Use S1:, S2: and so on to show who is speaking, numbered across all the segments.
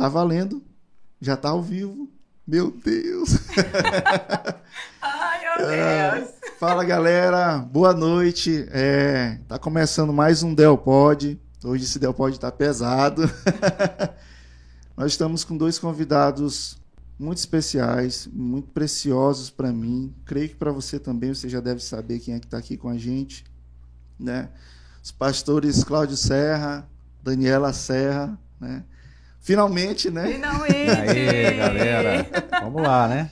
S1: tá valendo. Já tá ao vivo. Meu Deus.
S2: Ai, meu Deus.
S1: Ah, fala, galera. Boa noite. É, tá começando mais um Delpod. Hoje esse Delpod tá pesado. Nós estamos com dois convidados muito especiais, muito preciosos para mim. Creio que para você também, você já deve saber quem é que está aqui com a gente, né? Os pastores Cláudio Serra, Daniela Serra, né? Finalmente, né?
S2: Finalmente!
S3: Aí, galera. Vamos lá, né?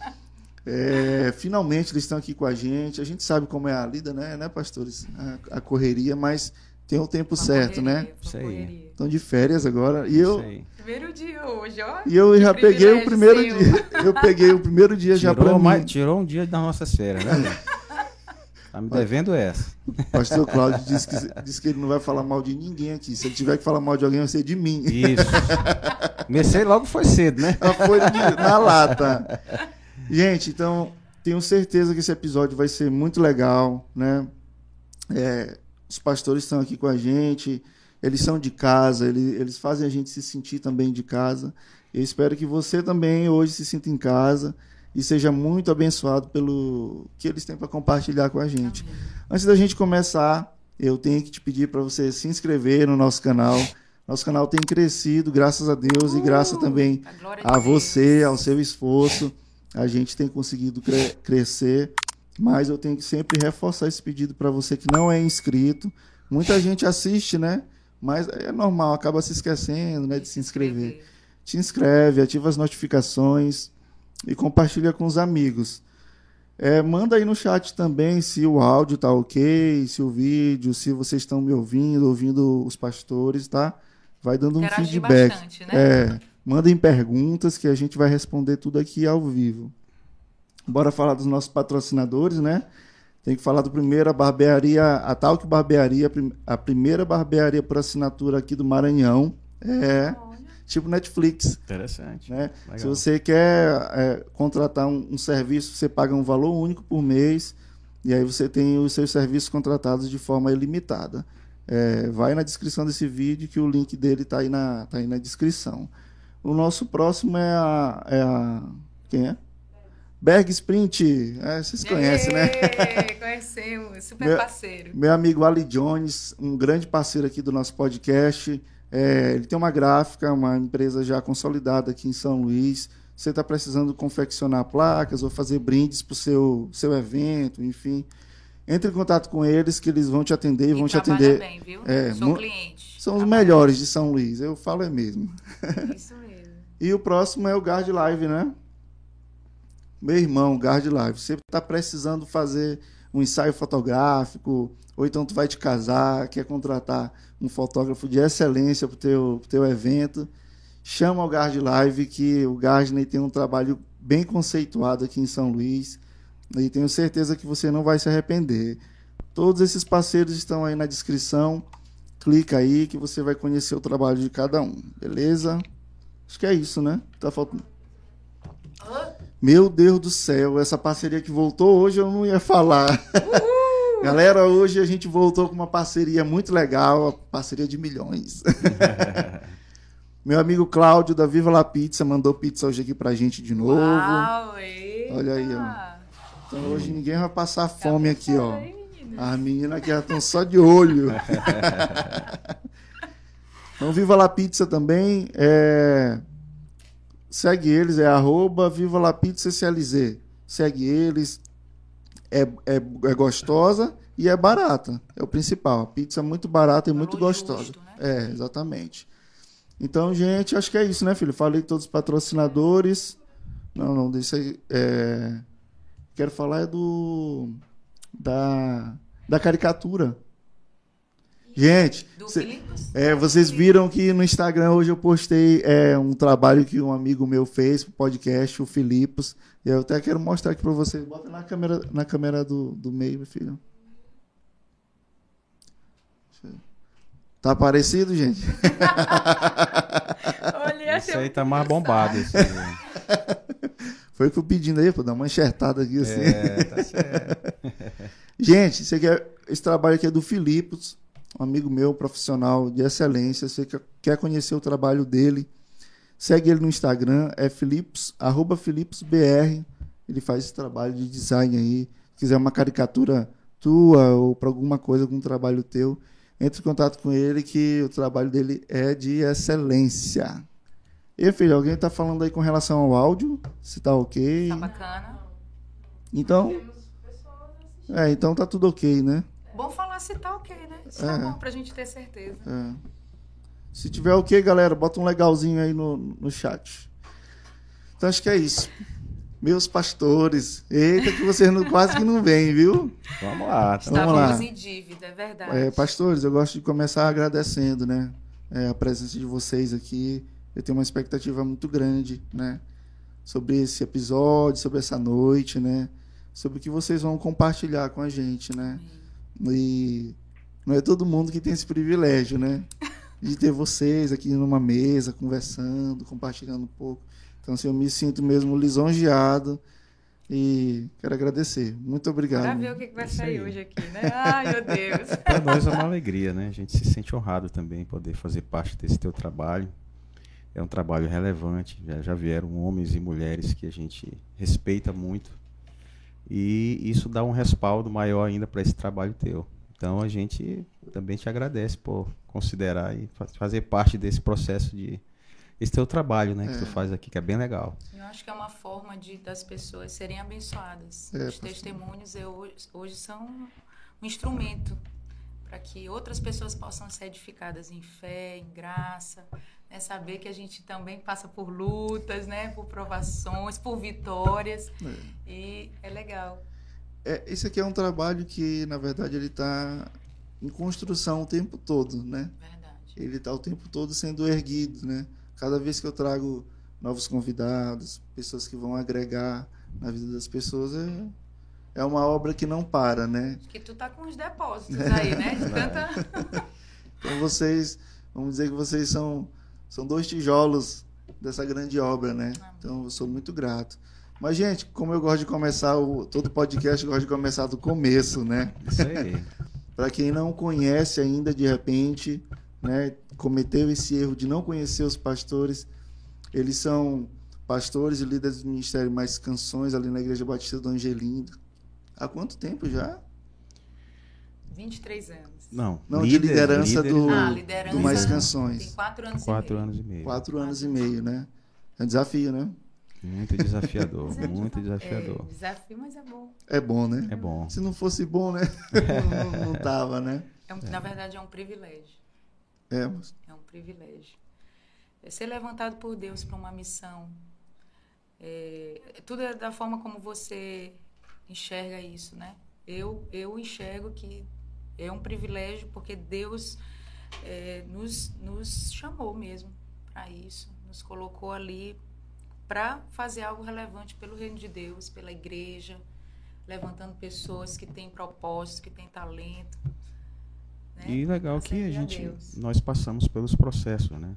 S1: É, finalmente eles estão aqui com a gente. A gente sabe como é a lida, né, né pastores? A, a correria, mas tem o tempo
S2: Uma
S1: certo,
S2: correria,
S1: né?
S3: Isso aí.
S1: Estão de férias agora. E eu,
S3: Isso aí.
S2: Primeiro dia hoje, ó.
S1: e eu já peguei o primeiro
S2: seu.
S1: dia. Eu peguei o primeiro dia já para
S3: Tirou,
S1: mim.
S3: tirou um dia das nossas férias, né? Tá me devendo essa.
S1: Pastor Cláudio disse que, disse que ele não vai falar mal de ninguém aqui. Se ele tiver que falar mal de alguém, vai ser de mim.
S3: Isso. Comecei logo foi cedo, né?
S1: Já foi na lata. Gente, então, tenho certeza que esse episódio vai ser muito legal, né? É, os pastores estão aqui com a gente, eles são de casa, eles, eles fazem a gente se sentir também de casa. Eu espero que você também hoje se sinta em casa e seja muito abençoado pelo que eles têm para compartilhar com a gente. Antes da gente começar, eu tenho que te pedir para você se inscrever no nosso canal. Nosso canal tem crescido, graças a Deus, e graças também
S2: A
S1: a você, ao seu esforço. A gente tem conseguido cre- crescer, mas eu tenho que sempre reforçar esse pedido para você que não é inscrito. Muita gente assiste, né? Mas é normal, acaba se esquecendo, né, de se inscrever. Te inscreve, ativa as notificações e compartilha com os amigos. É, manda aí no chat também se o áudio tá ok, se o vídeo, se vocês estão me ouvindo, ouvindo os pastores, tá? Vai dando um
S2: Interagir
S1: feedback.
S2: bastante, né?
S1: É, mandem perguntas que a gente vai responder tudo aqui ao vivo. Bora falar dos nossos patrocinadores, né? Tem que falar do primeiro, a barbearia, a Talk Barbearia, a prim- a primeira barbearia por assinatura aqui do Maranhão. É,
S2: Olha,
S1: tipo Netflix,
S3: Interessante.
S1: né? Se você quer é, contratar um, um serviço, você paga um valor único por mês e aí você tem os seus serviços contratados de forma ilimitada. É, vai na descrição desse vídeo que o link dele está aí, na, tá aí na descrição. O nosso próximo é a. É a quem é? Berg Sprint. É, vocês conhecem, né?
S2: Ê, Conhecemos, super
S1: Meu-
S2: parceiro.
S1: Meu amigo Ali Jones, um grande parceiro aqui do nosso podcast. É, ele tem uma gráfica, uma empresa já consolidada aqui em São Luís. Você está precisando confeccionar placas ou fazer brindes para o seu, seu evento, enfim. Entre em contato com eles que eles vão te atender e vão te atender.
S2: bem, viu?
S1: É,
S2: Sou cliente.
S1: São os
S2: Trabalha
S1: melhores de São Luís, eu falo é mesmo.
S2: Isso mesmo.
S1: E o próximo é o Guard Live, né? Meu irmão, Guard Live. Você está precisando fazer um ensaio fotográfico, ou então tu vai te casar, quer contratar um fotógrafo de excelência para o teu, pro teu evento, chama o Guard Live, que o Gardner tem um trabalho bem conceituado aqui em São Luís, e tenho certeza que você não vai se arrepender. Todos esses parceiros estão aí na descrição. Clica aí que você vai conhecer o trabalho de cada um, beleza? Acho que é isso, né? Tá faltando. Meu Deus do céu, essa parceria que voltou hoje eu não ia falar. Galera, hoje a gente voltou com uma parceria muito legal, a parceria de milhões. Meu amigo Cláudio da Viva La Pizza mandou pizza hoje aqui pra gente de novo.
S2: Uau, eita.
S1: Olha aí, ó. Então hoje ninguém vai passar fome aqui, ó.
S2: Ai, menino.
S1: As meninas aqui já estão só de olho. então, Viva La Pizza também. é, Segue eles, é arroba Viva La Pizza CLZ. Segue eles. É, é, é gostosa e é barata. É o principal. A pizza é muito barata e muito gostosa.
S2: justo, né?
S1: É, exatamente. Então, gente, acho que é isso, né, filho? Falei todos os patrocinadores. Não, não, deixa aí. é, Quero falar é do. Da, da caricatura. Gente,
S2: Do
S1: cê-
S2: Filipos?
S1: é, vocês viram que no Instagram hoje eu postei é, um trabalho que um amigo meu fez pro podcast, o Filipos. E eu até quero mostrar aqui pra vocês. Bota na câmera, na câmera do, do meio, meu filho. Tá parecido, gente?
S2: Olha,
S3: Esse aí tá mais bombado. Esse.
S1: Foi o que eu pedindo aí, pra dar uma enxertada aqui assim.
S3: É, tá certo.
S1: Gente, você quer, esse trabalho aqui é do Filipos, um amigo meu, profissional de excelência. Você quer conhecer o trabalho dele? Segue ele no Instagram, é Philips, arroba PhilipsBR. Ele faz esse trabalho de design aí. Se quiser uma caricatura tua ou para alguma coisa, algum trabalho teu, entre em contato com ele que o trabalho dele é de excelência. E filho, alguém está falando aí com relação ao áudio? Se tá ok?
S2: Tá bacana.
S1: Então, é, então tá tudo ok, né?
S2: Bom falar se tá ok, né? Isso
S1: É.
S2: tá bom pra gente ter certeza.
S1: É. Se tiver ok, galera, bota um legalzinho aí no, no chat. Então acho que é isso. Meus pastores. Eita, que vocês não, quase que não vêm, viu?
S3: Vamos lá. tá?
S1: Vamos lá.
S2: Em dívida, é verdade.
S1: É, pastores, eu gosto de começar agradecendo, né? É, a presença de vocês aqui. Eu tenho uma expectativa muito grande, né? Sobre esse episódio, sobre essa noite, né? Sobre o que vocês vão compartilhar com a gente, né? E não é todo mundo que tem esse privilégio, né? De ter vocês aqui numa mesa, conversando, compartilhando um pouco. Então, assim, eu me sinto mesmo lisonjeado e quero agradecer. Muito obrigado.
S2: Bora ver o que, que vai sair
S3: aí.
S2: hoje aqui, né? Ai, meu Deus.
S3: Para nós é uma alegria, né? A gente se sente honrado também poder fazer parte desse teu trabalho. É um trabalho relevante. Já, já vieram homens e mulheres que a gente respeita muito. E isso dá um respaldo maior ainda para esse trabalho teu. Então a gente também te agradece por considerar e fa- fazer parte desse processo de esse teu trabalho, né, que tu faz aqui, que é bem legal.
S2: Eu acho que é uma forma de das pessoas serem abençoadas.
S1: É,
S2: Os testemunhos eu, hoje, são um instrumento para que outras pessoas possam ser edificadas em fé, em graça, né? saber que a gente também passa por lutas, né? por provações, por vitórias. E é legal.
S1: É, esse aqui é um trabalho que, na verdade, ele está em construção o tempo todo, né?
S2: Verdade.
S1: Ele está o tempo todo sendo erguido, né? Cada vez que eu trago novos convidados, pessoas que vão agregar na vida das pessoas, é, é uma obra que não para, né?
S2: Acho que tu tá com os depósitos aí, né? De tanta...
S1: Então vocês, vamos dizer que vocês são, são dois tijolos dessa grande obra, né? Então eu sou muito grato. Mas, gente, como eu gosto de começar o, todo podcast, eu gosto de começar do começo, né?
S3: Isso aí.
S1: Para quem não conhece ainda, de repente, né, cometeu esse erro de não conhecer os pastores, eles são pastores e líderes do Ministério Mais Canções ali na Igreja Batista do Angelinda. Há quanto tempo já?
S2: 23 anos.
S3: Não,
S1: Não, de liderança
S3: líderes,
S1: do-
S2: Ah, liderança.
S1: do Mais
S2: Tem
S1: Canções.
S2: quatro anos
S3: Quatro
S2: e meio.
S3: anos e meio.
S1: Quatro anos e meio, né? É um desafio, né?
S3: Muito desafiador,
S2: é
S3: muito
S2: É,
S3: desafiador.
S2: desafio, mas é bom.
S1: É bom, né?
S3: É bom.
S1: Se não fosse bom, né? não, não- não tava, né?
S2: É um- Na verdade, é um privilégio.
S1: É, mas-
S2: É um privilégio. É ser levantado por Deus para uma missão. É, tudo é da forma como você enxerga isso, né? Eu, eu enxergo que é um privilégio porque Deus é, nos, nos chamou mesmo para isso. Nos colocou ali para fazer algo relevante pelo reino de Deus, pela igreja, levantando pessoas que têm propósito, que têm talento. né?
S3: E legal que a gente,
S2: Deus.
S3: nós passamos pelos processos, né?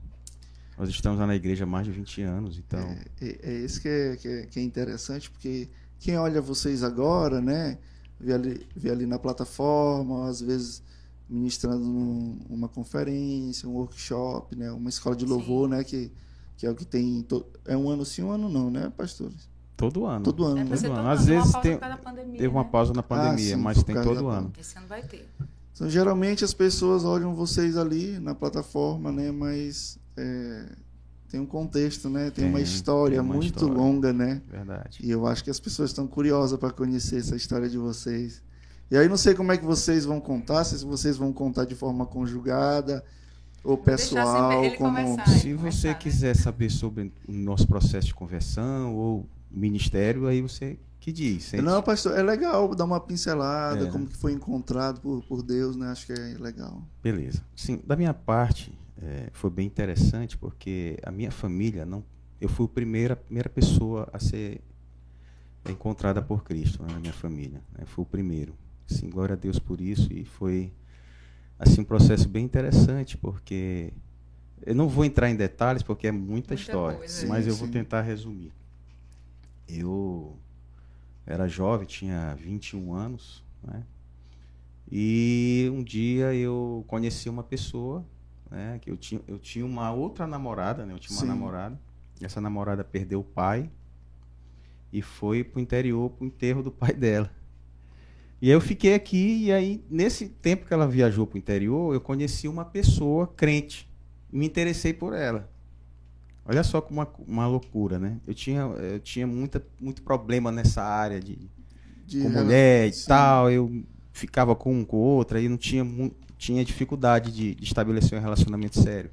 S3: Nós estamos lá na igreja há mais de 20 anos, então
S1: É, é isso que é, que, é, que é interessante, porque quem olha vocês agora, né, vê ali, vê ali na plataforma, às vezes ministrando num- uma conferência, um workshop, né, uma escola de
S2: Sim.
S1: louvor, né, que, que é o que tem. to- é um ano sim, um ano não, né, pastores?
S3: todo ano.
S1: Todo ano,
S2: É,
S1: né?
S2: ser
S3: Todo ano. Às
S2: uma
S3: vezes
S2: pausa
S3: tem-
S2: pandemia,
S3: Teve uma
S2: né?
S3: pausa na pandemia,
S1: Ah, sim,
S3: mas tem todo ano.
S2: Esse ano vai ter.
S1: Então, geralmente as pessoas olham vocês ali na plataforma, né, mas é, tem um contexto, né, tem, uma
S3: Tem,
S1: história
S3: tem uma
S1: muito
S3: história.
S1: longa, né?
S3: Verdade.
S1: E eu acho que as pessoas estão curiosas para conhecer essa história de vocês. E aí não sei como é que vocês vão contar, se vocês vão contar de forma conjugada ou
S2: deixar
S1: pessoal, como
S2: começar.
S3: Se
S2: começar,
S3: você
S2: né?
S3: quiser saber sobre o nosso processo de conversão ou ministério, aí você que diz. Sente-
S1: Não, pastor, é legal dar uma pincelada,
S3: É.
S1: como que foi encontrado por, por Deus, né? Acho que é legal.
S3: Beleza. Sim, da minha parte, é, foi bem interessante porque a minha família não. Eu fui a primeira, a primeira pessoa a ser encontrada por Cristo né, na minha família. Né? Fui o primeiro. Sim, glória a Deus por isso. E foi assim um processo bem interessante porque eu não vou entrar em detalhes porque é muita,
S2: Muita
S3: história,
S2: coisa.
S3: mas
S1: Sim,
S3: eu vou tentar resumir. Eu era jovem, tinha 21 anos, né? E um dia eu conheci uma pessoa, né? Que eu tinha, eu tinha uma outra namorada, né? Eu tinha uma
S1: Sim.
S3: namorada. Essa namorada perdeu o pai e foi pro interior, pro enterro do pai dela. E aí eu fiquei aqui, e aí, nesse tempo que ela viajou pro interior, eu conheci uma pessoa crente. E me interessei por ela. Olha só como uma, uma loucura, né? Eu tinha, eu tinha muita, muito problema nessa área de,
S1: De
S3: com mulher e tal. Eu ficava com um com outra e não tinha, tinha dificuldade de, de estabelecer um relacionamento sério.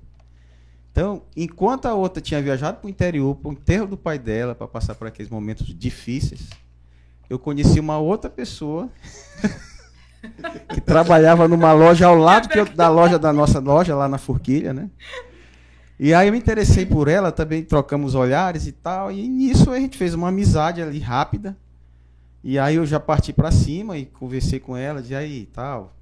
S3: Então, enquanto a outra tinha viajado para o interior, para o enterro do pai dela, para passar por aqueles momentos difíceis, eu conheci uma outra pessoa que trabalhava numa loja ao lado eu- da loja da nossa loja, lá na Forquilha, né? E aí eu me interessei por ela, também trocamos olhares e tal, e nisso a gente fez uma amizade ali rápida. E aí eu já parti para cima e conversei com ela, de aí, tal,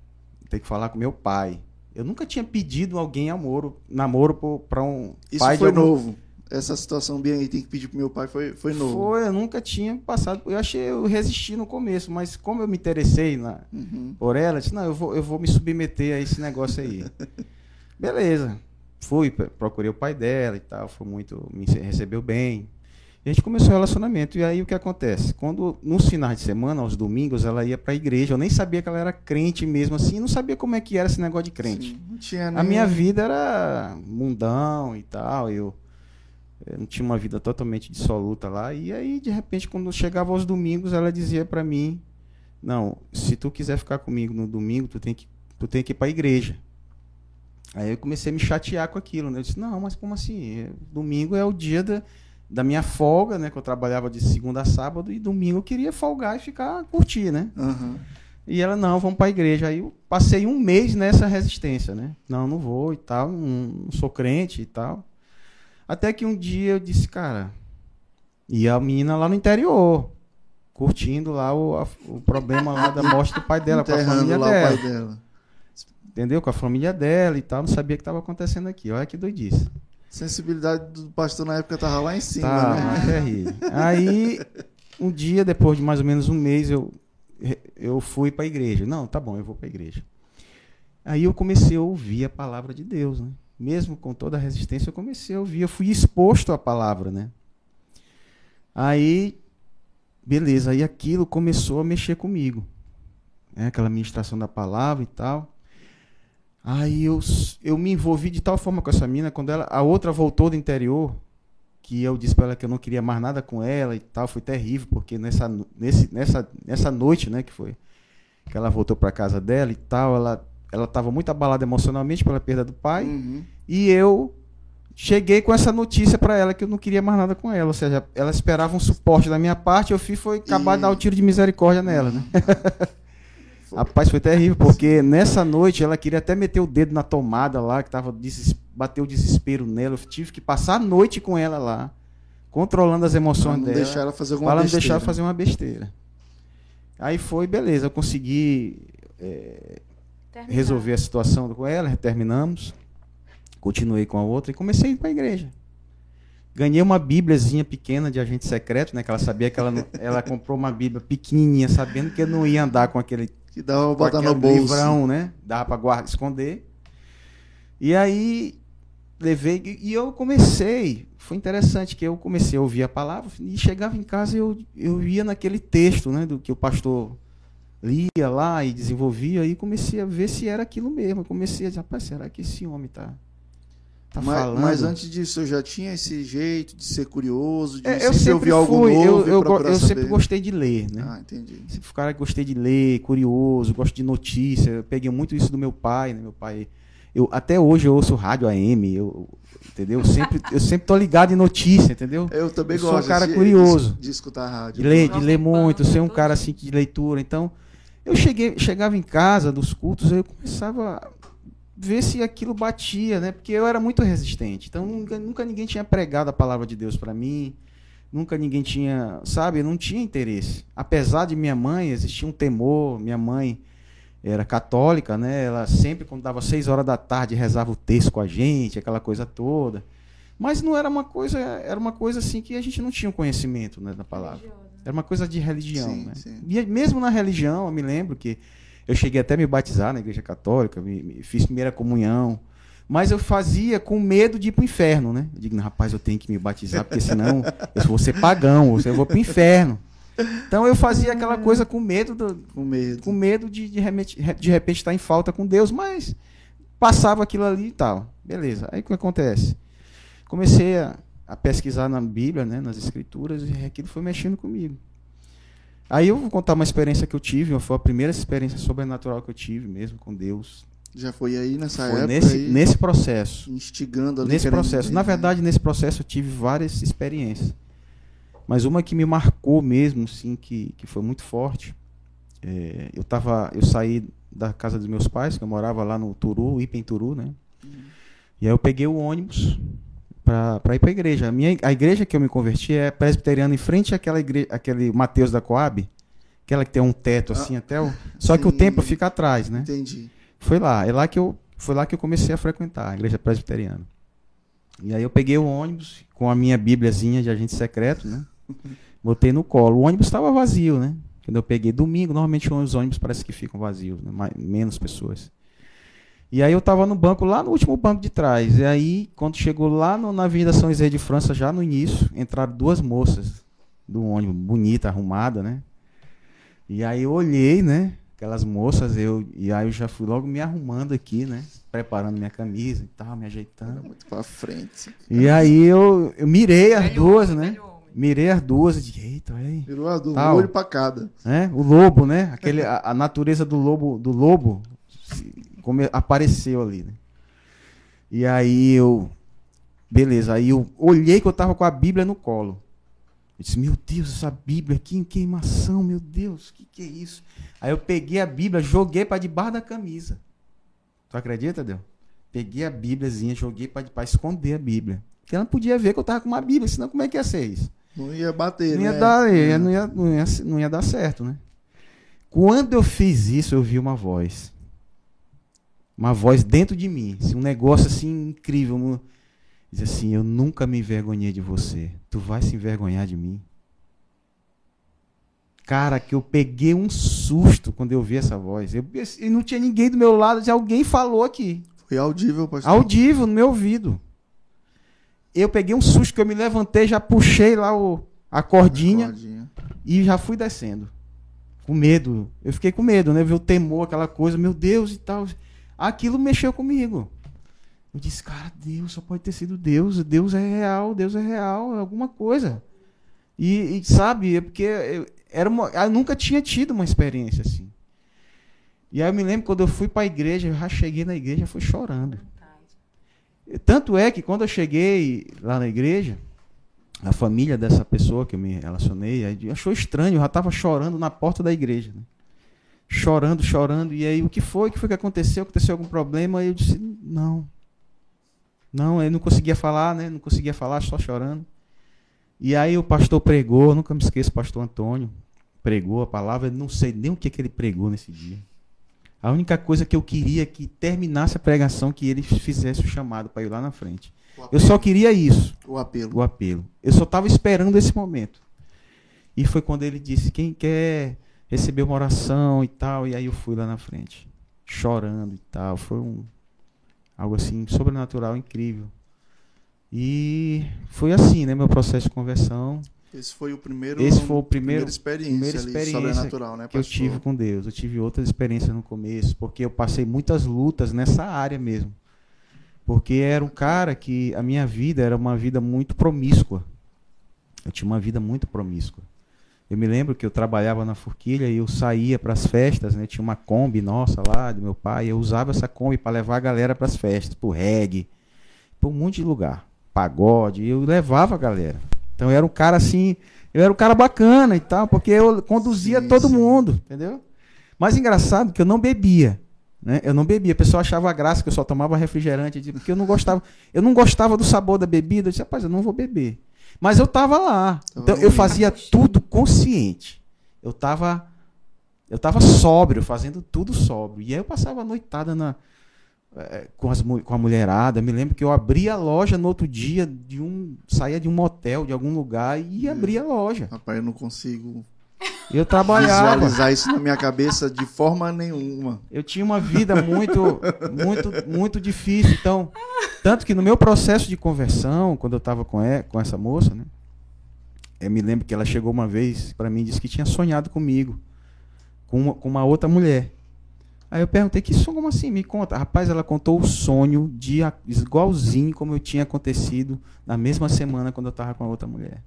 S3: tem que falar com meu pai. Eu nunca tinha pedido alguém namoro, namoro para um
S1: Isso
S3: pai
S1: foi
S3: de algum-
S1: novo. Essa situação bem aí, tem que pedir pro meu pai, foi, foi novo.
S3: Foi, eu nunca tinha passado. Eu achei, eu resisti no começo, mas como eu me interessei na,
S1: Uhum.
S3: por ela, eu disse, não, eu vou, eu vou me submeter a esse negócio aí. Beleza. Fui, procurei o pai dela e tal, foi muito, me rece- recebeu bem. E a gente começou o relacionamento. E aí o que acontece? Quando, nos finais de semana, aos domingos, ela ia pra igreja, eu nem sabia que ela era crente mesmo assim, não sabia como é que era esse negócio de crente.
S1: Sim, não tinha
S3: A
S1: nem-
S3: minha vida era mundão e tal, eu, eu não tinha uma vida totalmente dissoluta lá. E aí, de repente, quando chegava aos domingos, ela dizia pra mim: Não, se tu quiser ficar comigo no domingo, tu tem que, tu tem que ir pra igreja. Aí eu comecei a me chatear com aquilo, né? Eu disse: Não, mas como assim? É, Domingo é o dia da, da minha folga, né? Que eu trabalhava de segunda a sábado, e domingo eu queria folgar e ficar curtir, né?
S1: Aham.
S3: E ela, não, vamos pra igreja. Aí eu passei um mês nessa resistência, né? Não, não vou e tal, não, não sou crente e tal. Até que um dia eu disse, cara, e a menina lá no interior, curtindo lá o, a- o problema lá da morte do pai dela, com a família
S1: lá
S3: dela.
S1: o pai dela.
S3: Entendeu? Com a família dela e tal, não sabia o que estava acontecendo aqui. Olha que doidice.
S1: Sensibilidade do pastor na época tava lá em cima,
S3: Tá,
S1: né?
S3: terrível. Aí, um dia, depois de mais ou menos um mês, eu, eu fui para a igreja. Não, tá bom, eu vou para a igreja. Aí eu comecei a ouvir a palavra de Deus, né? Mesmo com toda a resistência, eu comecei a ouvir. Eu fui exposto à palavra, né? Aí, beleza, aí aquilo começou a mexer comigo. Né? Aquela ministração da palavra e tal. Aí eu, eu me envolvi de tal forma com essa mina, quando ela, a outra voltou do interior, que eu disse para ela que eu não queria mais nada com ela e tal, foi terrível, porque nessa, nesse, nessa, nessa noite, né, que foi, que ela voltou para casa dela e tal, ela ela estava muito abalada emocionalmente pela perda do pai,
S1: Uhum.
S3: e eu cheguei com essa notícia para ela que eu não queria mais nada com ela, ou seja, ela esperava um suporte da minha parte, eu fiz foi acabar
S1: E-
S3: de dar o tiro de misericórdia nela, né? Rapaz, foi terrível, porque nessa noite ela queria até meter o dedo na tomada lá, que tava bateu o desespero nela. Eu tive que passar a noite com ela lá, controlando as emoções
S1: não
S3: dela,
S1: deixar ela fazer alguma
S3: para não
S1: besteira.
S3: deixar ela fazer uma besteira. Aí foi, beleza, eu consegui é,
S2: Terminar.
S3: resolver a situação com ela, terminamos. Continuei com a outra e comecei a ir para a igreja. Ganhei uma bíbliazinha pequena de agente secreto, né? Que ela sabia que ela, não- ela comprou uma bíblia pequenininha, sabendo que eu não ia andar com aquele
S1: Que dava pra
S3: com
S1: botar no bolso.
S3: livrão, né? Dava pra guardar, esconder. E aí levei e eu comecei. Foi interessante que eu comecei a ouvir a palavra e chegava em casa e eu eu ia naquele texto, né, do que o pastor lia lá e desenvolvia e comecei a ver se era aquilo mesmo. Eu comecei a dizer, rapaz, será que esse homem tá tá
S1: mas,
S3: falando?
S1: mas antes disso, eu já tinha esse jeito de ser curioso, de
S3: É,
S1: sempre,
S3: eu sempre
S1: ouvir algo
S3: fui,
S1: novo
S3: eu, eu, eu sempre
S1: saber.
S3: gostei de ler, né?
S1: Ah, entendi.
S3: Sempre cara que gostei de ler, curioso, gosto de notícia. Eu peguei muito isso do meu pai, né? Meu pai, eu até hoje eu ouço rádio AM, eu, entendeu? Eu sempre, eu sempre tô ligado em notícia, entendeu?
S1: Eu também
S3: Eu sou um
S1: gosto
S3: cara
S1: de,
S3: curioso.
S1: De, de escutar rádio.
S3: De ler, de ler muito, ser um cara assim de leitura. Então, eu cheguei, chegava em casa dos cultos, eu começava a ver se aquilo batia, né? Porque eu era muito resistente. Então, nunca, nunca ninguém tinha pregado a palavra de Deus para mim. Nunca ninguém tinha, sabe, eu não tinha interesse. Apesar de minha mãe, existia um temor, minha mãe era católica, né? Ela sempre, quando dava seis horas da tarde, rezava o texto com a gente, aquela coisa toda. Mas não era uma coisa, era uma coisa assim que a gente não tinha conhecimento né, da palavra. Era uma coisa de religião,
S1: Sim,
S3: né?
S1: sim.
S3: E mesmo na religião, eu me lembro que eu cheguei até a me batizar na igreja católica, me, me- fiz primeira comunhão, Mas eu fazia com medo de ir pro inferno, né? Eu digo, rapaz, eu tenho que me batizar, porque senão eu vou ser pagão, eu vou pro inferno. Então eu fazia aquela coisa com medo, do,
S1: Com medo.
S3: com medo de, de, remete- de repente estar em falta com Deus, mas passava aquilo ali e tal. Beleza. Aí o que acontece? Comecei a, a pesquisar na Bíblia, né, nas Escrituras, e aquilo foi mexendo comigo. Aí eu vou contar uma experiência que eu tive, foi a primeira experiência sobrenatural que eu tive mesmo com Deus.
S1: Já foi aí nessa
S3: Foi
S1: época
S3: nesse,
S1: aí,
S3: nesse processo.
S1: instigando ali.
S3: Nesse processo. Na
S1: entender.
S3: verdade, nesse processo eu tive várias experiências. Mas uma que me marcou mesmo, sim, que, que foi muito forte. é, eu tava, eu saí da casa dos meus pais, que eu morava lá no Turu, Ipen Turu, né? E aí eu peguei o ônibus para ir para a igreja. A, minha, a igreja que eu me converti é presbiteriana em frente àquela igreja, aquele Mateus da Coab, aquela que tem um teto assim até o. Só que o
S1: sim.
S3: templo fica atrás, né?
S1: Entendi.
S3: Foi lá, é lá que eu foi lá que eu comecei a frequentar a igreja presbiteriana. E aí eu peguei o ônibus com a minha bíbliazinha de agente secreto, né? Botei no colo. O ônibus estava vazio, né? Quando eu peguei domingo, normalmente os ônibus parece que ficam vazios, né? Mais- menos pessoas. E aí eu tava no banco, lá no último banco de trás. E aí, quando chegou lá no, na Avenida São José de França, já no início, entraram duas moças do ônibus, bonita, arrumada, né? E aí eu olhei, né? Aquelas moças, eu, e aí eu já fui logo me arrumando aqui, né? Preparando minha camisa e tal, me
S1: Era
S3: ajeitando.
S1: muito pra frente.
S3: E aí eu, eu mirei as duas, né? Mirei as duas e disse, eita, aí.
S1: Virou a do
S3: Tal.
S1: um olho pra cada.
S3: né? O lobo, né? Aquele, a, a natureza do lobo, do lobo come- apareceu ali, né? E aí eu, beleza, aí eu olhei que eu tava com a Bíblia no colo. Eu disse, meu Deus, essa Bíblia aqui em queimação, meu Deus, o que, que é isso? Aí eu peguei a Bíblia, joguei para debaixo da camisa. Tu acredita, Deus? Peguei a Bíbliazinha, joguei para esconder a Bíblia. Porque ela não podia ver que eu tava com uma Bíblia, senão como é que ia ser isso?
S1: Não ia bater,
S3: não ia
S1: né?
S3: dar, ia- não, ia, não, ia, não ia dar certo, né? Quando eu fiz isso, eu vi uma voz. Uma voz dentro de mim. assim, um negócio assim incrível. Diz assim: Eu nunca me envergonhei de você. Tu vai se envergonhar de mim? Cara, que eu peguei um susto quando eu vi essa voz. Eu, e não tinha ninguém do meu lado, alguém falou aqui.
S1: Foi audível, pastor.
S3: Audível no meu ouvido. Eu peguei um susto que eu me levantei, já puxei lá o, a cordinha
S1: Cordinha.
S3: e já fui descendo. Com medo. Eu fiquei com medo, né? Ver o temor, aquela coisa, meu Deus e tal. Aquilo mexeu comigo. Eu disse, cara, Deus só pode ter sido Deus. Deus é real, Deus é real, é alguma coisa. E, e, sabe, é porque eu, era uma, eu nunca tinha tido uma experiência assim. E aí eu me lembro quando eu fui para a igreja, eu já cheguei na igreja, fui chorando. Tanto é que quando eu cheguei lá na igreja, a família dessa pessoa que eu me relacionei achou estranho, eu já estava chorando na porta da igreja. né? Chorando, chorando. E aí, o que foi? O que foi que aconteceu? Aconteceu algum problema? Aí eu disse, não. Não, eu não conseguia falar, né? Não conseguia falar, só chorando. E aí o pastor pregou, nunca me esqueço, o pastor Antônio pregou a palavra, eu não sei nem o que, que ele pregou nesse dia. A única coisa que eu queria é que terminasse a pregação, que ele fizesse o chamado para ir lá na frente. Eu só queria isso,
S1: O apelo.
S3: o apelo. Eu só estava esperando esse momento. E foi quando ele disse: quem quer receber uma oração e tal. E aí eu fui lá na frente, chorando e tal. Foi um algo assim sobrenatural, incrível. E foi assim, né, meu processo de conversão
S1: Esse foi o primeiro.
S3: Esse foi o primeiro-
S1: primeira experiência,
S3: primeira
S1: ali,
S3: experiência
S1: sobrenatural, né,
S3: que eu tive com Deus. Eu tive outras experiências no começo, porque eu passei muitas lutas nessa área mesmo. Porque era um cara que a minha vida era uma vida muito promíscua. Eu tinha uma vida muito promíscua. Eu me lembro que eu trabalhava na forquilha e eu saía para as festas, né? Tinha uma Kombi nossa lá do meu pai, eu usava essa Kombi para levar a galera para as festas, pro reggae, para um monte de lugar, pagode, eu levava a galera. Então eu era um cara assim, eu era um cara bacana e tal, porque eu conduzia
S1: Sim,
S3: todo
S1: sim.
S3: mundo, entendeu? Mas engraçado que eu não bebia, né? Eu não bebia. O pessoal achava graça que eu só tomava refrigerante, porque eu não gostava, eu não gostava do sabor da bebida. Eu disse, rapaz, eu não vou beber. Mas eu tava lá. Então eu fazia tudo consciente. Eu tava eu tava sóbrio, fazendo tudo sóbrio. E aí eu passava a noitada na eh, com, as, com a mulherada. Me lembro que eu abria a loja no outro dia de um saía de um motel, de algum lugar e abria a loja.
S1: Rapaz, eu não consigo
S3: Eu trabalhava.
S1: visualizar isso na minha cabeça de forma nenhuma.
S3: Eu tinha uma vida muito, muito, muito difícil. Então, tanto que no meu processo de conversão, quando eu estava com, com essa moça, né? Eu me lembro que ela chegou uma vez para mim e disse que tinha sonhado comigo, com uma, com uma outra mulher. Aí eu perguntei, que sonho como assim? Me conta. Rapaz, ela contou o sonho de igualzinho como eu tinha acontecido na mesma semana quando eu estava com a outra mulher.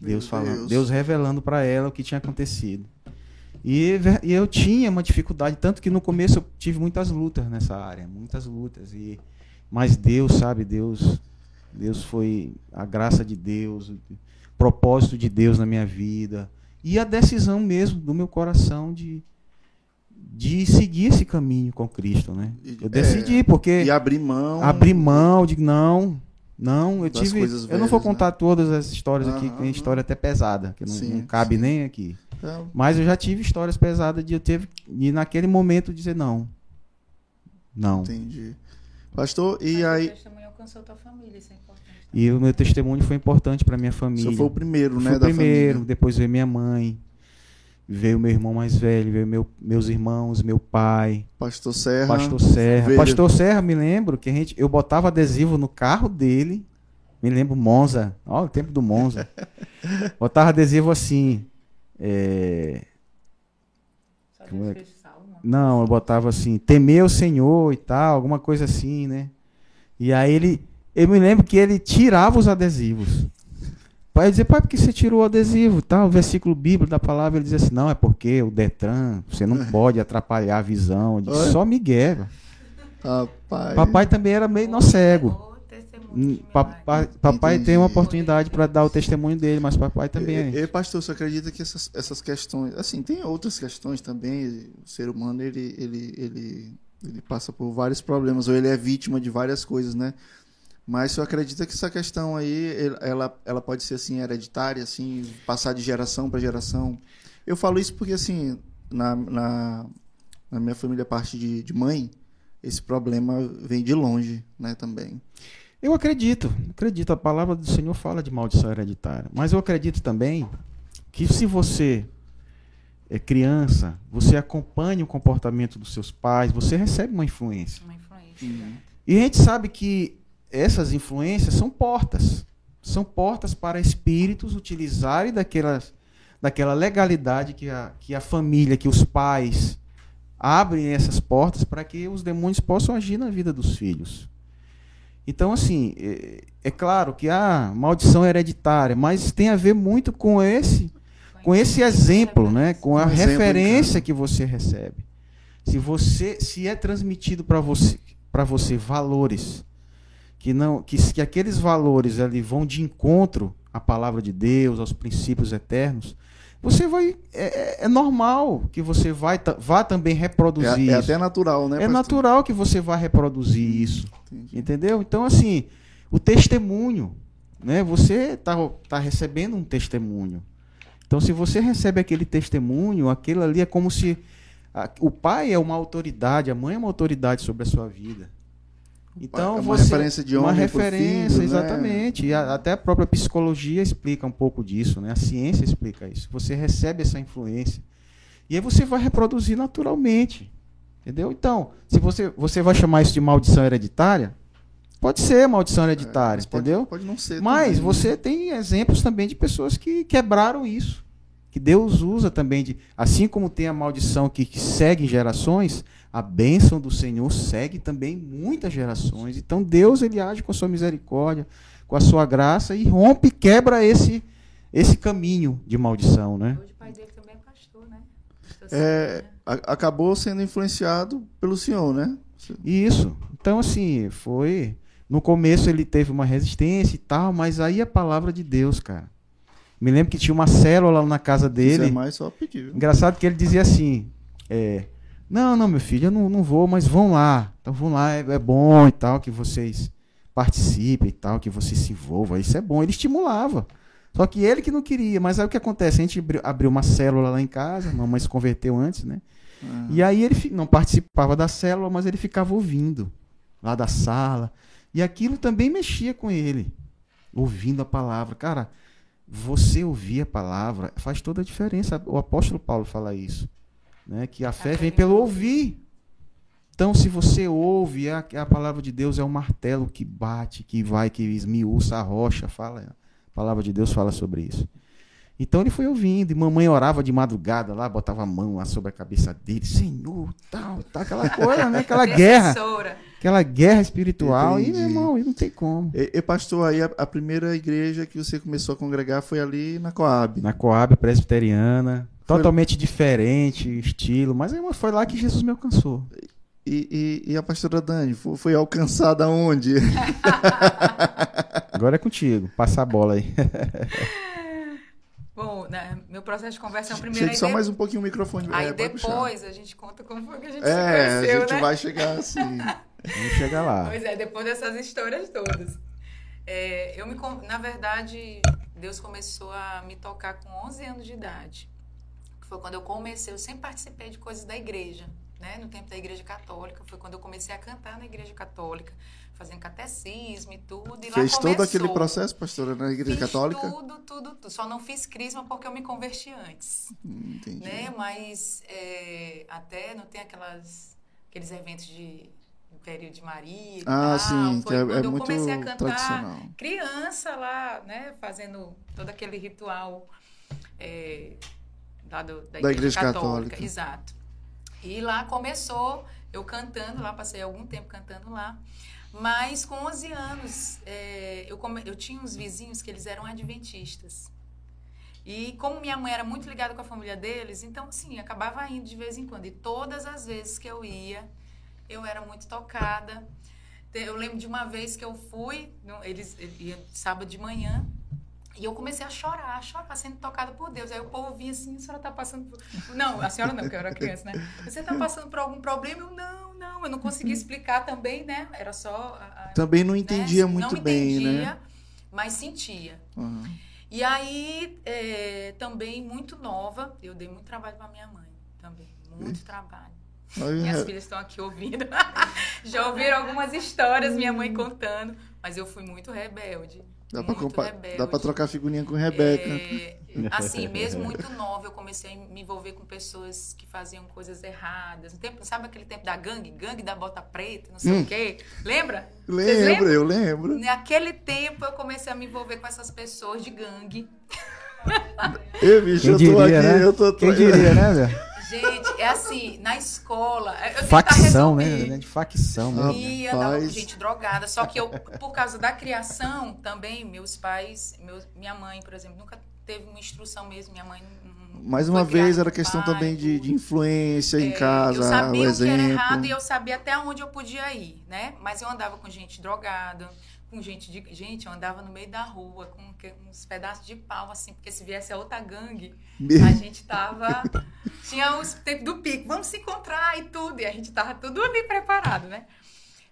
S3: Deus falando,
S1: Deus.
S3: Deus revelando para ela o que tinha acontecido. E, e eu tinha uma dificuldade, tanto que no começo eu tive muitas lutas nessa área, muitas lutas. E, mas Deus, sabe, Deus, Deus foi a graça de Deus, o propósito de Deus na minha vida. E a decisão mesmo do meu coração de, de seguir esse caminho com Cristo, né? Eu decidi, porque
S1: E abrir mão.
S3: abrir mão de não, não, eu
S1: Das
S3: tive, eu não vou
S1: né?
S3: contar todas as histórias aqui, que
S1: Aham,
S3: é história até pesada, que não,
S1: Sim,
S3: não cabe
S1: sim.
S3: nem aqui.
S1: É,
S3: Mas eu já tive histórias pesadas de eu ter e naquele momento dizer não. Não.
S1: entendi. Pastor, e
S2: Mas
S1: aí.
S2: O testemunho alcançou tua família, isso é importante.
S3: E o meu testemunho foi importante para minha família.
S1: senhor foi o primeiro, né?
S3: fui o
S1: da
S3: primeiro,
S1: família.
S3: depois veio minha mãe, veio meu irmão mais velho, veio meu, meus irmãos, meu pai,
S1: Pastor Serra.
S3: Pastor Serra.
S1: Veio-
S3: Pastor Serra, me lembro que a gente, eu botava adesivo no carro dele. Me lembro Monza. Ó, o tempo do Monza. botava adesivo assim. é, Como é. Não, eu botava assim, temer o Senhor e tal, alguma coisa assim, né? E aí ele, eu me lembro que ele tirava os adesivos. Pai dizia, pai, por que você tirou o adesivo? Tal, o versículo bíblico da palavra, ele dizia assim, não, é porque o Detran, você não pode atrapalhar a visão. Só Miguel.
S1: Rapaz.
S3: Papai também era meio nó cego. Papai, papai tem uma oportunidade para dar o testemunho dele, mas papai também
S1: E,
S3: é.
S1: e, pastor, você acredita que essas, essas questões. Assim, tem outras questões também. O ser humano, ele, ele, ele, ele passa por vários problemas, ou ele é vítima de várias coisas, né? Mas você acredita que essa questão aí, ela, ela pode ser assim, hereditária, assim, passar de geração para geração? Eu falo isso porque, assim, na, na, na minha família, parte de, de mãe, esse problema vem de longe, né, também.
S3: Eu acredito, acredito. A palavra do Senhor fala de maldição hereditária. Mas eu acredito também que se você é criança, você acompanha o comportamento dos seus pais, você recebe uma influência.
S2: Uma influência. né?
S3: E a gente sabe que essas influências são portas. São portas para espíritos utilizarem daquelas, daquela legalidade que a, que a família, que os pais abrem essas portas para que os demônios possam agir na vida dos filhos. Então, assim, é, é claro que a maldição é hereditária, mas tem a ver muito com esse, com esse exemplo, né? Com a referência que você recebe. Se você, se é transmitido para você, para você valores que não, que, que aqueles valores ali vão de encontro à palavra de Deus, aos princípios eternos, você vai, é, é- é normal que você vai, vá também reproduzir
S1: É, é
S3: isso.
S1: até natural, né?
S3: É
S1: pastor?
S3: natural que você vá reproduzir isso.
S1: Entendi.
S3: Entendeu? Então, assim, o testemunho, né? Você está tá recebendo um testemunho. Então, se você recebe aquele testemunho, aquilo ali é como se a- o pai é uma autoridade, a mãe é uma autoridade sobre a sua vida. Então,
S1: é uma
S3: você,
S1: referência de
S3: uma
S1: homem pro
S3: referência,
S1: filho, né?
S3: exatamente. E a- até a própria psicologia explica um pouco disso, né? A ciência explica isso. Você recebe essa influência e aí você vai reproduzir naturalmente. Entendeu? Então, se você, você vai chamar isso de maldição hereditária, pode ser maldição hereditária,
S1: É, Mas pode-
S3: entendeu?
S1: Pode não ser.
S3: Mas
S1: também, né?
S3: você tem exemplos também de pessoas que quebraram isso. Que Deus usa também de. Assim como tem a maldição que, que segue gerações, a bênção do Senhor segue também muitas gerações. Então Deus ele age com a sua misericórdia, com a sua graça e rompe e quebra esse, esse caminho de maldição, né?
S2: Hoje o pai dele também é pastor, né? Pastor
S1: É,
S2: né?
S1: acabou sendo influenciado pelo senhor, né?
S3: Isso. Então, assim, foi. No começo ele teve uma resistência e tal, mas aí a palavra de Deus, cara. Me lembro que tinha uma célula lá na casa
S1: Se quiser
S3: dele.
S1: mais, só pedir. viu?
S3: Engraçado que ele dizia assim: é, Não, não, meu filho, eu não, não vou, mas vão lá. Então vão lá, é, é bom e tal, que vocês participem e tal, que vocês se envolvam. Isso é bom. Ele estimulava. Só que ele que não queria. Mas aí o que acontece? A gente abri- abriu uma célula lá em casa, a mamãe se converteu antes, né?
S1: Ah,
S3: E aí ele não participava da célula, mas ele ficava ouvindo lá da sala. E aquilo também mexia com ele, ouvindo a palavra. Cara, você ouvir a palavra faz toda a diferença. O apóstolo Paulo fala isso, né? Que a fé vem pelo ouvir. Então, se você ouve, a, a palavra de Deus é um martelo que bate, que vai, que esmiuça a rocha. Fala, a palavra de Deus fala sobre isso. Então ele foi ouvindo, e mamãe orava de madrugada lá, botava a mão lá sobre a cabeça dele, Senhor, tal, tal, aquela coisa, né? Aquela guerra. Aquela guerra espiritual. Entendi. E, meu irmão, não tem como.
S1: E, e pastor, aí a, a, primeira igreja que você começou a congregar foi ali na Coab.
S3: Na Coab presbiteriana. Foi... Totalmente diferente, estilo, mas foi lá que Jesus me alcançou.
S1: E, e, e a pastora Dani, foi, foi alcançada onde?
S3: Agora é contigo, passa a bola aí.
S2: Bom, né, meu processo de conversa é o primeiro.
S1: Gente, só de... mais um pouquinho o microfone.
S2: Aí é, depois a gente conta como foi que a gente
S1: é,
S2: se conheceu,
S1: a gente
S2: né?
S1: vai chegar assim.
S3: Vamos chegar lá.
S2: Pois é, depois dessas histórias todas. É, eu me, na verdade, Deus começou a me tocar com 11 anos de idade. Que foi quando eu comecei, eu sempre participei de coisas da igreja, né? No tempo da igreja católica, foi quando eu comecei a cantar na igreja católica fazendo catecismo e tudo. E
S1: Fez todo aquele processo, pastora, na igreja
S2: fiz
S1: católica?
S2: Tudo, tudo, tudo. Só não fiz crisma porque eu me converti antes.
S1: Hum, entendi.
S2: Né? Mas é, até não tem aquelas, aqueles eventos de Império de Maria.
S1: Ah,
S2: tal.
S1: sim,
S2: Foi
S1: que é,
S2: quando
S1: é
S2: eu
S1: muito
S2: comecei a cantar
S1: tradicional.
S2: criança lá, né? Fazendo todo aquele ritual é, lá do, da,
S1: Da
S2: igreja, católica.
S1: católica.
S2: Exato. E lá começou eu cantando lá, passei algum tempo cantando lá. Mas com 11 anos, é, eu, come, eu tinha uns vizinhos que eles eram adventistas. E como minha mãe era muito ligada com a família deles, então, sim, acabava indo de vez em quando. E todas as vezes que eu ia, eu era muito tocada. Eu lembro de uma vez que eu fui, eles, eles iam sábado de manhã, e eu comecei a chorar, a chorar, sendo tocada por Deus. Aí o povo vinha assim, a senhora está passando por... Não, a senhora não, porque eu era criança, né? Você está passando por algum problema? Eu, não, não. Eu não conseguia explicar também, né? Era só... A,
S1: também não entendia
S2: né?
S1: muito
S2: não
S1: bem,
S2: entendia,
S1: né?
S2: mas sentia.
S1: Uhum.
S2: E aí, é, também muito nova, eu dei muito trabalho para minha mãe também. Muito trabalho.
S1: Aí,
S2: Minhas filhas estão aqui ouvindo. Já ouviram algumas histórias, minha mãe contando. Mas eu fui muito rebelde.
S1: Dá pra,
S2: muito
S1: compa-
S2: rebelde.
S1: dá pra trocar figurinha com Rebeca.
S2: É, assim, mesmo muito nova, eu comecei a me envolver com pessoas que faziam coisas erradas. No tempo, sabe aquele tempo da gangue? Gangue da bota preta, não sei
S1: Hum.
S2: o quê. Lembra?
S1: Lembro, eu lembro.
S2: Naquele tempo, eu comecei a me envolver com essas pessoas de gangue.
S1: Ei, bicho,
S3: Quem
S1: eu tô
S3: diria,
S1: aqui,
S3: né?
S1: eu tô...
S3: Quem diria, né, velho?
S2: Gente, é assim, na escola. eu tenho que
S3: Facção, né? De facção, né?
S2: E andava com gente drogada. Só que eu, por causa da criação, também, meus pais, meus, minha mãe, por exemplo, nunca teve uma instrução mesmo. Minha mãe. não-
S1: Mais uma vez, era questão
S2: pai,
S1: também de, de influência em
S2: É,
S1: casa,
S2: eu sabia
S1: o
S2: o que era errado e eu sabia até onde eu podia ir, né? Mas eu andava com gente drogada, com gente de. Gente, eu andava no meio da rua com uns pedaços de pau, assim, porque se viesse a outra gangue, a gente tava. Tinha os tempos do pico, vamos se encontrar e tudo. E a gente tava tudo ali preparado, né?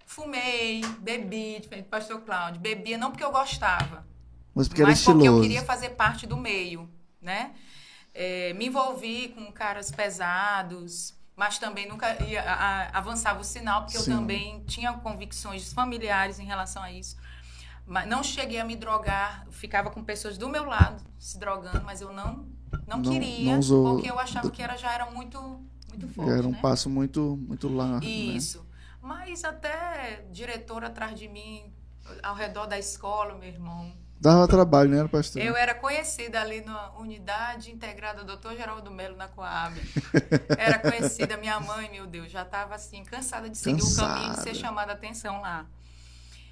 S2: Fumei, bebi, diferente do pastor Cláudio. Bebia não porque eu gostava,
S1: Mas porque
S2: mas porque eu queria fazer parte do meio, né? É, me envolvi com caras pesados, mas também nunca ia, a- avançava o sinal, porque
S1: Sim.
S2: eu também tinha convicções familiares em relação a isso. Mas não cheguei a me drogar, ficava com pessoas do meu lado se drogando, mas eu não não,
S1: Não-
S2: queria,
S1: não usou-
S2: porque eu achava que era, já era muito muito forte,
S1: Era um
S2: né?
S1: passo muito, muito largo. né?
S2: Isso. Mas até diretor atrás de mim, ao redor da escola, meu irmão,
S1: Dava trabalho, né, pastor?
S2: eu era conhecida ali na unidade integrada Dr. Geraldo Melo na Coab. Era conhecida, minha mãe, meu Deus, já estava assim, cansada de seguir o caminho de ser
S1: Cansada.
S2: chamada atenção lá.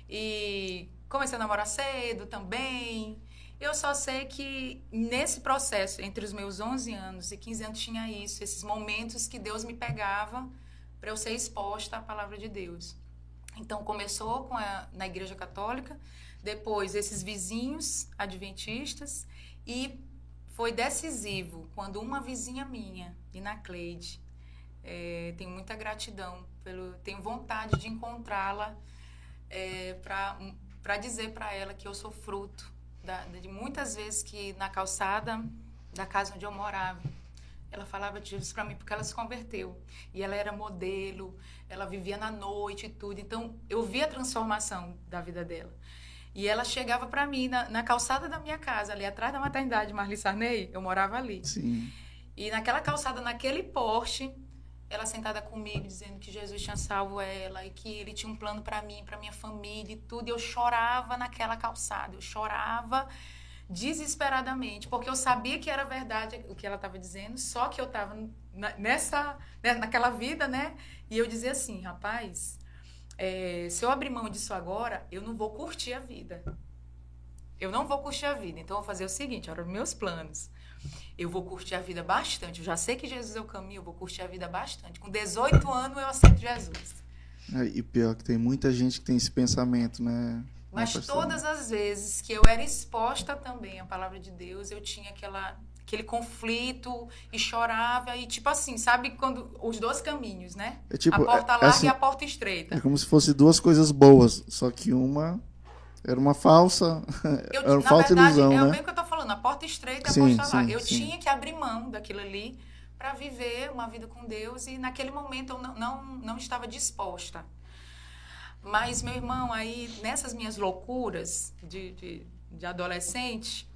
S2: E comecei a namorar cedo também. Eu só sei que nesse processo, entre os meus 11 anos e 15 anos, tinha isso, esses momentos que Deus me pegava para eu ser exposta à palavra de Deus. Então começou com a, na igreja católica, depois esses vizinhos adventistas e foi decisivo quando uma vizinha minha, Ina Cleide, é, tenho muita gratidão pelo, tenho vontade de encontrá-la é, para dizer para ela que eu sou fruto da, de muitas vezes que na calçada da casa onde eu morava ela falava de Jesus para mim porque ela se converteu e ela era modelo, ela vivia na noite e tudo. Então eu vi a transformação da vida dela. E ela chegava para mim na, na, calçada da minha casa, ali atrás da maternidade Marli Sarney, eu morava ali.
S1: Sim.
S2: E naquela calçada, naquele poste, ela sentada comigo, dizendo que Jesus tinha salvo ela e que ele tinha um plano para mim, para minha família e tudo. E eu chorava naquela calçada, eu chorava desesperadamente, porque eu sabia que era verdade o que ela estava dizendo, só que eu estava nessa, né, naquela vida, né? E eu dizia assim, rapaz, é, se eu abrir mão disso agora, eu não vou curtir a vida. Eu não vou curtir a vida. Então, eu vou fazer o seguinte, olha, meus planos. Eu vou curtir a vida bastante. Eu já sei que Jesus é o caminho, eu vou curtir a vida bastante. Com 18 anos, eu aceito Jesus.
S1: É, e pior que tem muita gente que tem esse pensamento, né?
S2: Mas todas as vezes que eu era exposta também à palavra de Deus, eu tinha aquela aquele conflito e chorava e tipo assim, sabe quando os dois caminhos, né?
S1: É tipo,
S2: a porta
S1: é,
S2: larga
S1: assim,
S2: e a porta estreita.
S1: É como se fosse duas coisas boas, só que uma era uma falsa,
S2: eu,
S1: era uma falsa
S2: verdade,
S1: ilusão,
S2: é
S1: né?
S2: o que eu tô falando, a porta estreita e a
S1: sim,
S2: porta larga.
S1: sim,
S2: Eu
S1: sim.
S2: tinha que abrir mão daquilo ali para viver uma vida com Deus e naquele momento eu não, não, não estava disposta. Mas, meu irmão, aí nessas minhas loucuras de, de, de adolescente,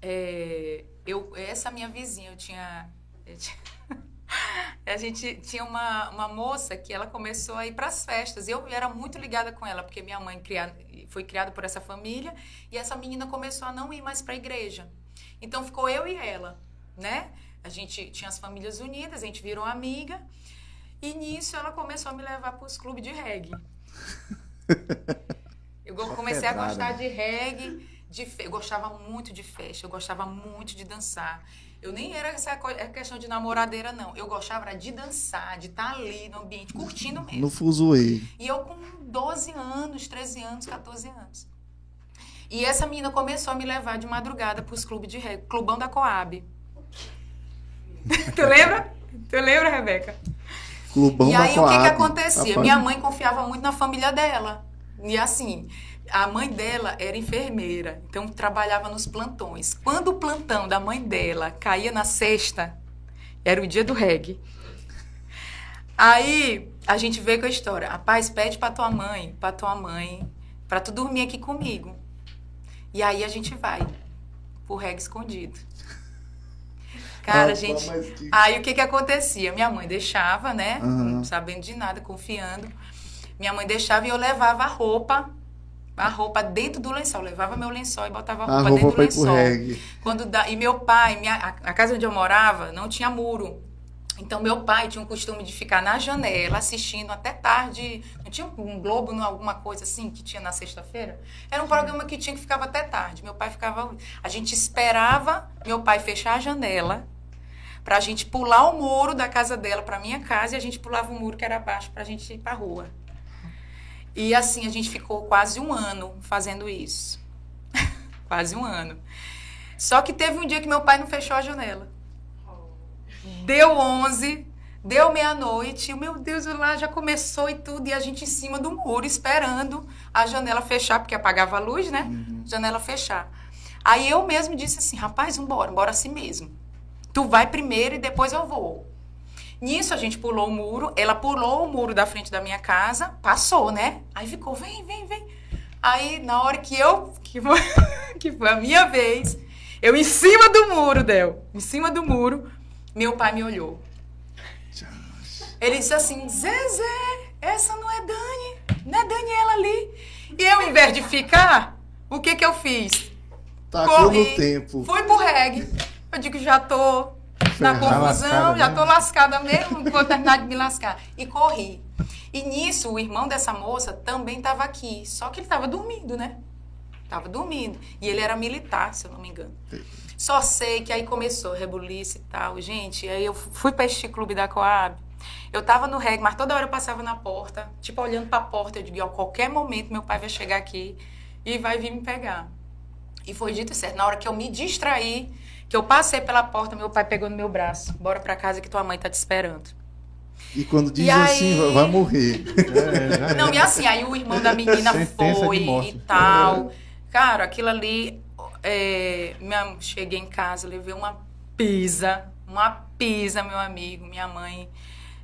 S2: é, eu, essa minha vizinha, eu tinha. Eu tinha a gente tinha uma, uma moça que ela começou a ir para as festas. Eu era muito ligada com ela, porque minha mãe criada, foi criada por essa família, e essa menina começou a não ir mais para a igreja. Então ficou eu e ela, né? A gente tinha as famílias unidas, a gente virou amiga, e nisso ela começou a me levar para os clubes de reggae. Eu comecei a gostar de reggae, de fe... eu gostava muito de festa, eu gostava muito de dançar. Eu nem era essa questão de namoradeira, não. Eu gostava de dançar, de estar ali no ambiente, curtindo mesmo.
S1: No fuzuê.
S2: E eu com 12 anos, 13 anos, 14 anos. E essa menina começou a me levar de madrugada para os clubes de reggae, Clubão da Coab. tu lembra? Tu lembra, Rebeca?
S1: Clubão
S2: e aí,
S1: da
S2: o que, que
S1: Coab.
S2: acontecia?
S1: Rapaz.
S2: Minha mãe confiava muito na família dela. E assim, a mãe dela era enfermeira, então trabalhava nos plantões. Quando o plantão da mãe dela caía na sexta, era o dia do reggae. Aí a gente veio com a história. Rapaz, pede pra tua mãe, pra tua mãe, pra tu dormir aqui comigo. E aí a gente vai pro reggae escondido. Cara,
S1: Ah,
S2: gente.
S1: que-
S2: Aí o que que acontecia? Minha mãe deixava, né?
S1: Aham.
S2: Não sabendo de nada, confiando. Minha mãe deixava e eu levava a roupa, a roupa dentro do lençol. Eu levava meu lençol e botava a
S1: A
S2: roupa,
S1: roupa
S2: dentro do lençol. Quando da... E meu pai, minha... a a casa onde eu morava não tinha muro. Então, meu pai tinha o costume de ficar na janela assistindo até tarde. Não tinha um Globo, não, alguma coisa assim que tinha na sexta-feira? Era um programa que tinha que ficava até tarde. Meu pai ficava. A gente esperava meu pai fechar a janela pra gente pular o muro da casa dela pra minha casa e a gente pulava o muro que era abaixo pra gente ir pra rua. E assim, a gente ficou quase um ano fazendo isso. quase um ano. Só que teve um dia que meu pai não fechou a janela. Deu 11, deu meia-noite, e, meu Deus, lá já começou e tudo, e a gente em cima do muro esperando a janela fechar, porque apagava a luz, né? Janela fechar. Aí eu mesmo disse assim: rapaz, vambora, bora assim mesmo. Tu vai primeiro e depois eu vou. Nisso a gente pulou o muro, ela pulou o muro da frente da minha casa, passou, né? Aí ficou, vem, vem, vem. Aí na hora que eu, que foi, que foi a minha vez, eu em cima do muro, Del, em cima do muro, meu pai me olhou. Ele disse assim, Zezé, essa não é Dani, não é Daniela ali. E eu, em vez de ficar, o que que eu fiz?
S1: Tacou
S2: Corri,
S1: no tempo.
S2: Fui pro reggae. Eu digo, já tô na
S1: Ferrada.
S2: confusão, já tô lascada mesmo, vou terminar de me lascar. E corri. E nisso, o irmão dessa moça também estava aqui, só que ele estava dormindo, né? Tava dormindo. E ele era militar, se eu não me engano. Só sei que aí começou rebuliço e tal. Gente, aí eu fui para este clube da Coab. Eu tava no reggae, mas toda hora eu passava na porta, tipo olhando para a porta. Eu digo, a qualquer momento meu pai vai chegar aqui e vai vir me pegar. E foi dito certo. Na hora que eu me distraí, que eu passei pela porta, meu pai pegou no meu braço. Bora para casa que tua mãe tá te esperando.
S1: E quando diz
S2: E
S1: assim,
S2: aí-
S1: vai- morrer.
S3: É, já
S2: Não, e assim, aí o irmão da menina
S3: Sentença
S2: foi e tal. Cara, aquilo ali. é, minha- cheguei em casa, levei uma pisa, uma pisa, meu amigo. Minha mãe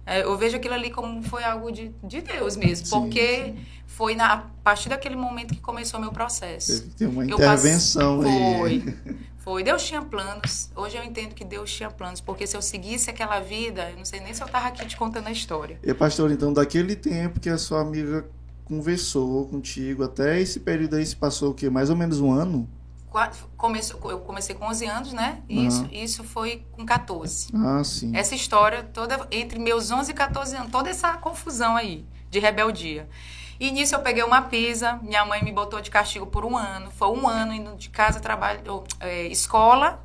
S2: É, eu vejo aquilo ali como foi algo de, de Deus mesmo,
S1: Sim,
S2: porque
S1: sim.
S2: foi na, a partir daquele momento que começou o meu processo.
S1: Teve que ter uma intervenção
S2: passe-. Foi. Foi. Deus tinha planos. Hoje eu entendo que Deus tinha planos, porque se eu seguisse aquela vida, eu não sei nem se eu estava aqui te contando a história.
S1: E pastor, então, daquele tempo que a sua amiga conversou contigo, até esse período aí se passou o quê? Mais ou menos um ano?
S2: Começou, eu comecei com 11 anos, né? E
S1: Aham.
S2: Isso, isso foi com 14.
S1: Ah, sim.
S2: Essa história toda entre meus 11 e 14 anos, toda essa confusão aí de rebeldia. E nisso eu peguei uma pisa, minha mãe me botou de castigo por um ano. Foi um ano indo de casa, trabalho, é, escola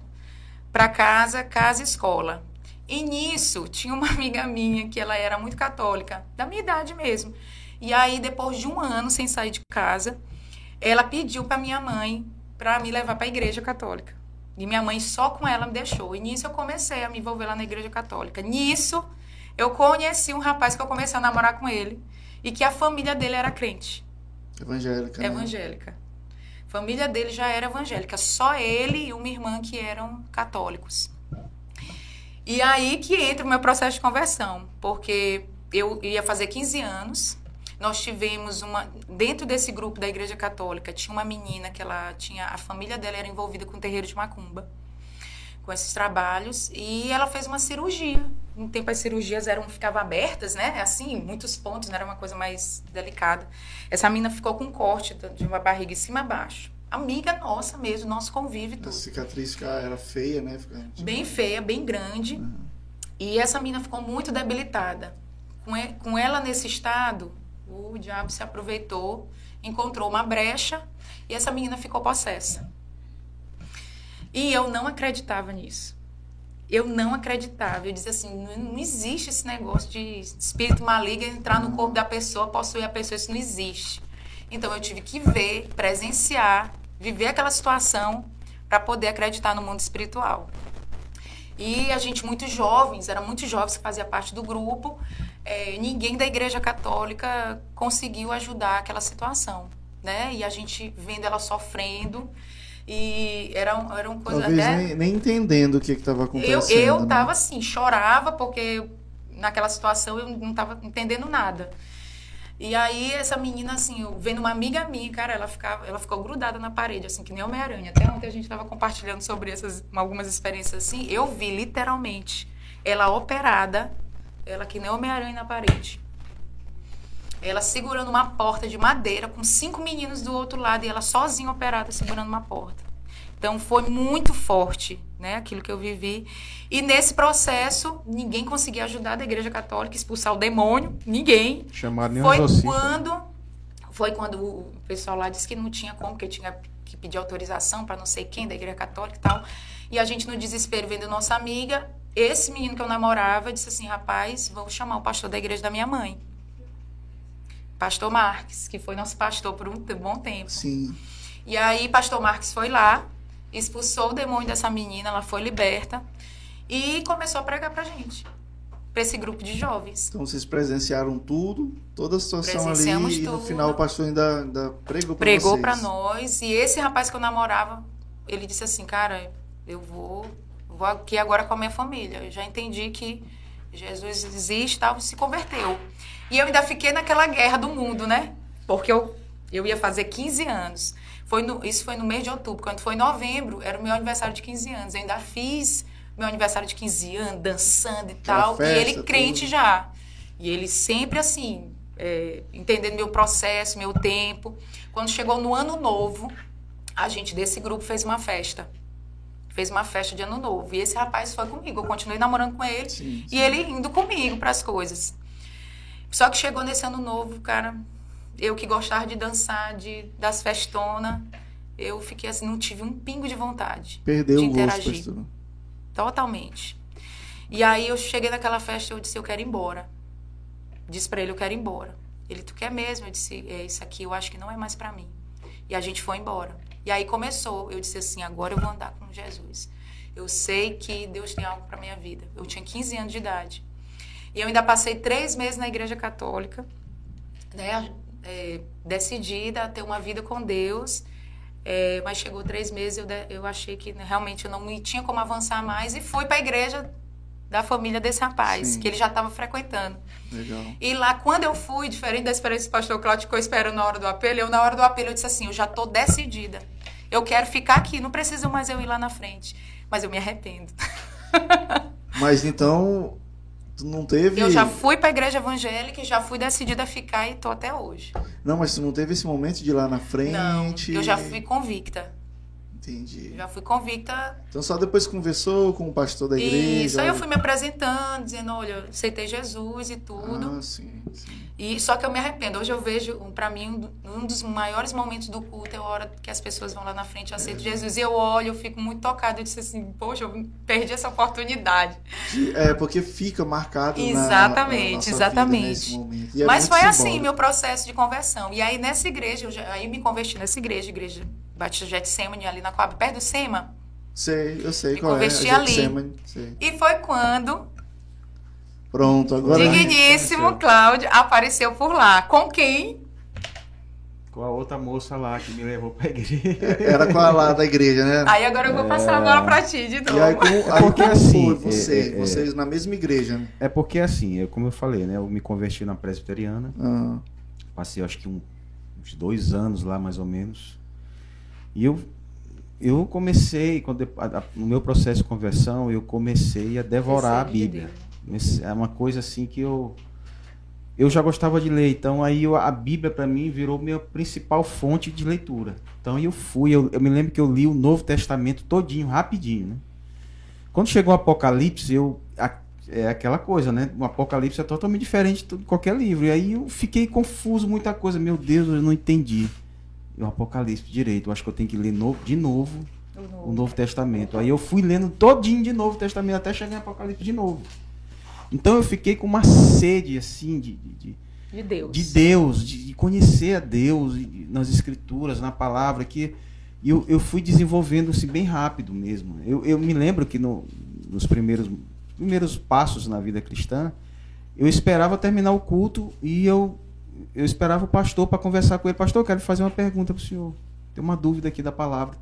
S2: para casa, casa, escola. E nisso tinha uma amiga minha que ela era muito católica, da minha idade mesmo. E aí depois de um ano sem sair de casa, ela pediu para minha mãe para me levar para a igreja católica. E minha mãe só com ela me deixou. E nisso eu comecei a me envolver lá na igreja católica. Nisso eu conheci um rapaz que eu comecei a namorar com ele e que a família dele era crente,
S1: Evangélica. né?
S2: evangélica. Família dele já era evangélica, só ele e uma irmã que eram católicos. E aí que entra o meu processo de conversão, porque eu ia fazer 15 anos. Nós tivemos uma dentro desse grupo da Igreja Católica tinha uma menina que ela tinha a família dela era envolvida com o terreiro de macumba, com esses trabalhos e ela fez uma cirurgia. Um tempo as cirurgias eram ficavam abertas, né? Assim, muitos pontos, não era uma coisa mais delicada. Essa menina ficou com um corte de uma barriga em cima a baixo. Amiga nossa mesmo, nosso convívio e
S1: A
S2: tudo
S1: cicatriz era feia, né? Fica-
S2: bem feia, bem grande. E essa menina ficou muito debilitada. Com, com ela nesse estado, o diabo se aproveitou, encontrou uma brecha e essa menina ficou possessa. E eu não acreditava nisso. Eu não acreditava. Eu dizia assim: não, existe esse negócio de espírito maligno entrar no corpo da pessoa, possuir a pessoa. Isso não existe. Então eu tive que ver, presenciar, viver aquela situação para poder acreditar no mundo espiritual. E a gente, muito jovens, eram muitos jovens que fazia parte do grupo, eh, ninguém da Igreja Católica conseguiu ajudar aquela situação, né? E a gente vendo ela sofrendo, e era, um- era uma coisa
S1: Talvez
S2: até...
S1: nem, nem entendendo o que estava acontecendo.
S2: eu
S1: né?
S2: tava assim, chorava, porque naquela situação eu não tava entendendo nada. E aí, essa menina, assim, eu vendo uma amiga minha, cara, ela, ficava, ela ficou grudada na parede, assim, que nem Homem-Aranha. Até ontem a gente tava compartilhando sobre essas, algumas experiências assim. Eu vi, literalmente, ela operada, ela que nem Homem-Aranha na parede. Ela segurando uma porta de madeira com cinco meninos do outro lado e ela sozinha operada segurando uma porta. Então foi muito forte, né, aquilo que eu vivi. E nesse processo, ninguém conseguia ajudar da Igreja Católica expulsar o demônio, ninguém.
S3: Chamaram nem
S2: Foi
S3: exorcista.
S2: quando foi quando o pessoal lá disse que não tinha como, que tinha que pedir autorização para não sei quem da Igreja Católica e tal. E a gente no desespero vendo nossa amiga, esse menino que eu namorava disse assim, rapaz, vou chamar o pastor da igreja da minha mãe. Pastor Marques, que foi nosso pastor por um bom tempo.
S1: Sim.
S2: E aí, pastor Marques foi lá, expulsou o demônio dessa menina, ela foi liberta e começou a pregar pra gente, pra esse grupo de jovens.
S1: Então vocês presenciaram tudo, toda a situação ali,
S2: Presenciamos
S1: e no
S2: tudo.
S1: final o pastor ainda, ainda pregou para
S2: Pregou
S1: vocês.
S2: pra nós e esse rapaz que eu namorava, ele disse assim, cara, eu vou, vou aqui agora com a minha família. Eu já entendi que Jesus existe, e tal, se converteu. E eu ainda fiquei naquela guerra do mundo, né? Porque eu, eu ia fazer 15 anos. Foi no, isso foi no mês de outubro. Quando foi em novembro, era o meu aniversário de 15 anos. Eu ainda fiz meu aniversário de 15 anos, dançando e tal.
S1: festa,
S2: e ele crente
S1: tudo.
S2: já. E ele sempre assim, é, entendendo meu processo, meu tempo. Quando chegou no ano novo, a gente desse grupo fez uma festa. Fez uma festa de ano novo. E esse rapaz foi comigo. Eu continuei namorando com ele.
S1: Sim,
S2: E ele indo comigo para as coisas. Só que chegou nesse ano novo, cara, eu que gostava de dançar, de das festonas, eu fiquei assim, não tive um pingo de vontade
S1: Perdeu
S2: de
S1: o gosto,
S2: interagir. Totalmente. E aí eu cheguei naquela festa, eu disse, eu quero ir embora. Disse pra ele, eu quero ir embora. Ele, tu quer mesmo? Eu disse, é isso aqui, eu acho que não é mais pra mim. E a gente foi embora. E aí começou, eu disse assim, agora eu vou andar com Jesus. Eu sei que Deus tem algo pra minha vida. Eu tinha 15 anos de idade. E eu ainda passei três meses na igreja católica, né? é, decidida a ter uma vida com Deus. É, mas chegou três meses, eu, de- eu achei que né, realmente eu não tinha como avançar mais e fui para a igreja da família desse rapaz,
S1: Sim.
S2: que ele já estava frequentando.
S1: Legal.
S2: E lá, quando eu fui, diferente da experiência do pastor Cláudio ficou esperando na hora do apelo, eu, na hora do apelo, eu disse assim: eu já estou decidida. Eu quero ficar aqui, não preciso mais eu ir lá na frente. Mas eu me arrependo.
S1: Mas então, tu não teve.
S2: Eu já fui para a igreja evangélica e já fui decidida a ficar e estou até hoje.
S1: Não, mas tu não teve esse momento de ir lá na frente.
S2: Não, eu já fui convicta.
S1: Entendi.
S2: Já fui convicta.
S1: Então só depois conversou com o pastor da igreja.
S2: Isso, aí eu fui me apresentando, dizendo, olha, aceitei Jesus e tudo.
S1: Ah, sim, sim.
S2: E só que eu me arrependo. Hoje eu vejo, pra mim, um do- dos maiores momentos do culto é a hora que as pessoas vão lá na frente e aceitam Jesus. E eu olho, eu fico muito tocada. Eu disse assim, poxa, eu perdi essa oportunidade.
S1: De- É, porque fica marcado na-
S2: Exatamente,
S1: na nossa
S2: exatamente.
S1: é
S2: Mas foi assim,
S1: simbólico.
S2: meu processo de conversão. E aí nessa igreja, eu já, aí me converti nessa igreja, igreja Batista Getsemane, ali na Coab, perto do SEMA.
S1: Sei, eu sei qual é.
S2: converti
S1: a
S2: ali.
S1: Sei.
S2: E foi quando
S1: Pronto, agora.
S2: digníssimo Cláudio apareceu por lá. Com quem?
S3: Com a outra moça lá que me levou pra igreja.
S1: Era com a lá da igreja, né?
S2: Aí agora eu vou passar a bola pra ti de novo.
S1: E aí, como, aí
S3: porque
S1: como
S3: assim,
S1: foi você,
S3: é- é-
S1: vocês na mesma igreja, né?
S3: É porque assim, eu, como eu falei, né? Eu me converti na presbiteriana.
S1: Ah,
S3: Passei acho que um- uns dois anos lá mais ou menos. E eu, eu comecei, quando no meu processo de conversão, eu comecei a devorar a Bíblia. É uma coisa assim que eu eu já gostava de ler, então aí eu- a Bíblia para mim virou minha principal fonte de leitura. Então eu fui, eu, eu me lembro que eu li o Novo Testamento todinho, rapidinho, né? Quando chegou o Apocalipse, eu a- é aquela coisa, né? O Apocalipse é totalmente diferente de qualquer livro. E aí eu fiquei confuso muita coisa. Meu Deus, eu não entendi o Apocalipse direito. Eu acho que eu tenho que ler de novo o Novo Testamento. Aí eu fui lendo todinho de Novo Testamento até chegar em Apocalipse de novo. Então eu fiquei com uma sede assim de, de, de-
S2: De Deus.
S3: de Deus, de, de conhecer a Deus e- nas Escrituras, na palavra, que eu, eu fui desenvolvendo-se bem rápido mesmo. Eu, eu me lembro que no- nos primeiros, primeiros passos na vida cristã, eu esperava terminar o culto e eu, eu esperava o pastor para conversar com ele. Pastor, eu quero fazer uma pergunta para o senhor. Tem uma dúvida aqui da palavra.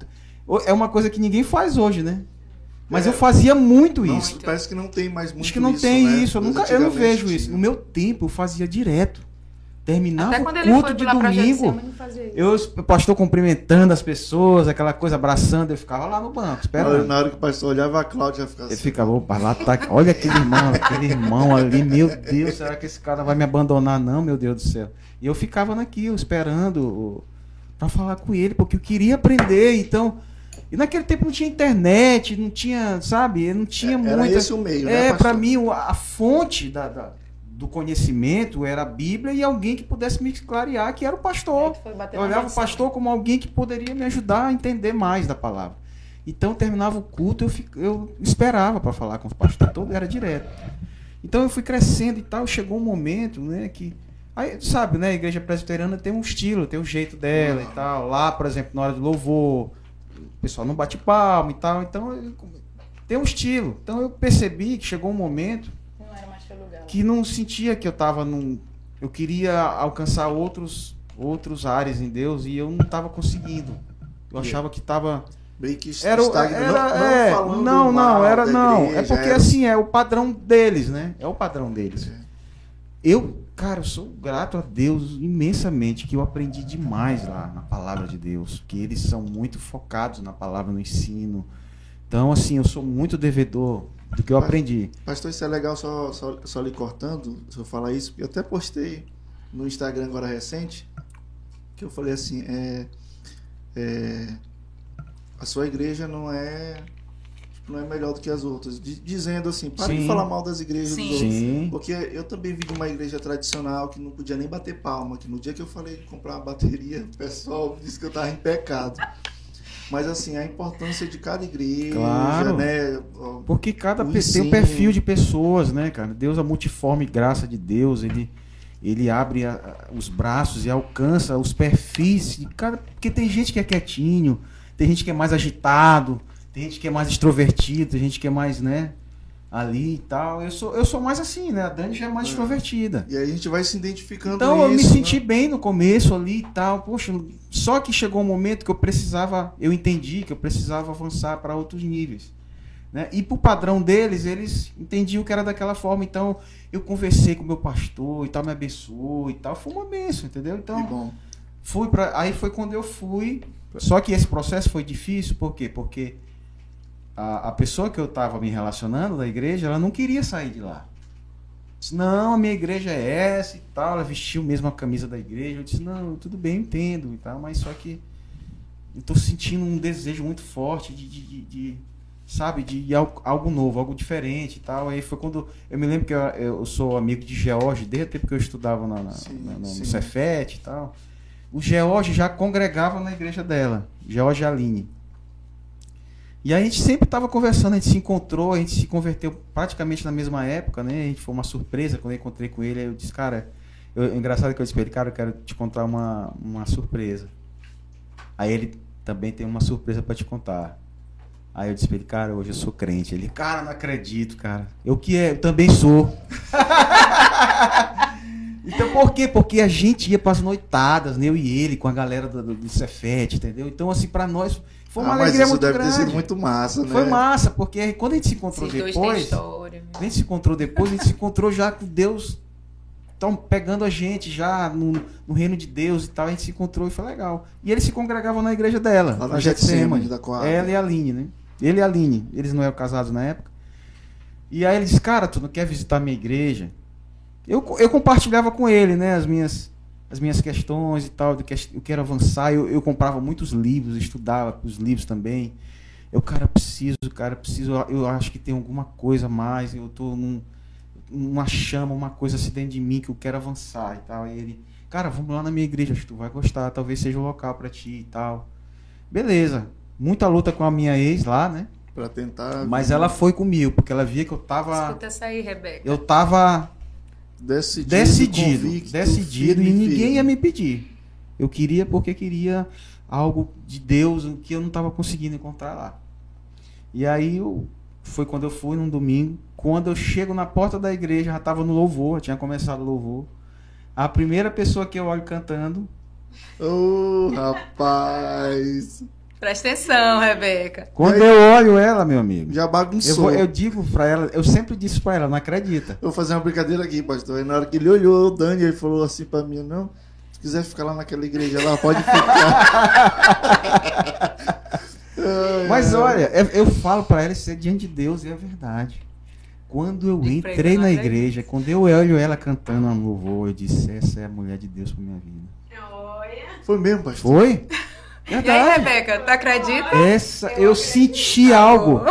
S3: É uma coisa que ninguém faz hoje, né? Mas
S1: É.
S3: eu fazia muito
S1: não,
S3: isso.
S1: parece que não tem mais muito
S3: Acho que não
S1: isso,
S3: tem
S1: né?
S3: isso. Eu, nunca, eu não vejo isso. No meu tempo, eu fazia direto. Terminava
S2: Até quando
S3: o
S2: ele
S3: culto
S2: foi
S3: de domingo.
S2: Isso.
S3: Eu, o pastor cumprimentando as pessoas, aquela coisa, abraçando. Eu ficava lá no banco,
S1: Na hora,
S3: esperando.
S1: na hora que o pastor olhava, a Cláudia ficava
S3: Ele
S1: assim.
S3: ficava, opa, lá tá. Olha aquele irmão, aquele irmão ali, meu Deus, será que esse cara vai me abandonar? Não, meu Deus do céu. E eu ficava naquilo, esperando para falar com ele, porque eu queria aprender. Então, e naquele tempo não tinha internet, não tinha, sabe? Não tinha
S1: Era
S3: muita.
S1: esse o meio, né,
S3: É, para mim, a fonte da, da- do conhecimento era a Bíblia e alguém que pudesse me clarear, que era o pastor.
S2: Bater
S3: Eu olhava o pastor como alguém que poderia me ajudar a entender mais da palavra. Então terminava o culto, eu, fi- eu esperava para falar com o pastor, todo era direto. Então eu fui crescendo e tal, chegou um momento, né, que aí sabe, né, a igreja presbiteriana tem um estilo, tem um jeito dela e tal. Lá, por exemplo, na hora do louvor, o pessoal não bate palma e tal, então tem um estilo. Então eu percebi que chegou um momento que não sentia que eu estava num. Eu queria alcançar outros outros áreas em Deus e eu não estava conseguindo. Eu achava que estava
S1: Meio que
S3: era, era
S1: não, não
S3: é, não, não, era não,
S1: igreja,
S3: é porque
S1: era-
S3: assim é o padrão deles, né? É o padrão deles.
S1: É.
S3: Eu, cara, eu sou grato a Deus imensamente que eu aprendi demais lá na palavra de Deus, que eles são muito focados na palavra, no ensino. Então, assim, eu sou muito devedor do que eu aprendi.
S1: Pastor, isso é legal só, só, só lhe cortando, se eu falar isso, eu até postei no Instagram agora recente, que eu falei assim, é, é, a sua igreja não é não é melhor do que as outras. Di- dizendo assim, para de
S3: Sim.
S1: falar mal das igrejas
S2: Sim.
S1: dos outros.
S3: Sim.
S1: Porque eu também vi de uma igreja tradicional que não podia nem bater palma, que no dia que eu falei de comprar uma bateria, o pessoal disse que eu estava em pecado. Mas assim, a importância de cada igreja,
S3: Claro.
S1: né?
S3: Porque cada tem um perfil de pessoas, né, cara? Deus, a multiforme graça de Deus, ele, ele abre a- os braços e alcança os perfis de cada. Porque tem gente que é quietinho, tem gente que é mais agitado, tem gente que é mais extrovertido, tem gente que é mais, né, ali e tal. Eu sou, eu sou mais assim, né? A Dani já é mais
S1: É.
S3: extrovertida.
S1: E aí a gente vai se identificando
S3: Então eu me senti
S1: né?
S3: bem no começo ali e tal. Poxa, só que chegou um momento que eu precisava, eu entendi que eu precisava avançar para outros níveis. Né? E pro padrão deles, eles entendiam que era daquela forma. Então, eu conversei com o meu pastor e tal, me abençoou e tal. Foi uma benção, entendeu? Então, fui para Aí foi quando eu fui. Só que esse processo foi difícil, por quê? Porque a, a pessoa que eu estava me relacionando da igreja, ela não queria sair de lá. Disse, não, a minha igreja é essa e tal. Ela vestiu mesmo a camisa da igreja. Eu disse, não, tudo bem, entendo e tal, mas só que eu tô sentindo um desejo muito forte de, de, de, de sabe, de algo, algo, novo, algo diferente e tal. Aí foi quando eu me lembro que eu, eu sou amigo de George desde o tempo que eu estudava na, na, sim, na, no, sim. Cefet e tal. O George já congregava na igreja dela, George Aline. E a gente sempre estava conversando, a gente se encontrou, a gente se converteu praticamente na mesma época, né? A gente foi uma surpresa quando eu encontrei com ele. Aí eu disse, cara, eu, é engraçado que eu disse pra ele, cara, eu quero te contar uma, uma surpresa. Aí ele também tem uma surpresa para te contar. Aí eu disse pra ele, cara, hoje eu sou crente. Ele, cara, não acredito, cara. Eu que é, eu também sou. então por quê? Porque a gente ia pras noitadas, né? eu e ele, com a galera do, do, do Cefete, entendeu? Então, assim, para nós foi uma ah, alegria muito deve grande. Ter sido
S1: muito massa, né?
S3: Foi massa, porque quando a gente se encontrou Esses depois. a gente se encontrou depois, a gente se encontrou já com Deus estão pegando a gente já no, no, reino de Deus e tal. A gente se encontrou e foi legal. E eles se congregavam na igreja dela, Lá na Getsemane. Ela e a Aline, né? Ele e a Aline. Eles não eram casados na época. E aí ele disse, cara, tu não quer visitar minha igreja? Eu, eu compartilhava com ele, né, as minhas, as minhas questões e tal, do que eu quero avançar. Eu, eu comprava muitos livros, estudava os livros também. Eu, cara, preciso, cara, preciso. Eu acho que tem alguma coisa a mais. Eu tô num uma chama, uma coisa assim dentro de mim que eu quero avançar e tal. E ele, cara, vamos lá na minha igreja, acho que tu vai gostar, talvez seja o um local para ti e tal. Beleza. Muita luta com a minha ex lá, né?
S1: Pra tentar.
S3: Mas ela foi comigo, porque ela via que eu tava.
S2: Escuta essa aí, Rebeca.
S3: Eu tava. Decidido. Decidido. Convicto, decidido e ninguém firme. ia me pedir. Eu queria porque queria algo de Deus que eu não estava conseguindo encontrar lá. E aí eu, foi quando eu fui num domingo quando eu chego na porta da igreja, já estava no louvor, tinha começado o louvor. A primeira pessoa que eu olho cantando.
S1: Ô, oh, rapaz!
S2: Presta atenção, Rebeca.
S3: Quando eu olho ela, meu amigo.
S1: Já bagunçou.
S3: Eu, vou, eu digo pra ela, eu sempre disse pra ela, não acredita.
S1: Eu vou fazer uma brincadeira aqui, pastor. E na hora que ele olhou o Dani, ele falou assim pra mim: não, se quiser ficar lá naquela igreja lá, pode ficar.
S3: Mas olha, eu, falo pra ela, isso é diante de Deus e é verdade. Quando eu entrei na igreja, quando eu olho ela cantando um louvor, eu disse: Essa é a mulher de Deus para minha vida.
S1: Olha. Foi mesmo, pastor?
S3: Foi?
S2: Verdade. E aí, Rebeca, tu acredita?
S3: Essa, eu senti algo.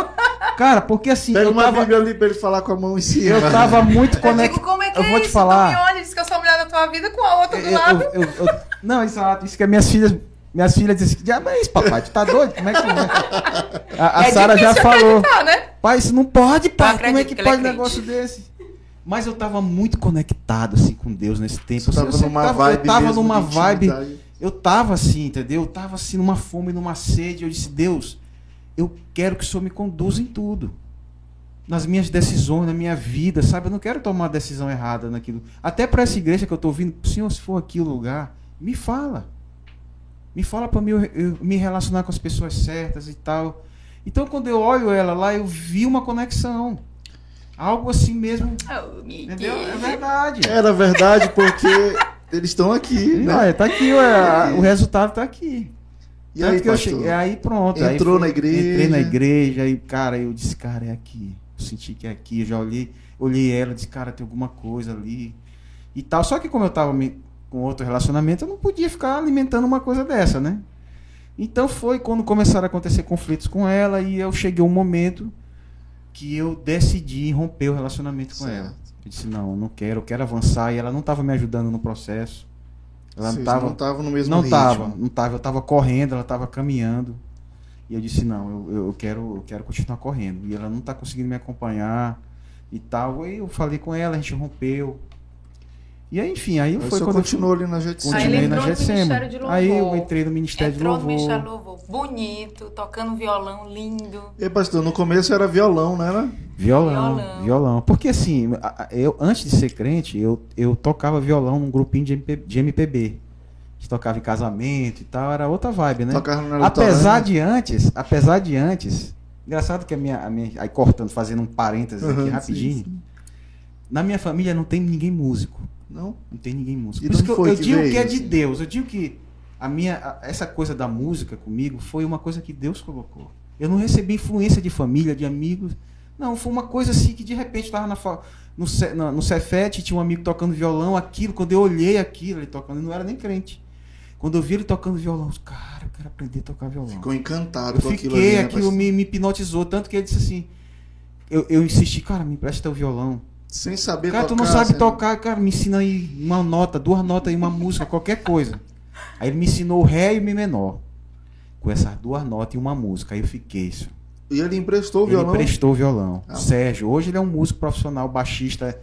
S3: Cara, porque assim.
S1: Pega eu uma tava, Bíblia ali pra ele falar com a mão em cima.
S3: Eu tava muito conectado.
S2: Como é que
S3: eu
S2: é
S3: vou
S2: isso?
S3: te falar.
S2: Tu me olha, diz que eu sou a mulher da tua vida com a outra do eu, lado.
S3: Eu, eu, não, exato. Isso que as minhas filhas minhas filhas dizem assim, diabo é isso, papai? Tu tá doido? Como é que... A, a é Sara já falou. Né? Pai, isso não pode, pai. Como é que, que pode um negócio desse? Mas eu tava muito conectado, assim, com Deus nesse tempo.
S1: Você
S3: tava
S1: eu numa tava, vibe
S3: Eu tava numa vibe... Eu tava assim, entendeu? Eu tava assim, numa fome, numa sede. Eu disse, Deus, eu quero que o Senhor me conduza em tudo. Nas minhas decisões, na minha vida, sabe? Eu não quero tomar decisão errada naquilo. Até para essa igreja que eu tô ouvindo, Senhor, se for aqui o lugar, me fala. Me fala para mim eu, eu, me relacionar com as pessoas certas e tal. Então, quando eu olho ela lá, eu vi uma conexão. Algo assim mesmo. Oh, entendeu? É verdade.
S1: Era verdade porque eles estão aqui. Né?
S3: Não, é, tá aqui, o resultado tá aqui.
S1: E Tanto aí, que eu cheguei,
S3: aí pronto.
S1: Entrou
S3: aí
S1: na igreja.
S3: Entrei na igreja e, cara, eu disse, cara, é aqui. Eu senti que é aqui. Eu já olhei, olhei ela, disse, cara, tem alguma coisa ali. E tal. Só que como eu tava me com outro relacionamento, eu não podia ficar alimentando uma coisa dessa, né? Então foi quando começaram a acontecer conflitos com ela e eu cheguei um momento que eu decidi romper o relacionamento com certo. ela. Eu disse, não, eu não quero, eu quero avançar. E ela não estava me ajudando no processo.
S1: Ela Vocês não estava no mesmo
S3: não
S1: ritmo.
S3: Tava, não estava, eu estava correndo, ela estava caminhando. E eu disse, não, eu, eu, quero, eu quero continuar correndo. E ela não está conseguindo me acompanhar e tal. Aí eu falei com ela, a gente rompeu. E aí, enfim, aí,
S1: aí
S3: foi
S1: quando continuou ali na Getsemane.
S3: Continuei na Getsemane. Aí eu entrei no Ministério
S2: Entrou
S3: de Louvor.
S2: Entrou no Ministério de Louvor. Bonito, tocando violão, lindo.
S1: E pastor, no começo era violão, não era?
S3: Violão, violão. violão. Porque assim, eu antes de ser crente, eu, eu tocava violão num grupinho de, MP, de MPB. A gente tocava em casamento e tal, era outra vibe, né?
S1: Tocava no
S3: apesar de antes, apesar de antes, Engraçado que a minha, a minha. Aí cortando, fazendo um parênteses aqui
S1: Uhum,
S3: rapidinho.
S1: sim, sim.
S3: Na minha família não tem ninguém músico.
S1: Não?
S3: Não tem ninguém músico.
S1: E
S3: Por isso
S1: de
S3: que eu, eu
S1: que
S3: digo que é de Deus. Eu digo que a minha, a- essa coisa da música comigo foi uma coisa que Deus colocou. Eu não recebi influência de família, de amigos. Não, foi uma coisa assim que de repente estava na, no, na- no Cefete, tinha um amigo tocando violão, aquilo, quando eu olhei aquilo, ele tocando, ele não era nem crente. Quando eu vi ele tocando violão, eu disse, cara, eu quero aprender a tocar violão.
S1: Ficou encantado
S3: Eu
S1: com aquilo
S3: fiquei,
S1: ali, né,
S3: aquilo
S1: pastor?
S3: me, me hipnotizou, tanto que ele disse assim, eu, eu insisti, cara, me empresta teu violão.
S1: Sem saber
S3: Cara,
S1: tocar.
S3: tu não sabe
S1: sem-
S3: tocar, cara, me ensina aí uma nota, duas notas aí, uma música, qualquer coisa. Aí ele me ensinou o Ré e o Mi menor. Com essas duas notas e uma música. Aí eu fiquei isso.
S1: E ele emprestou o
S3: Ele
S1: violão?
S3: emprestou o violão.
S1: Ah.
S3: Sérgio, hoje ele é um músico profissional, baixista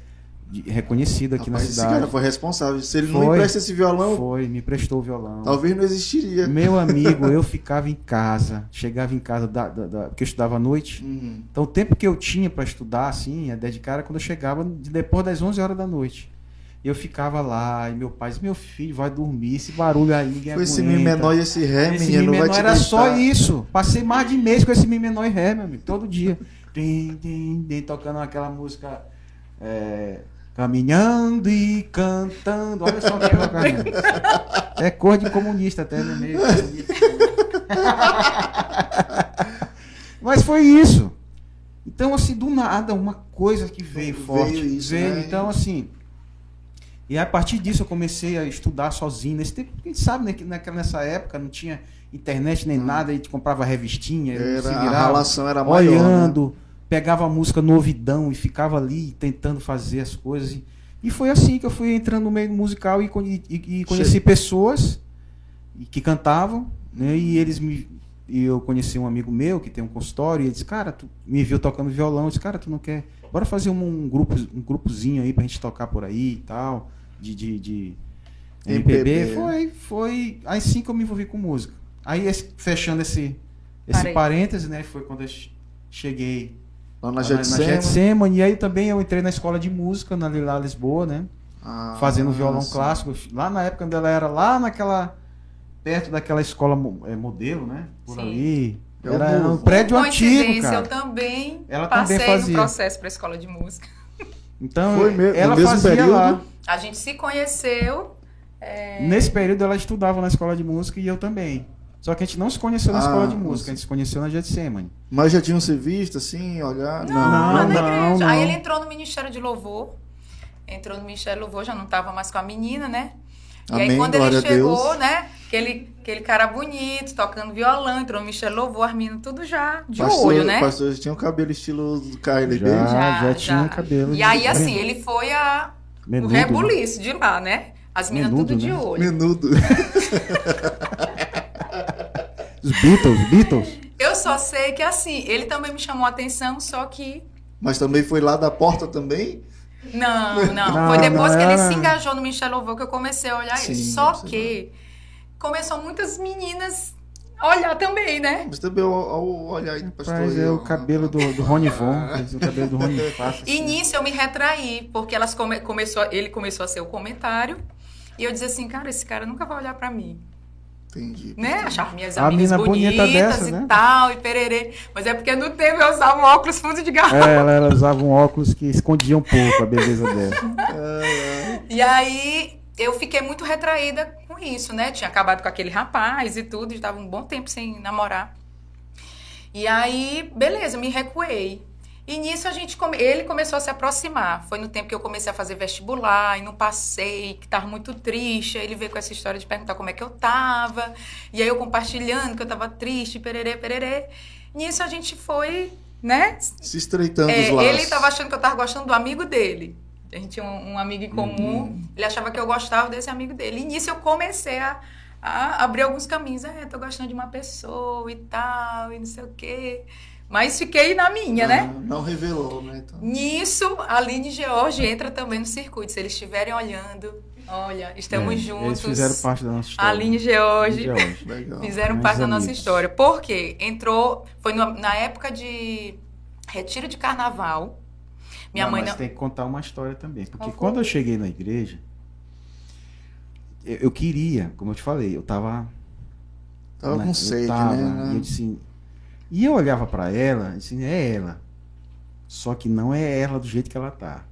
S3: reconhecido aqui
S1: Rapaz,
S3: na
S1: esse
S3: cidade.
S1: cara foi responsável. Se ele não
S3: Foi.
S1: empresta esse violão,
S3: Foi, me emprestou o violão.
S1: talvez não existiria.
S3: Meu amigo, eu ficava em casa, chegava em casa, da, da- da- porque eu estudava à noite.
S1: Uhum.
S3: Então o tempo que eu tinha para estudar, assim, a dedicar era quando eu chegava de- depois das 11 horas da noite. E eu ficava lá, e meu pai disse, meu filho, vai dormir, esse barulho aí, ninguém
S1: Foi esse. Mi menor e esse Ré,
S3: Esse
S1: menino,
S3: Mi
S1: vai
S3: menor
S1: te
S3: era só isso. Passei mais de mês com esse Mi menor e Ré, meu amigo, todo dia. Tim, tim, tim, tocando aquela música é, Caminhando e cantando. Olha só o que é. É cor de comunista até no meio. Mas foi isso. Então, assim, do nada, uma coisa que veio
S1: Veio
S3: forte.
S1: isso,
S3: veio.
S1: né?
S3: Então, assim. E a partir disso eu comecei a estudar sozinho. Nesse tempo, quem sabe, né, que naquela, nessa época não tinha internet nem nada, a gente comprava revistinha,
S1: Hum. Era, a relação era maior. né?
S3: Pegava a música no ouvidão e ficava ali tentando fazer as coisas. E, e foi assim que eu fui entrando no meio musical e, e- e conheci pessoas e- que cantavam, né? E eles me. E eu conheci um amigo meu que tem um consultório e ele disse, cara, tu me viu tocando violão, eu disse, cara, tu não quer. Bora fazer um, um grupo, um grupozinho aí pra gente tocar por aí e tal. De, de, de MPB.
S1: MPB.
S3: Foi, foi assim que eu me envolvi com música. Aí esse- fechando esse, esse
S2: Parei.
S3: parêntese, né? Foi quando eu che- cheguei
S1: Lá na
S3: na, na
S1: Getsemane.
S3: E aí também eu entrei na escola de música na Lila Lisboa, né?
S1: Ah,
S3: Fazendo violão
S1: sim.
S3: clássico. Lá na época quando ela era lá naquela. perto daquela escola é, modelo, né? Por
S2: Sim.
S3: ali.
S1: É
S3: Era um prédio antigo, cara.
S2: Eu também
S3: Ela também
S2: passei
S3: fazia.
S2: no processo para a escola de música.
S3: Então,
S1: Foi me- no
S3: ela
S1: mesmo
S3: fazia
S1: período?
S3: lá.
S2: A gente se conheceu. é,
S3: Nesse período ela estudava na escola de música e eu também. Só que a gente não se conheceu na
S1: Ah,
S3: escola de
S1: você-
S3: música, a gente se conheceu na Getsemane.
S1: Mas já tinham se visto, assim, olhar?
S2: Não,
S3: Não, não,
S2: igreja.
S3: não.
S2: Aí ele entrou no Ministério de Louvor. Entrou no Ministério de Louvor, já não estava mais com a menina, né? E
S1: Amém,
S2: aí quando ele chegou,
S1: Deus.
S2: né? Aquele, aquele cara bonito, tocando violão, entrou no Ministério de Louvor, as meninas tudo já de
S1: pastor,
S2: olho, né?
S1: Pastor, já tinha o cabelo estilo do KLB?
S3: Já. já tinha um cabelo
S2: E aí, assim, ele foi a,
S3: Menudo,
S2: o
S3: né?
S2: rebuliço de lá, né? As meninas
S3: Menudo,
S2: tudo de
S3: né?
S2: olho.
S1: Menudo.
S3: Os Beatles, Beatles.
S2: Eu só sei que, assim, ele também me chamou a atenção, só que
S1: Mas também foi lá da porta também?
S2: Não, não.
S3: Não,
S2: Foi depois
S3: não
S2: que ele
S3: era.
S2: se engajou no Michel Louvor que eu comecei a olhar ele.
S1: Sim,
S2: Só
S1: você
S2: que começou muitas meninas a olhar também, né?
S1: Mas também ao, ao olhar aí do pastor.
S3: Mas é o cabelo do, do Rony Von. O cabelo do Rony.
S2: E nisso eu me retraí, porque elas come- começou, ele começou a ser o comentário. E eu dizia assim, cara, esse cara nunca vai olhar pra mim.
S1: Entendi.
S2: Né? Achava minhas
S3: A
S2: amigas
S3: menina bonita
S2: bonitas
S3: dessa,
S2: e
S3: né?
S2: tal, e pererê. Mas é porque no tempo eu usava um óculos fundo de garrafa.
S3: É, ela, ela usava um óculos que escondia um pouco a beleza dela.
S2: E aí eu fiquei muito retraída com isso, né? Tinha acabado com aquele rapaz e tudo, estava um bom tempo sem namorar. E aí, beleza, me recuei. E nisso a gente come- ele começou a se aproximar. Foi no tempo que eu comecei a fazer vestibular e não passei, que tava muito triste. Aí ele veio com essa história de perguntar como é que eu tava. E aí eu compartilhando que eu tava triste, pererê, pererê. Nisso a gente foi, né,
S1: Se estreitando
S2: é,
S1: os laços.
S2: ele tava achando que eu tava gostando do amigo dele. A gente tinha um, um amigo em comum.
S1: Uhum.
S2: Ele achava que eu gostava desse amigo dele. E nisso eu comecei a, a abrir alguns caminhos. É, tô gostando de uma pessoa e tal, e não sei o quê. Mas fiquei na minha, né?
S1: Ah, Não revelou, né? Então.
S2: Nisso, a Aline e George entra também no circuito. Se eles estiverem olhando, olha, estamos
S3: É,
S2: juntos.
S3: Eles fizeram parte da nossa história.
S2: Aline e George
S3: George.
S1: Legal.
S2: fizeram
S3: Grandes
S2: parte da nossa
S3: amigos.
S2: história. Por quê? Entrou, foi no- na época de retiro de carnaval. Minha
S3: Não,
S2: mãe
S3: mas
S2: não.
S3: tem que contar uma história também. Porque quando eu cheguei na igreja, eu, eu queria, como eu te falei, eu tava.
S1: Tava
S3: né,
S1: com
S3: eu
S1: sede,
S3: tava,
S1: né?
S3: E eu disse. E eu olhava pra ela, assim, é ela. Só que não é ela do jeito que ela tá.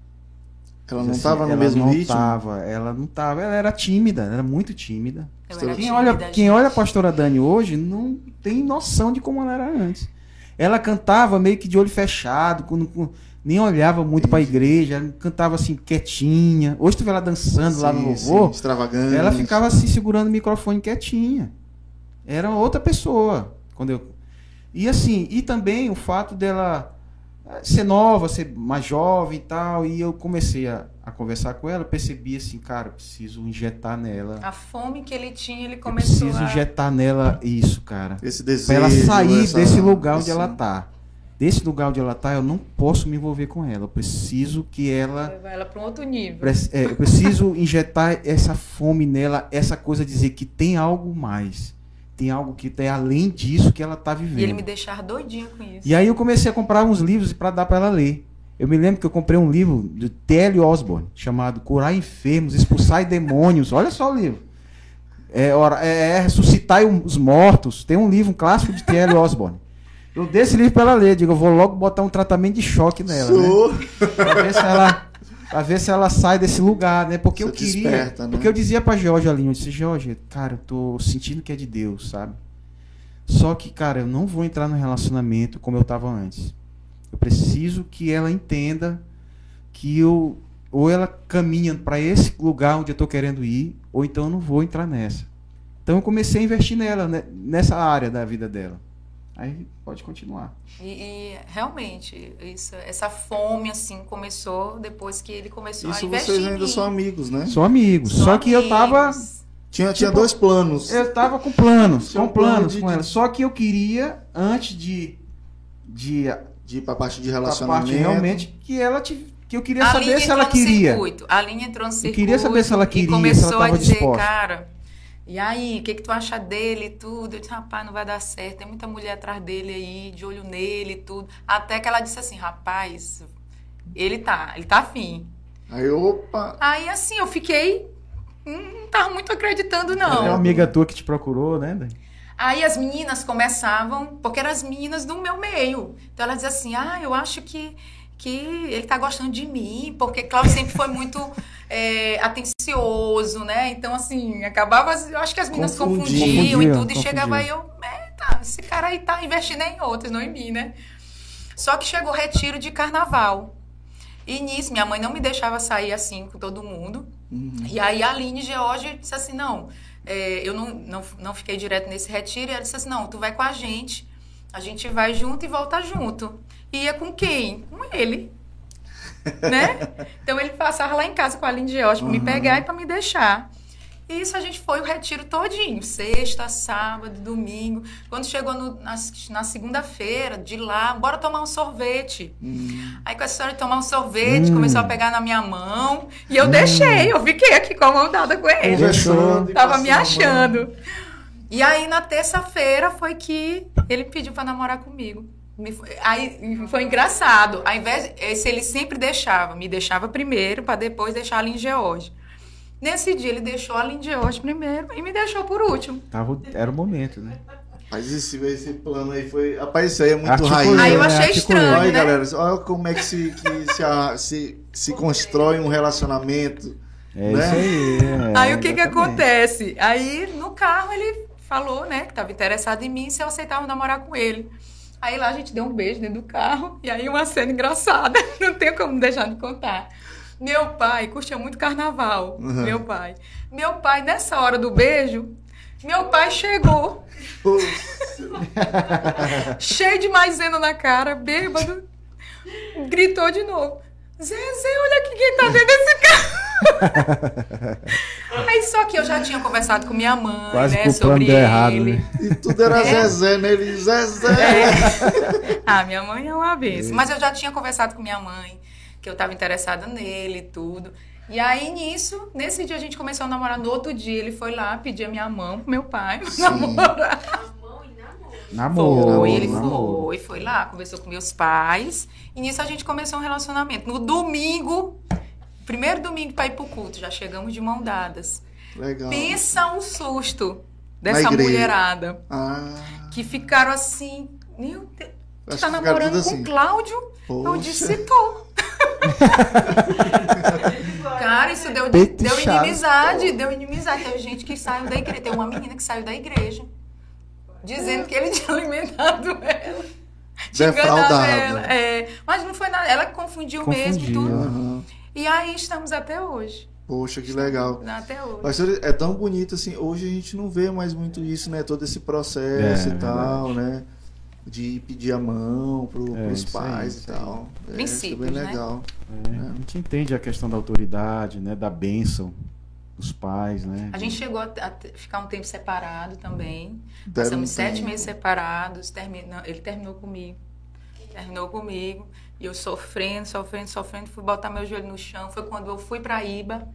S1: Ela não
S3: Assim,
S1: estava no
S3: ela
S1: mesmo
S3: não
S1: ritmo?
S3: Tava, ela não tava, ela era tímida, ela era muito tímida.
S2: Era
S3: Quem
S2: tímida,
S3: olha,
S2: gente.
S3: quem olha a pastora Dani hoje não tem noção de como ela era antes. Ela cantava meio que de olho fechado, com- com- nem olhava muito pra igreja, ela cantava assim quietinha. Hoje tu vê ela dançando lá no
S1: Sim,
S3: louvor,
S1: sim, extravagante.
S3: ela ficava assim segurando o microfone quietinha. Era outra pessoa. Quando eu... E assim, e também o fato dela eh, ser nova, ser mais jovem e tal, e eu comecei a, a conversar com ela, percebi assim, cara, eu preciso injetar nela.
S2: A fome que ele tinha, ele
S3: Eu
S2: começou
S3: preciso
S2: a...
S3: injetar nela isso, cara.
S1: Esse desejo.
S3: Pra ela sair
S1: essa-
S3: desse lugar onde
S1: esse-
S3: ela tá. Desse lugar onde ela tá, eu não posso me envolver com ela. Eu preciso que ela.
S2: levar ela para um outro nível.
S3: É, eu preciso injetar essa fome nela, essa coisa de dizer que tem algo mais. Tem algo que tem além disso que ela tá vivendo.
S2: E ele me deixar doidinho com isso.
S3: E aí eu comecei a comprar uns livros para dar para ela ler. Eu me lembro que eu comprei um livro do T.L. Osborne, chamado Curar Enfermos, Expulsar Demônios. Olha só o livro. É, ora- é, é Ressuscitar os Mortos. Tem um livro, um clássico de T.L. Osborne. Eu dei esse livro para ela ler. Digo, eu vou logo botar um tratamento de choque nela. Né?
S1: Sou.
S3: Pra ver se ela. Pra ver se ela sai desse lugar, né? Porque
S1: Você
S3: eu queria.
S1: desperta, né?
S3: Porque eu dizia pra Georgia ali, eu disse, Georgia, cara, eu tô sentindo que é de Deus, sabe? Só que, cara, eu não vou entrar no relacionamento como eu tava antes. Eu preciso que ela entenda que eu. Ou ela caminha pra esse lugar onde eu tô querendo ir, ou então eu não vou entrar nessa. Então eu comecei a investir nela, né, nessa área da vida dela. Aí pode continuar.
S2: E, e, realmente, isso, essa fome, assim, começou depois que ele começou a
S1: Isso
S2: investir
S1: vocês
S2: em
S1: ainda são amigos, né?
S3: Sou amigos.
S2: Só
S3: Só que eu tava.
S2: amigos.
S1: Tinha, tinha
S3: Tipo,
S1: dois planos.
S3: Eu tava com planos,
S1: Tinha um
S3: com
S1: plano
S3: planos
S1: de-
S3: com
S1: de-
S3: ela. Só que eu queria, antes de, de
S1: De ir pra parte de
S3: pra
S1: relacionamento.
S3: parte realmente, que ela tive, que eu queria
S2: A
S3: saber se ela queria.
S2: Circuito. A Aline entrou no circuito.
S3: queria saber se ela queria,
S2: E
S3: se ela
S2: começou a
S3: tava
S2: dizer,
S3: disposta.
S2: cara, e aí, o que, que tu acha dele e tudo? Eu disse, rapaz, não vai dar certo. Tem muita mulher atrás dele aí, de olho nele e tudo. Até que ela disse assim, rapaz, ele tá, ele tá afim.
S1: Aí, opa.
S2: Aí, assim, eu fiquei. hum, Não tava muito acreditando,
S3: Tem uma
S2: não.
S3: amiga tua que te procurou, né? Dani?
S2: Aí as meninas começavam, porque eram as meninas do meu meio. Então elas diziam assim: ah, eu acho que, que ele tá gostando de mim, porque Cláudio sempre foi muito é, atencioso, né? Então, assim, acabava. Eu acho que as meninas
S1: Confundia.
S2: confundiam, e tudo, e chegava aí eu, eita, esse cara aí tá investindo em outros, não em mim, né? Só que chegou o retiro de carnaval. E nisso, minha mãe não me deixava sair assim com todo mundo.
S1: Uhum.
S2: E aí a Aline George disse assim, não, é, eu não, não, não fiquei direto nesse retiro. E ela disse assim, não, tu vai com a gente. A gente vai junto e volta junto. E ia com quem? Com ele. né? Então ele passava lá em casa com a George pra me
S1: Uhum.
S2: pegar e pra me deixar. E isso a gente foi o retiro todinho. Sexta, sábado, domingo. Quando chegou no- na, na segunda-feira, de lá, bora tomar um sorvete.
S1: Hum.
S2: Aí com história de tomar um sorvete,
S3: Hum.
S2: começou a pegar na minha mão. E eu deixei, eu fiquei aqui com a mão dada com ele.
S1: Conversando.
S2: Tava me
S1: a
S2: achando. E aí na terça-feira foi que ele pediu pra namorar comigo. Me foi- Aí foi engraçado. Ao invés, esse ele sempre deixava, me deixava primeiro pra depois deixar a Aline George. Nesse dia ele deixou a Aline George primeiro e me deixou por último.
S3: Tava, era o momento, né?
S1: Mas esse, esse plano aí foi. Rapaz, isso aí é muito
S3: Articulou,
S1: raiz.
S2: Aí eu
S3: né?
S2: achei
S3: Articulou.
S2: estranho,
S1: Olha,
S2: né?
S1: galera, olha como é que se, que se, a- se, se constrói um relacionamento.
S3: É
S1: Né?
S3: isso aí. é,
S2: Aí o que que acontece? Aí no carro ele falou, né, que tava interessado em mim se eu aceitava namorar com ele. Aí lá a gente deu um beijo dentro do carro e aí uma cena engraçada, não tem como deixar de contar. Meu pai curtia muito carnaval,
S1: Uhum.
S2: meu pai. Meu pai nessa hora do beijo, meu pai chegou cheio de maisena na cara, bêbado, gritou de novo. Zezé, olha aqui quem tá dentro desse carro. Aí só que eu já tinha conversado com minha mãe,
S3: Quase
S2: né, sobre ele.
S3: errado, né?
S1: E tudo era
S2: É.
S1: Zezé nele. Zezé!
S2: É. Ah, minha mãe é uma vez. Mas eu já tinha conversado com minha mãe, que eu tava interessada nele e tudo. E aí, nisso, nesse dia a gente começou a namorar. No outro dia, ele foi lá pedir a minha mão pro meu pai pra
S1: Sim.
S2: namorar.
S3: Namoro.
S2: Foi, ele
S3: namoro.
S2: foi, foi lá, conversou com meus pais. E nisso a gente começou um relacionamento. No domingo, primeiro domingo pra ir pro culto, já chegamos de mão dadas.
S1: Legal.
S2: Pensa um susto dessa mulherada.
S1: Ah,
S2: Que ficaram assim, Meu Deus, tu
S1: Acho
S2: tá namorando com
S1: assim.
S2: o Cláudio? Eu
S1: Poxa.
S2: disse, tô. Cara, isso deu, deu inimizade, deu inimizade. Teve gente que saiu da igreja, tem uma menina que saiu da igreja, dizendo que ele tinha alimentado ela. Tinha enganado ela. É, mas não foi nada, ela confundiu, mesmo
S3: Confundiu.
S2: tudo.
S1: Aham.
S2: E aí estamos até hoje.
S1: Poxa, que legal.
S2: Até hoje.
S1: Pastor, é tão bonito assim. Hoje a gente não vê mais muito isso, né? Todo esse processo
S3: É,
S1: e tal, né? De pedir a mão pro,
S3: É,
S1: pros
S3: aí,
S1: pais
S3: isso
S1: e tal. É,
S2: Princípios,
S1: é bem
S2: né?
S1: legal.
S3: É, a gente entende a questão da autoridade, né? Da bênção dos pais, né?
S2: A gente chegou a, ficar um tempo separado também.
S1: Deram
S2: Passamos
S1: um
S2: sete meses separados. Termina, ele terminou comigo. Terminou comigo. E eu sofrendo, sofrendo, sofrendo. Fui botar meu joelho no chão. Foi quando eu fui pra IBA.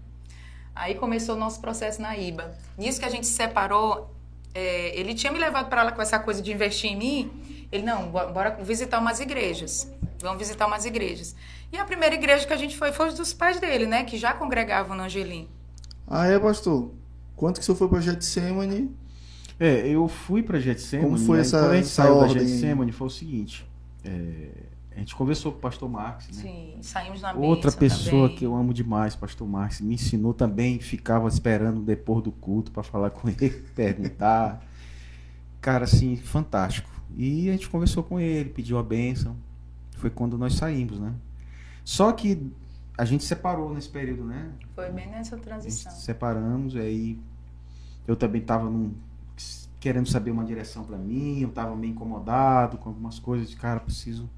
S2: Aí começou o nosso processo na IBA. Nisso que a gente se separou, é, ele tinha me levado para lá com essa coisa de investir em mim. Ele, não, bo- bora visitar umas igrejas. Vamos visitar umas igrejas. E a primeira igreja que a gente foi foi dos pais dele, né? Que já congregavam no Angelim.
S1: Ah, é, pastor? Quanto que o senhor foi pra Getsemane?
S3: É, eu fui pra Getsemane.
S1: Como foi
S3: né?
S1: essa-
S3: Quando a gente
S1: essa
S3: saiu da
S1: ordem?
S3: Getsemane, foi o seguinte. é, a gente conversou com o pastor Marx, né?
S2: Sim, saímos na
S3: Outra pessoa
S2: também.
S3: que eu amo demais, pastor Marx, me ensinou também, ficava esperando depois do culto para falar com ele, perguntar. Cara, assim, fantástico. E a gente conversou com ele, pediu a bênção. Foi quando nós saímos, né? Só que a gente separou nesse período, né?
S2: Foi bem nessa transição.
S3: se separamos, e aí eu também estava querendo saber uma direção para mim, eu estava meio incomodado com algumas coisas, de cara, preciso.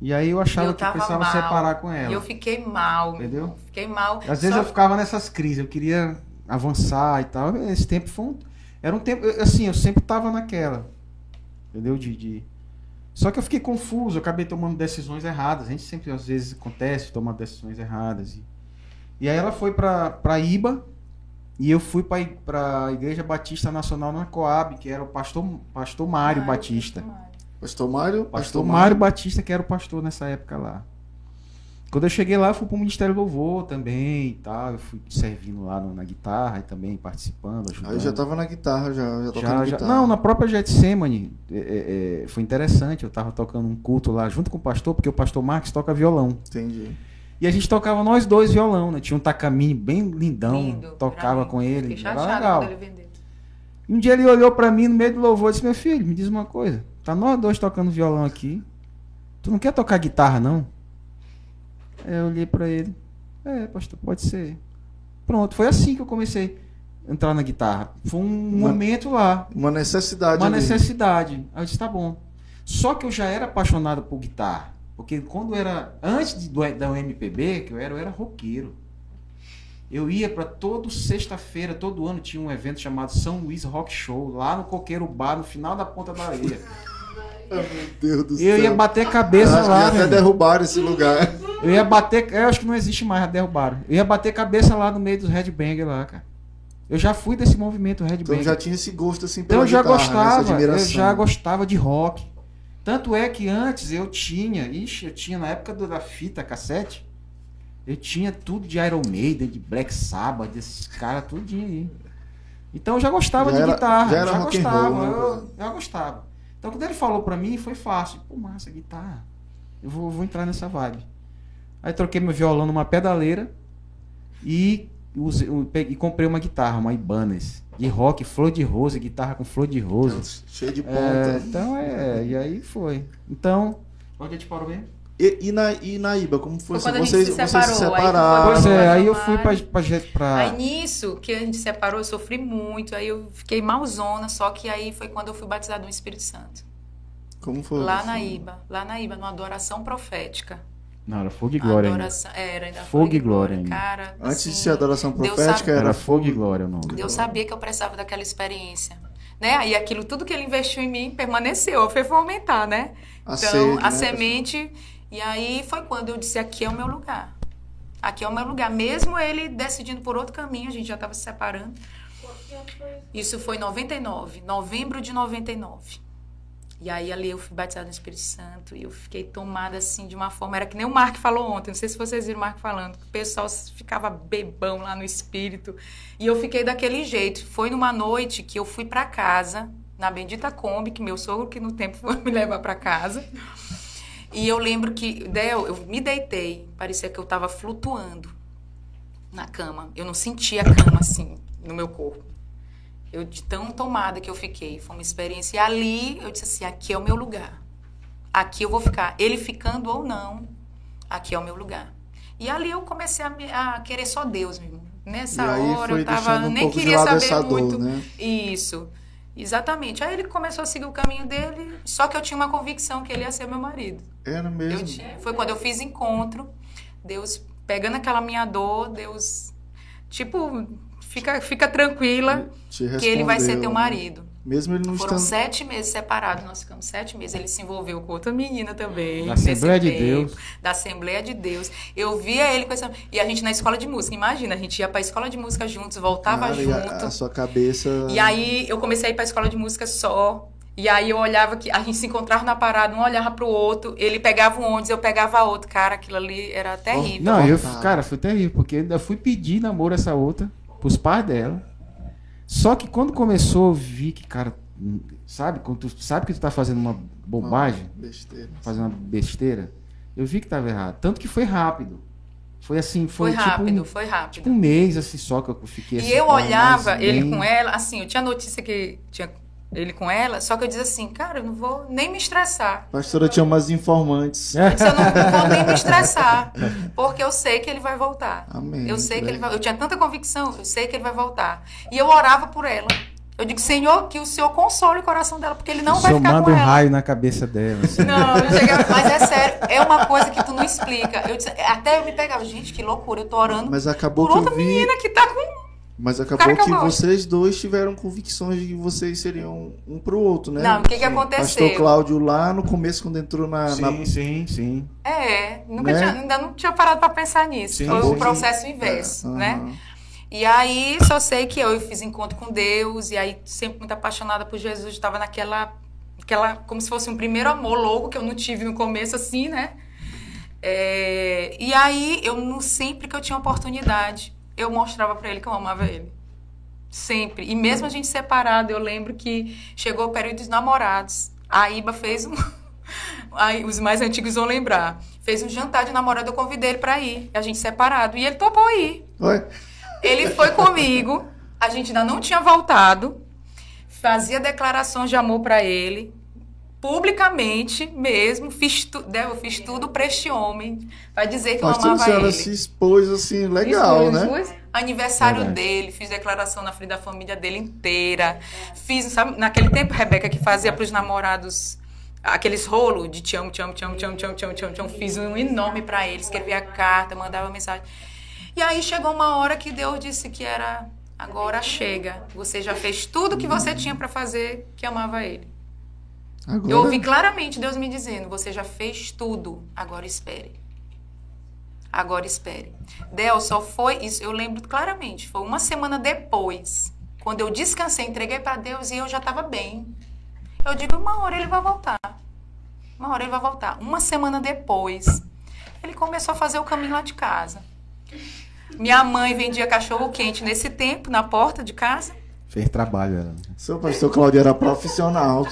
S3: E aí eu achava
S2: Eu
S3: que precisava
S2: mal.
S3: separar com
S2: E
S3: ela.
S2: eu fiquei mal.
S3: Entendeu?
S2: Fiquei mal.
S3: Às vezes
S2: Só-
S3: eu ficava nessas crises, eu queria avançar e tal. Esse tempo foi um, era um tempo, assim, eu sempre tava naquela. Entendeu? De, de- Só que eu fiquei confuso, eu acabei tomando decisões erradas. A gente sempre às vezes acontece, toma decisões erradas. E, e aí ela foi pra, pra Iba e eu fui pra, I- pra Igreja Batista Nacional na Coab, que era o pastor, pastor Mário Batista.
S2: Mário.
S1: Pastor Mário?
S3: Pastor Mário Batista, que era o pastor nessa época lá. Quando eu cheguei lá, eu fui pro Ministério do Louvor também e tal. Eu fui servindo lá no- na guitarra e também participando, ajudando.
S1: Aí eu já tava na guitarra, já, já tocando
S3: Já- já-
S1: guitarra.
S3: Não, na própria Getsemane é, é, é, foi interessante. Eu tava tocando um culto lá junto com o pastor, porque o pastor Marcos toca violão.
S1: Entendi.
S3: E a gente tocava nós dois violão, né? Tinha um Takamine bem lindão,
S2: Lindo,
S3: tocava com ele.
S2: Fiquei
S3: Era
S2: chateada
S3: legal.
S2: quando ele vendeu.
S3: E Um dia ele olhou pra mim no meio do louvor e disse: Meu filho, me diz uma coisa. Tá nós dois tocando violão aqui. Tu não quer tocar guitarra, não? Aí eu olhei pra ele. É, pastor, pode ser. Pronto, foi assim que eu comecei a entrar na guitarra. Foi um
S1: Uma-
S3: momento lá,
S1: Uma necessidade
S3: uma
S1: ali.
S3: necessidade. Aí eu disse: Tá bom. Só que eu já era apaixonado por guitarra. Porque quando era. Antes de- do, da UMPB, que eu era, eu era roqueiro. Eu ia pra todo sexta-feira, todo ano tinha um evento chamado São Luís Rock Show, lá no Coqueiro Bar, no final da Ponta da Areia.
S1: Meu Deus do
S3: Eu
S1: céu.
S3: ia bater cabeça
S1: Acho que
S3: lá,
S1: até
S3: velho.
S1: derrubaram esse lugar.
S3: Eu ia bater. Eu acho que não existe mais, já derrubaram. Eu ia bater cabeça lá no meio dos headbanger lá, cara. Eu já fui desse movimento
S1: Então
S3: headbanger.
S1: já tinha esse gosto assim
S3: Então
S1: pela
S3: eu já
S1: guitarra, né?
S3: Gostava, eu já gostava de rock. Tanto é que antes eu tinha, ixi, eu tinha na época do- da fita cassete, eu tinha tudo de Iron Maiden, de Black Sabbath, desses caras, tudinho aí. Então eu já gostava
S1: Já
S3: de
S1: era-
S3: guitarra,
S1: já
S3: já, gostava,
S1: roll, né,
S3: eu, eu gostava. Então quando ele falou pra mim, foi fácil. Pô, massa, guitarra. Eu vou, vou entrar nessa vibe. Aí troquei meu violão numa pedaleira e, usei- e comprei uma guitarra, uma Ibanez. De rock, flor de rosa, guitarra com flor de rosa.
S1: Cheio de
S3: É,
S1: ponta.
S3: então é, e aí foi. Então. Onde a gente parou mesmo?
S1: E, e na, e na Iba, como foi?
S2: Foi
S1: assim?
S2: quando a gente
S1: vocês,
S2: se
S1: vocês
S2: separou,
S1: se
S2: aí foi
S1: separaram.
S3: Pois é, aí eu fui pra. pra, pra-
S2: Aí nisso que a gente separou, eu sofri muito. Aí eu fiquei malzona, só que aí foi quando eu fui batizada no Espírito Santo.
S1: Como foi?
S2: Lá
S1: assim?
S2: na IBA, lá na IBA, numa adoração profética.
S3: Não, era fogo e glória. ainda.
S2: adoração, era, ainda
S3: Fogo
S2: foi
S3: e glória ainda.
S2: Cara,
S1: Antes de
S2: assim,
S1: ser adoração
S2: Deus
S1: profética,
S2: sabe-
S1: era
S3: fogo e glória o nome.
S2: Eu sabia que eu precisava daquela experiência. Né? Aí aquilo, tudo que ele investiu em mim permaneceu, foi fomentar, né?
S1: a
S2: então,
S1: sede,
S2: a
S1: né?
S2: semente. E aí foi quando eu disse: aqui é o meu lugar. Aqui é o meu lugar. Mesmo ele decidindo por outro caminho, a gente já estava se separando. Isso foi em 99, novembro de 99. E aí ali eu fui batizada no Espírito Santo e eu fiquei tomada assim de uma forma. Era que nem o Mark falou ontem, não sei se vocês viram o Mark falando, que o pessoal ficava bebão lá no espírito. E eu fiquei daquele jeito. Foi numa noite que eu fui para casa, na bendita Kombi, que meu sogro que no tempo foi me levar para casa. E eu lembro que Del, eu me deitei, parecia que eu estava flutuando na cama. Eu não sentia a cama assim no meu corpo. Eu de tão tomada que eu fiquei, foi uma experiência. E ali eu disse assim, aqui é o meu lugar. Aqui eu vou ficar. Ele ficando ou não, aqui é o meu lugar. E ali eu comecei a, me, a querer só Deus mesmo. Nessa hora eu tava, nem queria saber muito. Dor, né? Isso. Exatamente. Aí ele começou a seguir o caminho dele, só que eu tinha uma convicção que ele ia ser meu marido.
S1: Era mesmo?
S2: Tinha, foi quando eu fiz encontro, Deus pegando aquela minha dor, Deus, tipo, fica, fica tranquila que ele vai ser teu marido.
S1: Mesmo ele não
S2: Foram
S1: estando...
S2: sete meses separados, nós ficamos sete meses. Ele se envolveu com outra menina também.
S3: Da Assembleia de Deus.
S2: Da Assembleia de Deus. Eu via ele com essa. E a gente na escola de música, imagina, a gente ia pra escola de música juntos, voltava
S1: Cara,
S2: junto.
S1: A, a sua cabeça.
S2: E aí eu comecei a ir pra escola de música só. E aí eu olhava que a gente se encontrava na parada, um olhava pro outro, ele pegava um ônibus, eu pegava outro. Cara, aquilo ali era terrível.
S3: Não, eu, cara, foi terrível, porque eu ainda fui pedir namoro essa outra pros pais dela. Só que quando começou, eu vi que, cara, sabe, quando tu sabe que tu tá fazendo uma bobagem,
S1: oh, besteira.
S3: fazendo uma besteira, eu vi que tava errado. Tanto que foi rápido. Foi assim, foi,
S2: foi rápido,
S3: tipo um,
S2: foi rápido.
S3: Tipo um mês assim só que eu fiquei assim,
S2: E eu olhava ele bem... com ela, assim, eu tinha notícia que tinha ele com ela, só que eu dizia assim, cara, eu não vou nem me estressar.
S1: A pastora tinha umas informantes.
S2: Eu, disse, eu não, não, vou nem me estressar, porque eu sei que ele vai voltar.
S1: Amém.
S2: Eu sei que ele vai, eu tinha tanta convicção, eu sei que ele vai voltar. E eu orava por ela. Eu digo, Senhor, que o Senhor console o coração dela, porque ele não vai ficar com
S3: um
S2: ela.
S3: raio na cabeça dela. Assim.
S2: Não, eu cheguei, mas é sério, é uma coisa que tu não explica. Eu disse, até eu me pegava, gente, que loucura, eu tô orando
S1: mas acabou
S2: por
S1: que
S2: outra
S1: vi...
S2: menina que tá com
S1: mas acabou que, que vocês dois tiveram convicções de que vocês seriam um pro outro, né?
S2: Não, o que que aconteceu?
S1: Pastor Cláudio lá no começo, quando entrou na...
S3: Sim,
S1: na...
S3: sim, sim.
S2: É, nunca
S1: Né?
S2: tinha, ainda não tinha parado para pensar nisso.
S3: Sim,
S2: Foi o processo inverso,
S1: É,
S2: né?
S1: aham.
S2: E aí, só sei que eu fiz encontro com Deus, e aí, sempre muito apaixonada por Jesus, estava naquela, aquela, como se fosse um primeiro amor louco que eu não tive no começo, assim, né? É, e aí, eu não, sempre que eu tinha oportunidade, eu mostrava para ele que eu amava ele. Sempre. E mesmo a gente separado, eu lembro que chegou o período dos namorados. A Iba fez um. Aí, os mais antigos vão lembrar. Fez um jantar de namorado, eu convidei ele para ir. A gente separado. E ele topou ir.
S1: Oi?
S2: Ele foi comigo, a gente ainda não tinha voltado, fazia declarações de amor para ele, publicamente mesmo, fiz, tu, né, eu fiz tudo para este homem, para dizer que eu
S1: Pastor, a
S2: amava ele.
S1: se expôs assim, legal,
S2: Fiz,
S1: né?
S2: fiz, Aniversário
S3: Verdade.
S2: dele, fiz declaração na frente da família dele inteira. Fiz, sabe, naquele tempo, Rebeca, que fazia para os namorados aqueles rolos de te amo, te amo, te amo, te amo, te amo, te amo, te amo, te amo. Fiz um enorme para ele, escrevia carta, mandava mensagem. E aí chegou uma hora que Deus disse que era agora chega. Você já fez tudo que você tinha para fazer que amava ele.
S1: Agora,
S2: Eu ouvi claramente Deus me dizendo: Você já fez tudo, agora espere. Agora espere. Del só foi isso, eu lembro claramente. Foi uma semana depois, quando eu descansei, entreguei para Deus e eu já estava bem. Eu digo: Uma hora ele vai voltar. Uma hora ele vai voltar. Uma semana depois, ele começou a fazer o caminho lá de casa. Minha mãe vendia cachorro quente nesse tempo, na porta de casa.
S3: Fez trabalho ela. né?
S1: seu pastor Cláudio era profissional.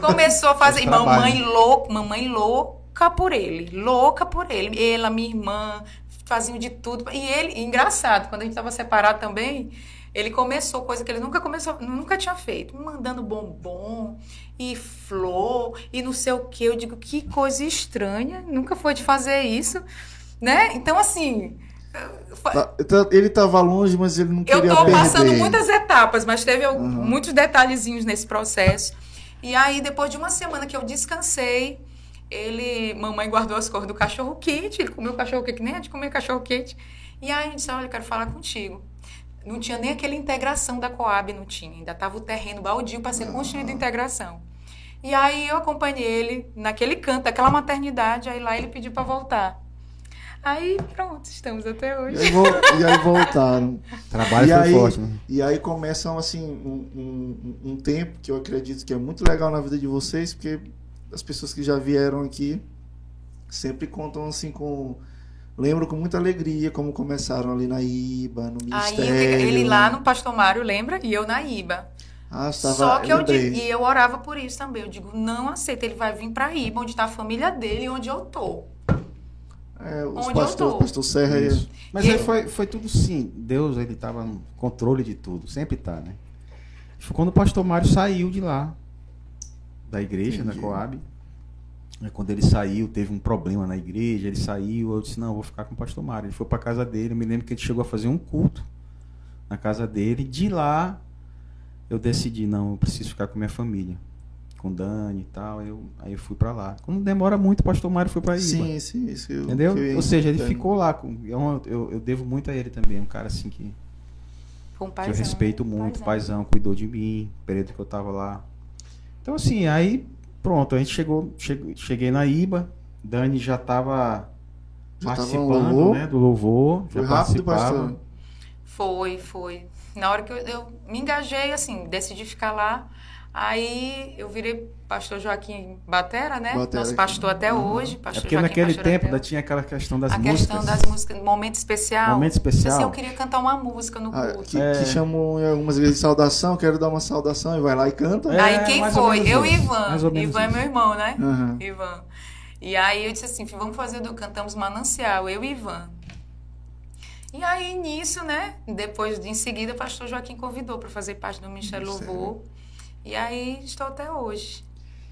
S2: Começou a fazer. E
S3: trabalho.
S2: mamãe louca, mamãe louca por ele. Louca por ele. Ela, minha irmã, faziam de tudo. E ele, engraçado, quando a gente estava separado também, ele começou coisa que ele nunca começou, nunca tinha feito. Mandando bombom e flor e não sei o que. Eu digo, que coisa estranha. Nunca foi de fazer isso. Né? Então, assim.
S1: Tá- tá- Ele estava longe, mas ele não
S2: eu
S1: queria perder.
S2: passando muitas etapas, mas teve
S1: Uhum.
S2: muitos detalhezinhos nesse processo. E aí, depois de uma semana que eu descansei, ele, mamãe guardou as cores do cachorro quente, ele comeu cachorro quente, que nem a gente comia cachorro quente. E aí, eu disse: Olha, eu quero falar contigo. Não tinha nem aquela integração da Coab, não tinha. Ainda estava o terreno baldio para ser construído a integração. E aí, eu acompanhei ele naquele canto, daquela maternidade. Aí lá ele pediu para voltar. Aí, pronto, estamos até
S1: E
S2: hoje.
S1: aí, vol- e aí voltaram.
S3: Trabalho
S1: E
S3: foi
S1: aí-
S3: forte, né?
S1: E aí começam assim um, um, um tempo que eu acredito que é muito legal na vida de vocês, porque as pessoas que já vieram aqui sempre contam assim com lembram com muita alegria como começaam ali na IBA, no
S2: Aí
S1: ministério.
S2: ele lá no Pastor Mário, lembra? E eu na IBA.
S1: Ah, estava,
S2: Só que eu digo, e eu orava por isso também. Eu digo, não aceita, ele vai vir pra Iba, onde tá a família dele e onde eu tô.
S1: É, os
S2: Onde eu
S1: pastor,
S2: tô.
S1: pastor Serra.
S3: Isso. Mas
S2: E-
S3: aí foi, foi tudo sim. Deus, ele estava no controle de tudo. Sempre tá, né? Foi quando o pastor Mário saiu de lá, da igreja,
S1: Entendi.
S3: da Coab. Aí quando ele saiu, teve um problema na igreja, ele saiu, eu disse, não, eu vou ficar com o pastor Mário. Ele foi para casa dele, eu me lembro que ele chegou a fazer um culto na casa dele. De lá, eu decidi, não, eu preciso ficar com minha família. Com Dani e tal, eu, aí eu fui para lá. Quando demora muito, o pastor Mário foi para Iba.
S1: Sim, sim, isso. que eu-
S3: Entendeu?
S1: que eu
S3: Ou seja, ele ficou lá. Com, eu, eu, eu devo muito a ele também. Um cara assim que,
S2: um
S3: que
S2: paizão,
S3: eu respeito
S2: um
S3: muito.
S2: paizão.
S3: Paizão, cuidou de mim, período que eu tava lá. Então, assim, aí pronto, a gente chegou, chegou cheguei na IBA. Dani já tava
S1: Já tava no
S3: participando
S1: louvor?
S3: né, do louvor.
S1: Foi
S3: já
S1: rápido,
S3: participava.
S1: pastor.
S2: Foi, foi. Na hora que eu, eu me engajei, assim, decidi ficar lá. Aí eu virei pastor Joaquim Batera, né?
S1: Batera,
S2: Nosso pastor até
S1: Uhum.
S2: hoje.
S3: É
S2: Pastor
S3: porque
S2: Joaquim,
S3: naquele tempo ainda tinha aquela questão das
S2: a
S3: músicas.
S2: questão das músicas, momento especial.
S3: Momento especial.
S2: Assim, eu queria cantar uma música no
S1: Ah,
S2: culto.
S1: que,
S3: É.
S1: que chamam algumas vezes de saudação, quero dar uma saudação e vai lá e canta.
S3: É,
S2: Aí quem foi? Eu e. Ivan.
S3: Mais ou menos
S2: Ivan é meu irmão, né?
S1: Aham.
S2: Ivan. E aí eu disse assim, vamos fazer do Cantamos Manancial, eu e Ivan. E aí nisso, né, depois de em seguida o pastor Joaquim convidou para fazer parte do Ministério. Louvor. E aí estou até hoje,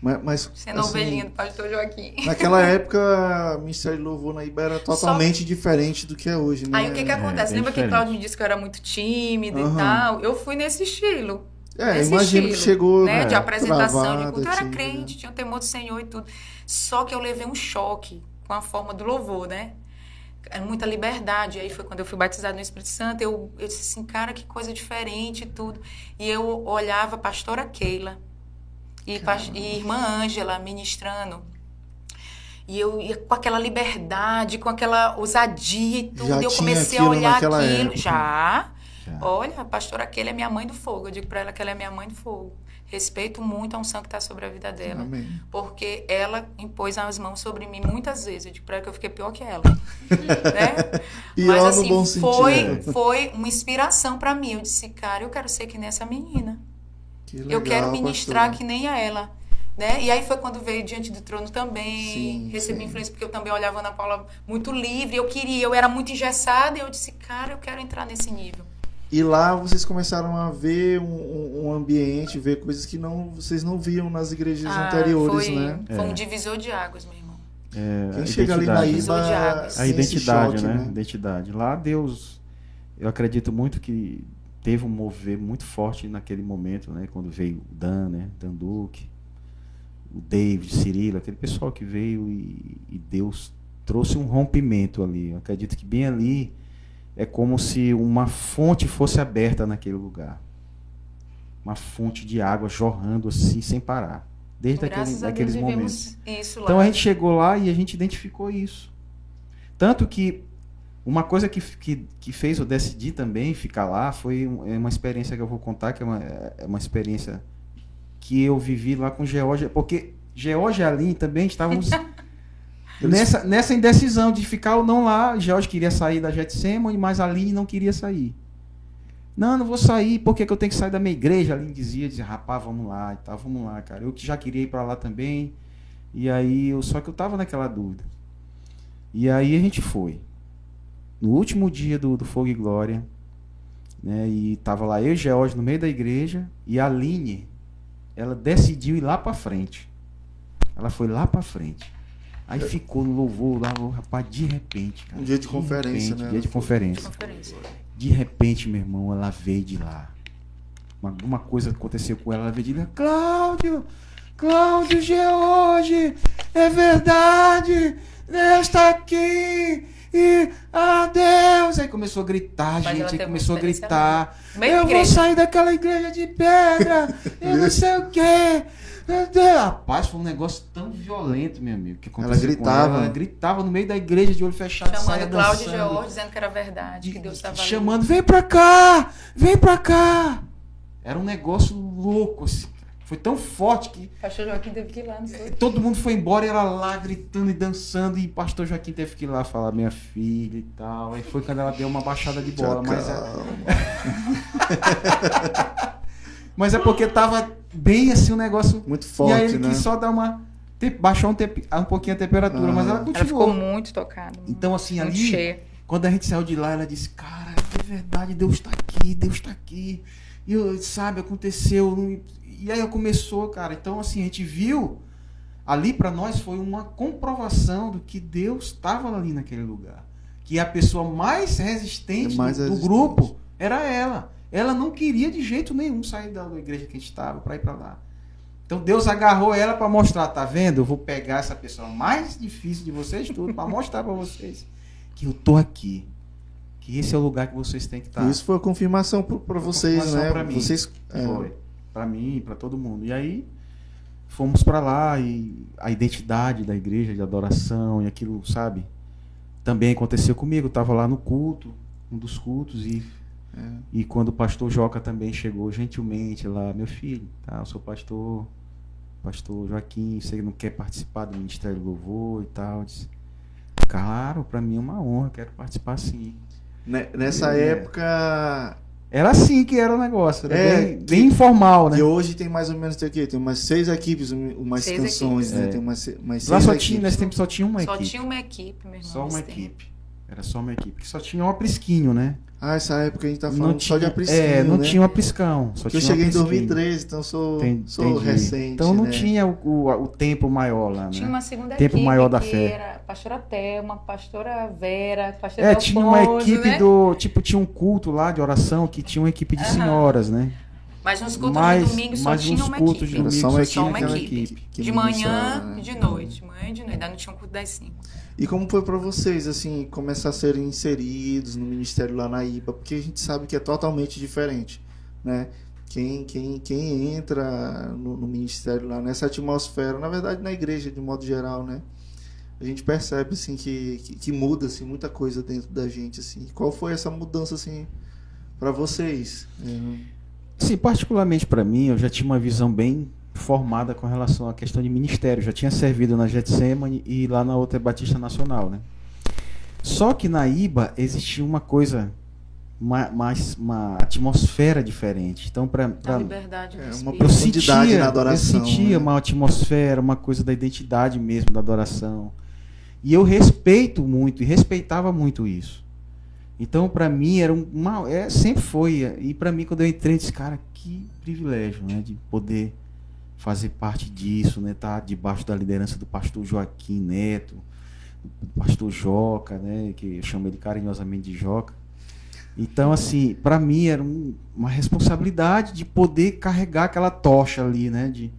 S1: Mas, mas,
S2: sendo
S1: assim,
S2: ovelhinha do pastor Joaquim.
S1: Naquela época, o Ministério de Louvor na Iba era totalmente diferente do que é hoje, né?
S2: Aí o que que acontece?
S3: bem
S2: Lembra que
S3: diferente.
S2: Cláudio me disse que eu era muito tímida
S1: Aham.
S2: e tal? Eu fui nesse estilo.
S1: É,
S2: nesse
S1: imagino que
S2: estilo,
S1: chegou
S2: né, de
S1: é,
S2: apresentação de
S1: travada,
S2: culto. Eu era
S1: tímida.
S2: crente, tinha o temor do Senhor e tudo. Só que eu levei um choque com a forma do louvor, né? É muita liberdade. Aí foi quando eu fui batizada no Espírito Santo. Eu, eu disse assim, cara, que coisa diferente e tudo. E eu olhava a pastora Keila e, pas- e irmã Ângela ministrando. E eu ia com aquela liberdade, com aquela ousadia e tudo.
S1: Já
S2: e eu comecei a olhar aquilo. Já.
S3: Já.
S2: Olha, a pastora Keila é minha mãe do fogo. Eu digo pra ela que ela é minha mãe do fogo. Respeito muito a unção que está sobre a vida dela.
S1: Amém.
S2: Porque ela impôs as mãos sobre mim muitas vezes. Eu digo pra ela que eu fiquei pior que ela. né? Mas assim, foi,
S1: é.
S2: foi uma inspiração pra mim. Eu disse, cara, eu quero ser que nem essa menina.
S1: Que
S2: eu
S1: legal,
S2: quero ministrar
S1: pastor.
S2: que nem a ela. Né? E aí foi quando veio Diante do Trono também.
S1: Sim,
S2: recebi
S1: sim.
S2: influência, porque eu também olhava a Ana Paula muito livre. Eu queria, eu era muito engessada. E eu disse, cara, eu quero entrar nesse nível.
S1: E lá vocês começaram a ver um, um- ambiente, ver coisas que não, vocês não viam nas igrejas
S2: Ah,
S1: anteriores,
S2: foi,
S1: né?
S2: Foi
S3: É.
S2: um divisor de águas, meu irmão.
S3: É,
S1: Quem
S3: a
S1: chega ali na Iba
S2: águas.
S3: A identidade,
S1: choque,
S3: né? Identidade. Lá Deus, eu acredito muito que teve um mover muito forte naquele momento, né? Quando veio o Dan, né? Dan Duque, o David, Cirilo, aquele pessoal que veio e, e Deus trouxe um rompimento ali. Eu acredito que bem ali é como se uma fonte fosse aberta naquele lugar. Uma fonte de água jorrando assim sem parar. Desde aquele,
S2: Graças a Deus
S3: aqueles momentos. Então a gente chegou lá e a gente identificou isso. Tanto que uma coisa que, que, que fez eu decidir também ficar lá foi é uma experiência que eu vou contar, que é uma, é uma experiência que eu vivi lá com Georgia, porque Georgia e Aline também estávamos nessa, nessa indecisão de ficar ou não lá. Georgia queria sair da Getsemane, mas a Aline não queria sair. Não, não vou sair, por que, que eu tenho que sair da minha igreja? A Aline dizia, dizia, rapaz, vamos lá e tal, vamos lá, cara. Eu que já queria ir para lá também. E aí, eu, só que eu tava naquela dúvida. E aí a gente foi. No último dia do, do Fogo e Glória, né? E tava lá eu e George no meio da igreja e a Aline, ela decidiu ir lá para frente. Ela foi lá para frente. Aí ficou no louvor lá, o rapaz, de repente, cara.
S1: Um dia de conferência,
S3: repente,
S1: né?
S3: Dia de conferência.
S2: Conferência.
S3: De repente, meu irmão, ela veio de lá. Uma- Alguma coisa aconteceu com ela, ela veio de lá. Cláudio! Cláudio George! É verdade! Deus está aqui! E adeus! Aí começou a gritar,
S2: Mas
S3: gente. Aí começou a gritar. Eu vou sair daquela igreja de pedra! eu não sei o quê! Meu Deus! Rapaz, foi um negócio tão violento, meu amigo. Que aconteceu com
S1: gritava.
S3: Ela, ela gritava no meio da igreja de olho fechado,
S2: Chamando Cláudio e George, dizendo que era verdade, que Deus estava ali.
S3: chamando, vem pra cá, vem pra cá. Era um negócio louco, assim. Foi tão forte que
S2: pastor Joaquim teve que ir lá, não foi?
S3: todo mundo foi embora e ela lá gritando e dançando. E pastor Joaquim teve que ir lá falar, minha filha e tal. Aí foi quando ela deu uma baixada de bola. Mas, é-. Mas é porque tava bem assim o negócio.
S1: Muito
S3: e aí
S1: forte,
S3: ele
S1: né?
S3: quis só dar uma. te- Baixou um, um pouquinho a temperatura,
S1: Ah.
S3: mas ela
S2: Ela ficou
S3: continuou.
S2: muito tocada.
S3: Então, assim,
S2: muito
S3: ali,
S2: cheia.
S3: quando a gente saiu de lá, ela disse, cara, é verdade, Deus tá aqui, Deus tá aqui. E eu, sabe, aconteceu. E aí começou, cara. Então, assim, a gente viu. Ali pra nós foi uma comprovação do que Deus estava ali naquele lugar. Que a pessoa mais resistente
S1: É mais
S3: do, do
S1: resistente.
S3: grupo era ela. Ela não queria de jeito nenhum sair da igreja que a gente estava para ir para lá. Então Deus agarrou ela para mostrar, tá vendo? Eu vou pegar essa pessoa mais difícil de vocês tudo para mostrar para vocês que eu tô aqui. Que esse é o lugar que vocês têm que estar.
S1: Isso foi a confirmação para vocês,
S3: confirmação
S1: né?
S3: pra mim.
S1: Vocês, é,
S3: Foi. Pra mim, pra todo mundo. E aí fomos pra lá e a identidade da igreja de adoração e aquilo, sabe? Também aconteceu comigo. Eu tava lá no culto, um dos cultos e
S1: é.
S3: e quando o pastor Joca também chegou gentilmente lá, meu filho, tá, eu sou pastor, pastor Joaquim, você não quer participar do Ministério do Louvor e tal? Eu disse, claro, pra mim é uma honra, quero participar sim.
S1: Ne- Nessa
S3: É.
S1: época.
S3: Era assim que era o negócio, era
S1: É,
S3: bem,
S1: que-
S3: bem informal, né?
S1: E hoje tem mais ou menos tem o quê? Tem umas seis equipes, um- umas
S2: Seis
S1: canções,
S2: equipes.
S1: né?
S3: É.
S1: Tem umas, umas
S3: Lá só
S1: equipes.
S3: tinha, nesse tempo só tinha uma
S2: Só
S3: equipe.
S2: tinha uma equipe, meu irmão.
S3: Só uma
S2: nesse tempo.
S3: Era só uma equipe. Que só tinha um aprisquinho, né?
S1: Ah, essa época a gente tá falando
S3: não
S1: só de
S3: tinha,
S1: aprisquinho,
S3: É, não
S1: né?
S3: tinha um apriscão. Só
S1: Porque eu
S3: tinha um
S1: cheguei em
S3: aprisquinho.
S1: 2013, então sou,
S3: Tem-
S1: sou
S3: entendi.
S1: recente.
S3: Então não
S1: né?
S3: tinha o, o, o tempo maior lá, né?
S2: Tinha uma segunda
S3: Tempo
S2: equipe
S3: maior da
S2: que
S3: fé.
S2: era pastora Thelma, pastora Vera, pastora
S3: É, tinha uma
S2: Alfonso,
S3: equipe
S2: né?
S3: do. Tipo, tinha um culto lá de oração que tinha uma equipe de senhoras, né?
S2: Mas nos cultos
S3: Mas-
S2: de domingo só tinha uma
S3: cultos
S2: equipe.
S3: de domingo
S1: só uma
S3: só tinha
S1: equipe,
S3: aquela
S2: equipe.
S3: equipe.
S1: que
S2: de manhã
S1: né?
S2: e de noite. Manhã e de noite. Ainda não tinha um culto das cinco.
S1: E como foi pra vocês, assim, começar a serem inseridos no ministério lá na IBA? Porque a gente sabe que é totalmente diferente, né? Quem, quem, quem entra no, no ministério lá nessa atmosfera, na verdade na igreja de modo geral, né? A gente percebe assim que, que, que muda assim muita coisa dentro da gente assim. Qual foi essa mudança assim para vocês? É,
S3: Sim, particularmente para mim, eu já tinha uma visão bem formada com relação à questão de ministério. Já tinha servido na Getsemane e lá na outra Batista Nacional, né? Só que na IBA existia uma coisa, uma, mais, uma atmosfera diferente. Então, para
S2: A liberdade do
S1: É, uma profundidade
S3: sentia,
S1: na adoração,
S3: eu sentia
S1: né?
S3: uma atmosfera, uma coisa da identidade mesmo da adoração. E eu respeito muito e respeitava muito isso. Então, para mim era um- uma, é, sempre foi. E para mim quando eu entrei, eu disse, cara, que privilégio, né, de poder fazer parte disso, né, estar debaixo da liderança do pastor Joaquim Neto, do pastor Joca, né, que eu chamo ele carinhosamente de Joca. Então, assim, para mim era um- uma responsabilidade de poder carregar aquela tocha ali, né? De,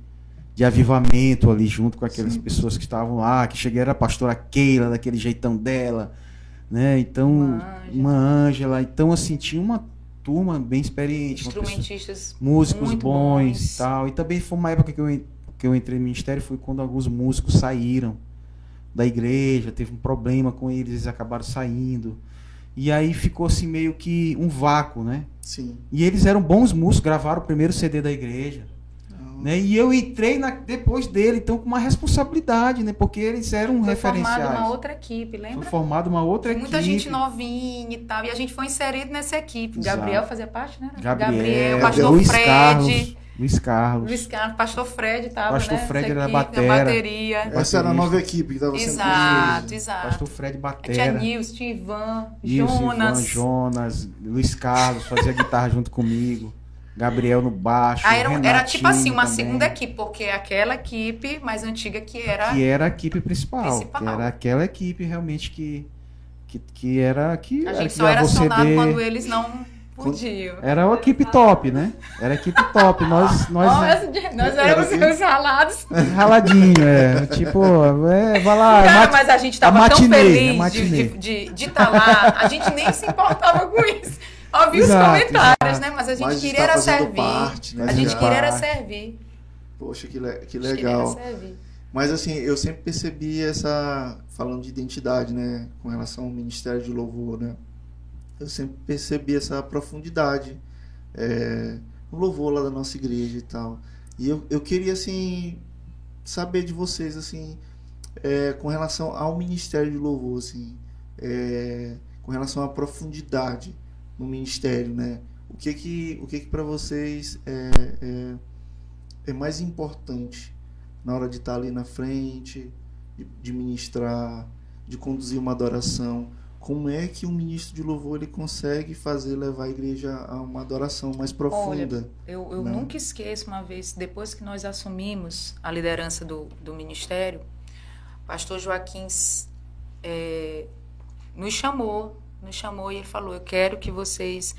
S3: de avivamento ali junto com aquelas
S1: Sim.
S3: pessoas que estavam lá, que cheguei era a pastora Keila, daquele jeitão dela, né? Então,
S2: Uma Ângela.
S3: Então, assim, tinha uma turma bem experiente, uma pessoa-
S2: Instrumentistas
S3: músicos bons,
S2: bons.
S3: e tal. E também foi uma época que eu, que eu entrei no ministério, foi quando alguns músicos saíram da igreja, teve um problema com eles, eles acabaram saindo. E aí ficou assim meio que um vácuo, né?
S1: sim.
S3: E eles eram bons músicos, gravaram o primeiro CD da igreja. Né? E eu entrei na- depois dele, então com uma responsabilidade, né? Porque eles eram
S2: Foi
S3: referenciais.
S2: formada uma outra equipe,
S3: Foi
S2: lembra?
S3: formada uma outra
S2: Tem muita
S3: equipe.
S2: gente novinha e tal. E a gente foi inserido nessa equipe.
S3: Exato.
S2: Gabriel fazia parte, né?
S3: Gabriel,
S2: pastor
S3: Luiz
S2: Fred.
S3: Carlos. Luiz Carlos.
S2: Luiz Carlos, pastor Fred tava,
S3: Pastor
S2: né?
S3: Fred era
S2: equipe,
S3: batera.
S2: bateria.
S1: Essa era a nova equipe que estava sendo
S2: Exato, exato.
S3: Pastor Fred
S2: Tinha
S3: Batera.
S2: Nilson, tinha Ivan,
S3: Nilson,
S2: Jonas.
S3: Ivan, Jonas, Luiz Carlos fazia guitarra junto comigo. Gabriel no baixo.
S2: Aí era, era tipo assim, uma
S3: Renatinho
S2: segunda
S3: também,
S2: equipe, porque aquela equipe mais antiga que era.
S3: Que era a equipe principal.
S2: Principal.
S3: Era aquela equipe realmente que, que, que era. Que,
S2: A gente só era acionado quando eles não podiam.
S3: Era a equipe top, né? Era a equipe top. Nós, nós
S2: Nós, nós éramos
S1: Era
S2: os ralados.
S3: raladinho, é. Tipo, é, vai lá.
S2: Cara,
S3: mate-
S2: mas a gente
S3: a
S2: tava tão
S3: matinê, a
S2: feliz de estar de, de tá lá, a gente nem se importava com isso. Ouvi os comentários,
S3: exato.
S2: né? Mas a gente
S1: Mas
S2: queria
S1: está
S2: era servir.
S1: parte, né?
S2: A gente queria era servir.
S1: Poxa, que, le- que legal. Mas assim, eu sempre percebi essa. Falando de identidade, né? Com relação ao Ministério de Louvor, né? Eu sempre percebi essa profundidade é, no louvor lá da nossa igreja e tal. E eu, eu queria, assim, saber de vocês, assim, é, com relação ao Ministério de Louvor, assim, é, com relação à profundidade no Ministério, né? o que que, o que, que para vocês é, é, é, mais importante na hora de estar ali na frente, de, de ministrar, de conduzir uma adoração? Como é que um ministro de louvor ele consegue fazer levar a igreja a uma adoração mais profunda?
S2: Olha, eu, eu né? nunca esqueço uma vez, depois que nós assumimos a liderança do, do ministério, pastor Joaquim é, nos chamou nos chamou e ele falou: "Eu quero que vocês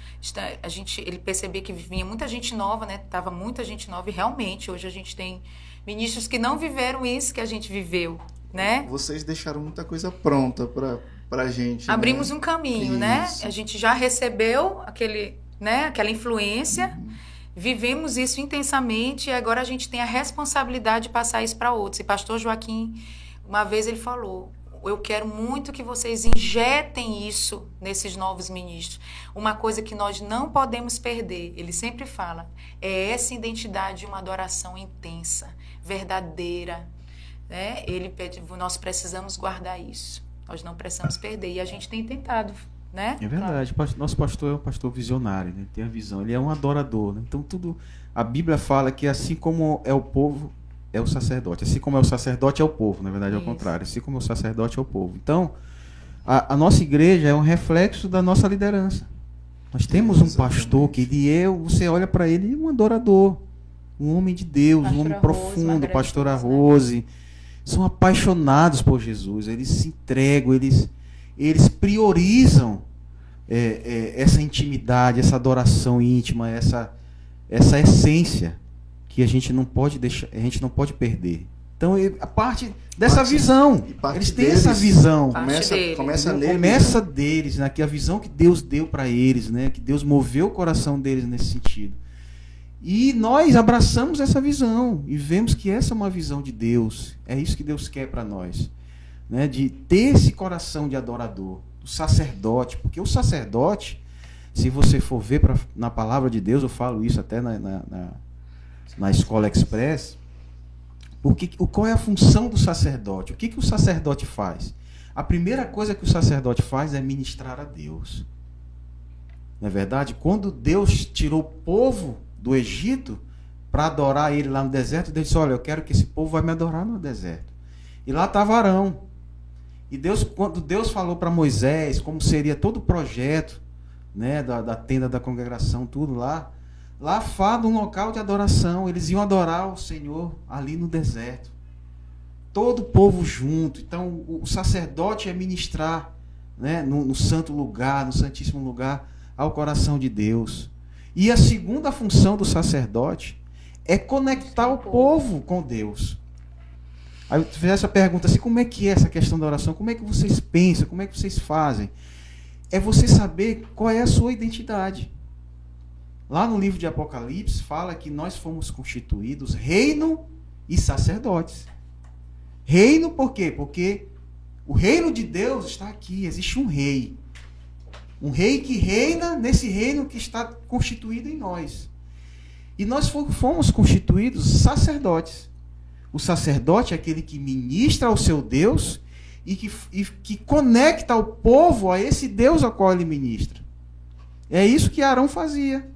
S2: a gente ele percebeu que vinha muita gente nova, né? Tava muita gente nova e realmente hoje a gente tem ministros que não viveram isso que a gente viveu, né?
S1: Vocês deixaram muita coisa pronta para para gente.
S2: Né? Abrimos
S1: né?
S2: um caminho, né? isso. né? A gente já recebeu aquele, né, aquela influência. Uhum. Vivemos isso intensamente e agora a gente tem a responsabilidade de passar isso para outros. E pastor Joaquim, uma vez ele falou: eu quero muito que vocês injetem isso nesses novos ministros. Uma coisa que nós não podemos perder, ele sempre fala, é essa identidade de uma adoração intensa, verdadeira. Né? Ele pede, nós precisamos guardar isso. Nós não precisamos perder. E a gente tem tentado. Né?
S3: É verdade. Claro. Nosso pastor é um pastor visionário, né? tem a visão. Ele é um adorador. Né? Então, tudo. A Bíblia fala que assim como é o povo, é o sacerdote. Assim como é o sacerdote, é o povo. Na verdade, é o contrário. Assim como é o sacerdote, é o povo. Então, a, a, nossa igreja é um reflexo da nossa liderança. Nós temos um pastor que ele é, você olha para ele, um adorador, um homem de Deus, pastor um homem Rose, profundo, pastora né? Rose. Né? São apaixonados por Jesus, eles se entregam, eles, eles priorizam é, é, essa intimidade, essa adoração íntima, essa, essa essência que a gente não pode deixar, a gente não pode perder. Então, a parte dessa parte, visão, parte eles têm deles, essa visão.
S1: Começa,
S2: deles.
S1: começa, neles,
S3: começa né? deles, né? Que a visão que Deus deu para eles, né? Que Deus moveu o coração deles nesse sentido. E nós abraçamos essa visão e vemos que essa é uma visão de Deus. É isso que Deus quer para nós, né? De ter esse coração de adorador, do sacerdote, porque o sacerdote, se você for ver pra, na palavra de Deus, eu falo isso até na, na, na na escola express, porque qual é a função do sacerdote? O que, que o sacerdote faz? A primeira coisa que o sacerdote faz é ministrar a Deus. Não é verdade? Quando Deus tirou o povo do Egito para adorar ele lá no deserto, Deus disse: Olha, eu quero que esse povo vai me adorar no deserto. E lá estava Arão. E Deus, quando Deus falou para Moisés como seria todo o projeto né, da, da tenda da congregação, tudo lá, Lá fala um local de adoração. Eles iam adorar o Senhor ali no deserto. Todo o povo junto. Então, o sacerdote é ministrar né, no, no santo lugar, no santíssimo lugar, ao coração de Deus. E a segunda função do sacerdote é conectar o povo com Deus. Aí eu fiz essa pergunta assim, como é que é essa questão da oração? Como é que vocês pensam? Como é que vocês fazem? É você saber qual é a sua identidade. Lá no livro de Apocalipse fala que nós fomos constituídos reino e sacerdotes. Reino por quê? Porque o reino de Deus está aqui, existe um rei. Um rei que reina nesse reino que está constituído em nós. E nós fomos constituídos sacerdotes. O sacerdote é aquele que ministra ao seu Deus e que, e que conecta o povo a esse Deus ao qual ele ministra. É isso que Arão fazia.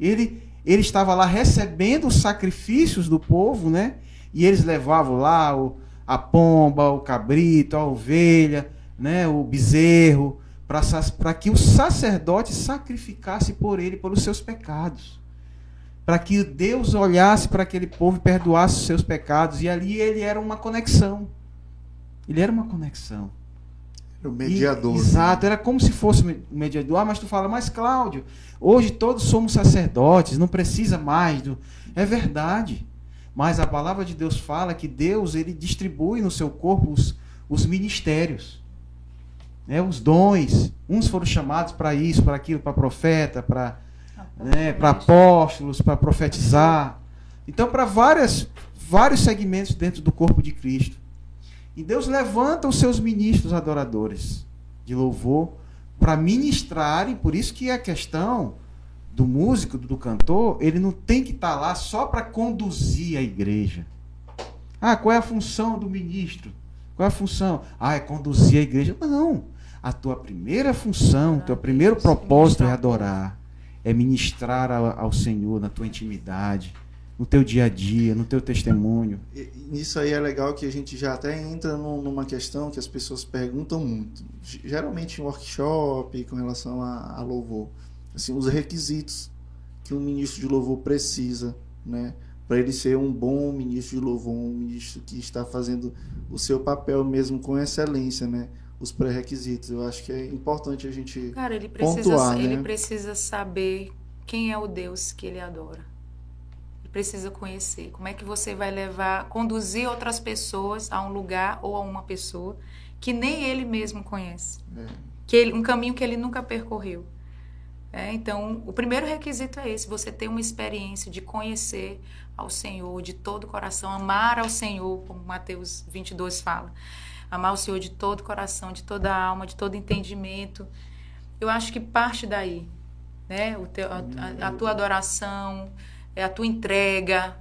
S3: Ele, ele estava lá recebendo os sacrifícios do povo, né? E eles levavam lá o, a pomba, o cabrito, a ovelha, né? o bezerro, para que o sacerdote sacrificasse por ele, pelos seus pecados. Para que Deus olhasse para aquele povo e perdoasse os seus pecados. E ali ele era uma conexão. Ele era uma conexão.
S1: O mediador. E,
S3: exato, era como se fosse o mediador. Ah, mas tu fala, mas Cláudio, hoje todos somos sacerdotes, não precisa mais. Do... É verdade. Mas a palavra de Deus fala que Deus ele distribui no seu corpo os, os ministérios, né, os dons. Uns foram chamados para isso, para aquilo, para profeta, para né, para apóstolos, para profetizar. Então, para várias, vários segmentos dentro do corpo de Cristo. E Deus levanta os seus ministros adoradores de louvor para ministrarem, por isso que a questão do músico, do cantor, ele não tem que estar tá lá só para conduzir a igreja. Ah, qual é a função do ministro? Qual é a função? Ah, é conduzir a igreja. Não. A tua primeira função, o teu primeiro propósito é adorar. é ministrar ao Senhor na tua intimidade, no teu dia a dia, no teu testemunho.
S1: Isso aí é legal que a gente já até entra numa questão que as pessoas perguntam muito. Geralmente em workshop, com relação a, a louvor. Assim, os requisitos que um ministro de louvor precisa, né? Para ele ser um bom ministro de louvor, um ministro que está fazendo o seu papel mesmo com excelência, né? Os pré-requisitos. Eu acho que é importante a gente
S2: Cara, ele precisa, pontuar, né? ele precisa saber quem é o Deus que ele adora. Precisa conhecer. Como é que você vai levar, conduzir outras pessoas a um lugar ou a uma pessoa que nem ele mesmo conhece. É. Que ele, um caminho que ele nunca percorreu. É, então, o primeiro requisito é esse: você ter uma experiência de conhecer ao Senhor de todo o coração, amar ao Senhor, como Mateus 22 fala. Amar o Senhor de todo o coração, de toda a alma, de todo entendimento. Eu acho que parte daí, né? O teu, a, a tua adoração, é a tua entrega,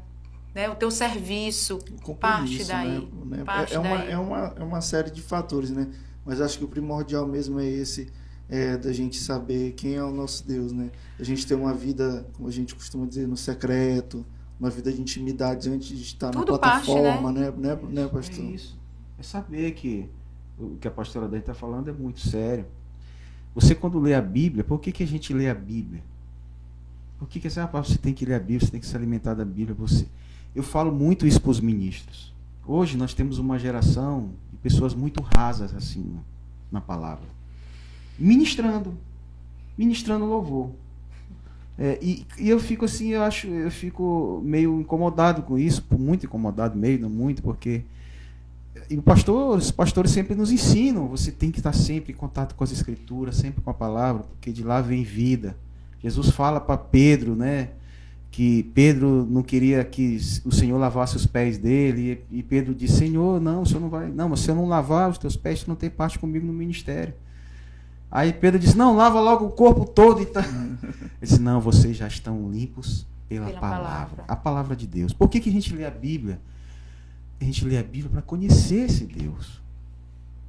S2: né? o teu serviço, parte daí.
S1: Né?
S2: Parte
S1: é, é,
S2: daí.
S1: Uma, é, uma, é uma série de fatores, né? Mas acho que o primordial mesmo é esse é, da gente saber quem é o nosso Deus, né? A gente ter uma vida, como a gente costuma dizer, no secreto, uma vida de intimidade antes de estar Tudo na plataforma, parte, né? Né, né, né, pastor?
S3: É isso. É saber que o que a pastora Dani está falando é muito sério. Você, quando lê a Bíblia, por que, que a gente lê a Bíblia? Por que, que ah, você tem que ler a Bíblia, você tem que se alimentar da Bíblia? Você... Eu falo muito isso para os ministros. Hoje nós temos uma geração de pessoas muito rasas assim na palavra ministrando, ministrando louvor. É, e, e, eu fico assim, eu acho, eu fico meio incomodado com isso, muito incomodado, meio, não muito, porque e o pastor, os pastores sempre nos ensinam, você tem que estar sempre em contato com as escrituras, sempre com a palavra, porque de lá vem vida. Jesus fala para Pedro, né, que Pedro não queria que o Senhor lavasse os pés dele, e, Pedro disse: "Senhor, não, o Senhor não vai, não, mas se eu não lavar os teus pés, tu não tem parte comigo no ministério". Aí Pedro disse: Não, lava logo o corpo todo. Então... Ele disse: Não, vocês já estão limpos pela, pela palavra. palavra. A palavra de Deus. Por que, que a gente lê a Bíblia? A gente lê a Bíblia para conhecer esse Deus.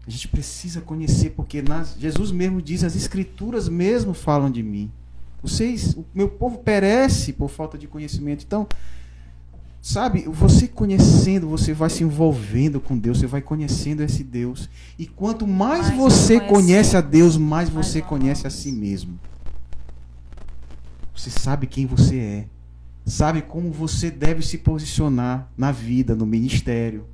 S3: A gente precisa conhecer, porque nas, Jesus mesmo diz: As Escrituras mesmo falam de mim. Vocês, o meu povo perece por falta de conhecimento. Então, Sabe, você conhecendo, você vai se envolvendo com Deus, você vai conhecendo esse Deus. E quanto mais, mais você conhece a Deus, mais, mais você conhece a si mesmo. Você sabe quem você é. Sabe como você deve se posicionar na vida, no ministério.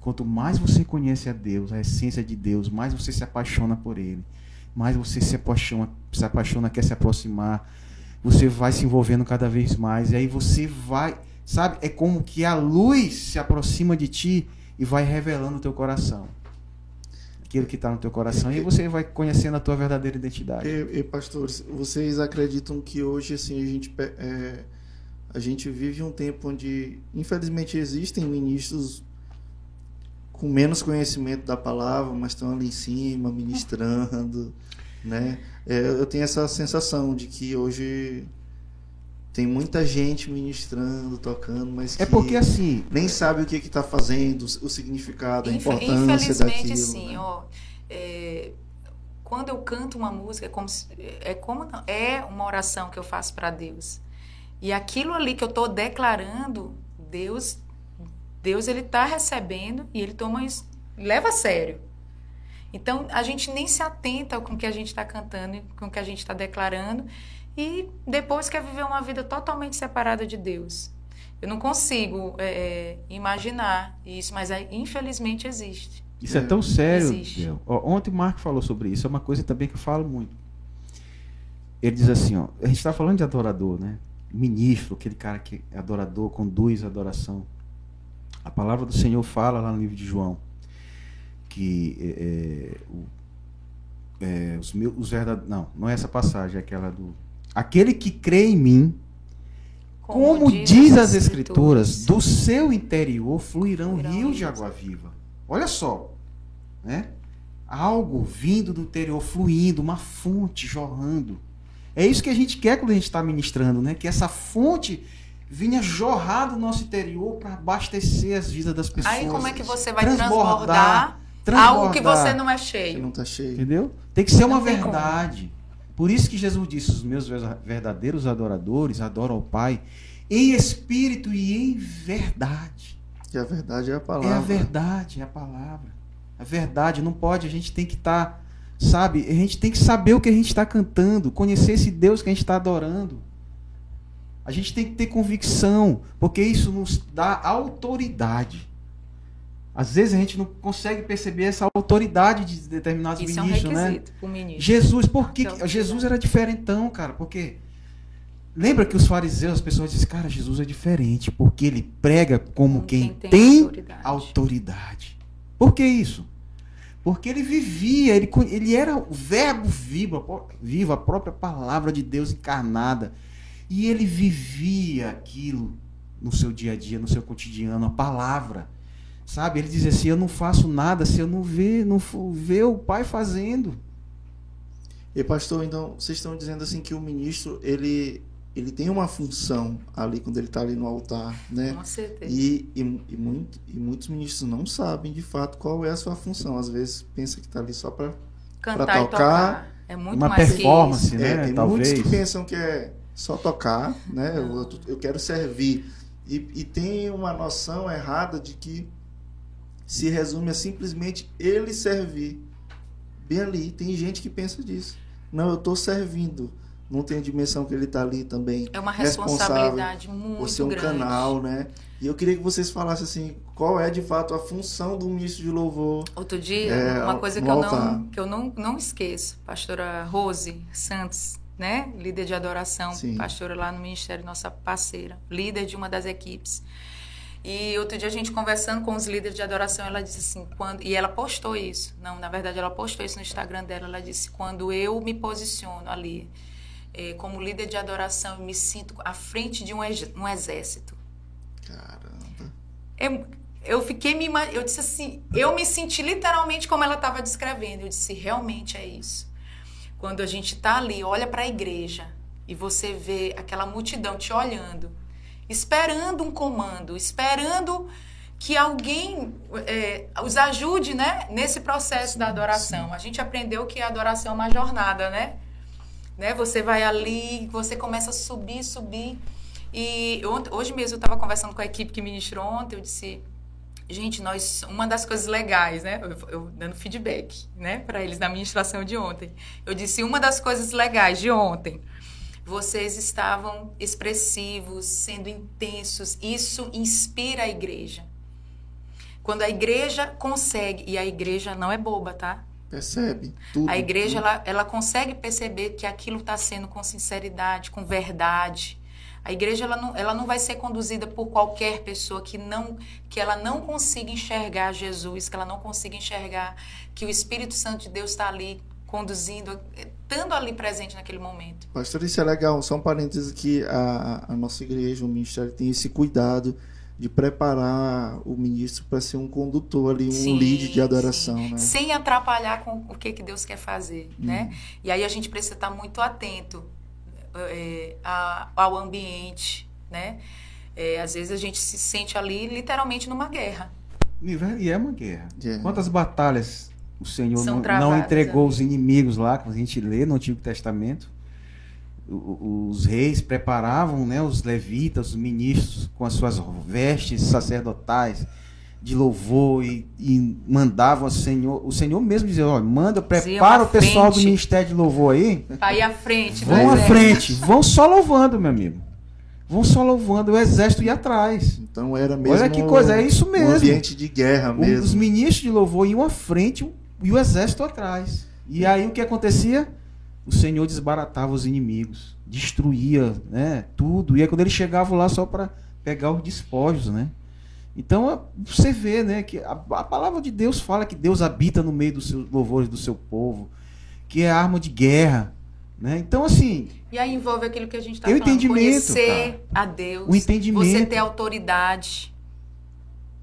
S3: Quanto mais você conhece a Deus, a essência de Deus, mais você se apaixona por Ele. Mais você se apaixona, se apaixona, quer se aproximar. Você vai se envolvendo cada vez mais. E aí você vai Sabe? É como que a luz se aproxima de ti e vai revelando o teu coração. Aquilo que está no teu coração. E, você vai conhecendo a tua verdadeira identidade.
S1: E, e pastores, vocês acreditam que hoje assim, a gente, é, a gente vive um tempo onde, infelizmente, existem ministros com menos conhecimento da palavra, mas estão ali em cima, ministrando, né? É, eu tenho essa sensação de que hoje tem muita gente ministrando, tocando, mas
S3: é porque assim
S1: nem sabe o que está fazendo, o significado, a importância
S2: infelizmente,
S1: daquilo.
S2: assim, né? ó, é, quando eu canto uma música é como é como é uma oração que eu faço para Deus e aquilo ali que eu estou declarando, Deus Deus ele está recebendo e ele toma isso leva a sério. Então a gente nem se atenta com o que a gente está cantando, com o que a gente está declarando e depois quer viver uma vida totalmente separada de Deus. Eu não consigo é, é imaginar isso, mas é, infelizmente existe.
S3: Isso é, tão sério. Existe. ontem o Marco falou sobre isso, é uma coisa também que eu falo muito. Ele diz assim, ó, a gente está falando de adorador, né? Ministro, aquele cara que é adorador, conduz a adoração. A palavra do Senhor fala lá no livro de João que é, é, é, os meus, os verdadeiros, não, não é essa passagem, é aquela do Aquele que crê em mim, como, como diz, diz, as escrituras, escrituras, do seu interior fluirão, fluirão rios de água viva. Olha só, né? Algo vindo do interior, fluindo, uma fonte jorrando. É isso que a gente quer quando a gente está ministrando, né? Que essa fonte vinha jorrar do nosso interior para abastecer as vidas das pessoas.
S2: Aí como é que você vai transbordar, transbordar algo que você não é cheio?
S1: Você não está cheio.
S3: Entendeu? Tem que ser não uma verdade. Como. Por isso que Jesus disse: os meus verdadeiros adoradores adoram ao Pai em espírito e em verdade.
S1: Que a verdade é a palavra.
S3: É a verdade, é a palavra. A verdade não pode, a gente tem que estar, tá, sabe? A gente tem que saber o que a gente está cantando, conhecer esse Deus que a gente está adorando. A gente tem que ter convicção, porque isso nos dá autoridade. Às vezes a gente não consegue perceber essa autoridade de determinados
S2: isso
S3: ministros,
S2: é um
S3: né?
S2: Ministro.
S3: Jesus, por que Jesus era diferentão, cara? Porque lembra que os fariseus, as pessoas dizem, cara, Jesus é diferente, porque ele prega como, quem, quem, tem, tem autoridade. autoridade. Por que isso? Porque ele vivia, ele, ele era o verbo vivo, vivo, a própria palavra de Deus encarnada. E ele vivia aquilo no seu dia a dia, no seu cotidiano, a palavra. Sabe? Ele dizia assim: Eu não faço nada se eu não ver, não ver o pai fazendo.
S1: E pastor, então vocês estão dizendo assim que o ministro ele ele tem uma função ali quando ele está ali no altar, né?
S2: Com certeza.
S1: E, e, e, muito, e muitos ministros não sabem de fato qual é a sua função. Às vezes pensa que está ali só para
S2: cantar tocar. tocar. É muito
S3: uma
S2: mais
S3: performance,
S2: que
S3: isso.
S1: né?
S3: É,
S1: tem
S3: Talvez.
S1: muitos que pensam que é só tocar, né? Eu, eu, quero servir. E, e tem uma noção errada de que se resume a simplesmente ele servir. Bem ali. Tem gente que pensa disso. Não, eu estou servindo. Não tem a dimensão que ele está ali também.
S2: É uma responsabilidade muito
S1: por ser um
S2: grande.
S1: canal, né? E eu queria que vocês falassem assim, qual é de fato a função do ministro de louvor.
S2: Outro dia, é, uma coisa que eu, não, que eu não, não esqueço, pastora Rose Santos, né? Líder de adoração, Sim. pastora lá no ministério, nossa parceira, líder de uma das equipes. E outro dia a gente conversando com os líderes de adoração, ela disse assim, quando e ela postou isso. Não, na verdade ela postou isso no Instagram dela, ela disse quando eu me posiciono ali é, como líder de adoração, eu me sinto à frente de um, um exército.
S1: Caramba.
S2: Eu, eu fiquei me eu disse assim, eu me senti literalmente como ela estava descrevendo. Eu disse, realmente é isso. Quando a gente está ali, olha para a igreja e você vê aquela multidão te olhando, esperando um comando, esperando que alguém é, os ajude, né, nesse processo da adoração. A gente aprendeu que a adoração é uma jornada, né? né? Você vai ali, você começa a subir, subir. E hoje mesmo eu estava conversando com a equipe que ministrou ontem, eu disse, gente, nós uma das coisas legais, né? Eu, eu dando feedback, né, para eles na ministração de ontem. Eu disse uma das coisas legais de ontem. Vocês estavam expressivos, sendo intensos. Isso inspira a igreja. Quando a igreja consegue, e a igreja não é boba, tá?
S1: Percebe tudo.
S2: A igreja ela, ela consegue perceber que aquilo está sendo com sinceridade, com verdade. A igreja ela não, ela não vai ser conduzida por qualquer pessoa que não que ela não consiga enxergar Jesus, que ela não consiga enxergar que o Espírito Santo de Deus está ali conduzindo, estando ali presente naquele momento.
S1: Pastor, isso é legal. Só um parênteses que a, a nossa igreja, o ministério tem esse cuidado de preparar o ministro para ser um condutor ali, um sim, lead de adoração, né?
S2: Sem atrapalhar com o que, que Deus quer fazer, hum. né? E aí a gente precisa estar muito atento é, a, ao ambiente, né? É, às vezes a gente se sente ali literalmente numa guerra.
S3: E é uma guerra. Yeah. Quantas batalhas o Senhor não, não, entregou os inimigos lá, que a gente lê no Antigo Testamento? os reis preparavam né, os levitas, os ministros, com as suas vestes sacerdotais de louvor e, e mandavam o Senhor, o Senhor mesmo dizia, olha, manda, prepara o pessoal frente. do ministério de louvor aí.
S2: Vai à frente.
S3: Vão à frente, vão só louvando, meu amigo. Vão só louvando, o exército ia atrás.
S1: Então era mesmo.
S3: Olha que coisa, é isso mesmo. Um
S1: ambiente de guerra mesmo.
S3: Os ministros de louvor iam à frente e o exército atrás. E aí o que acontecia? o Senhor desbaratava os inimigos, destruía né, tudo. E é quando ele chegava lá só para pegar os despojos, né? Então você vê, né, que a, a, palavra de Deus fala que Deus habita no meio dos seus louvores do seu povo, que é arma de guerra, né? Então assim.
S2: E aí envolve aquilo que a gente está falando, entendimento, conhecer cara. a Deus,
S3: o entendimento,
S2: você ter autoridade,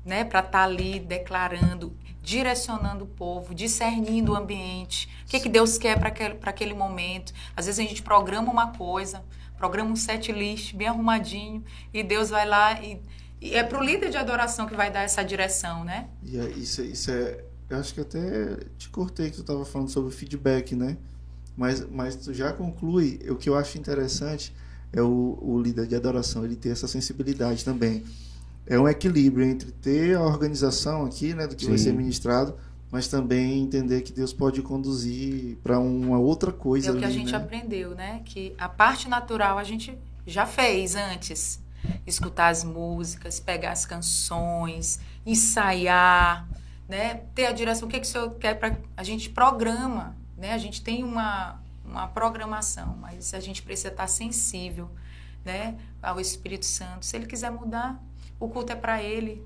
S2: né, para estar tá ali declarando direcionando o povo, discernindo o ambiente, o que, que Deus quer para aquele, aquele momento. Às vezes a gente programa uma coisa, programa um set list bem arrumadinho, e Deus vai lá e, e é para o líder de adoração que vai dar essa direção, né?
S1: E é, isso, isso é. Eu acho que até te cortei que tu estava falando sobre feedback, né? Mas, mas tu já conclui, o que eu acho interessante é o, o líder de adoração, ele ter essa sensibilidade também. É um equilíbrio entre ter a organização aqui, né, do que Sim. vai ser ministrado, mas também entender que Deus pode conduzir para uma outra coisa.
S2: É o que
S1: ali,
S2: a gente
S1: né?
S2: aprendeu, né? Que a parte natural a gente já fez antes. Escutar as músicas, pegar as canções, ensaiar, né? Ter a direção, o que, que o senhor quer para. A gente programa, né? A gente tem uma, uma programação, mas a gente precisa estar sensível né? ao Espírito Santo. Se ele quiser mudar, o culto é para ele.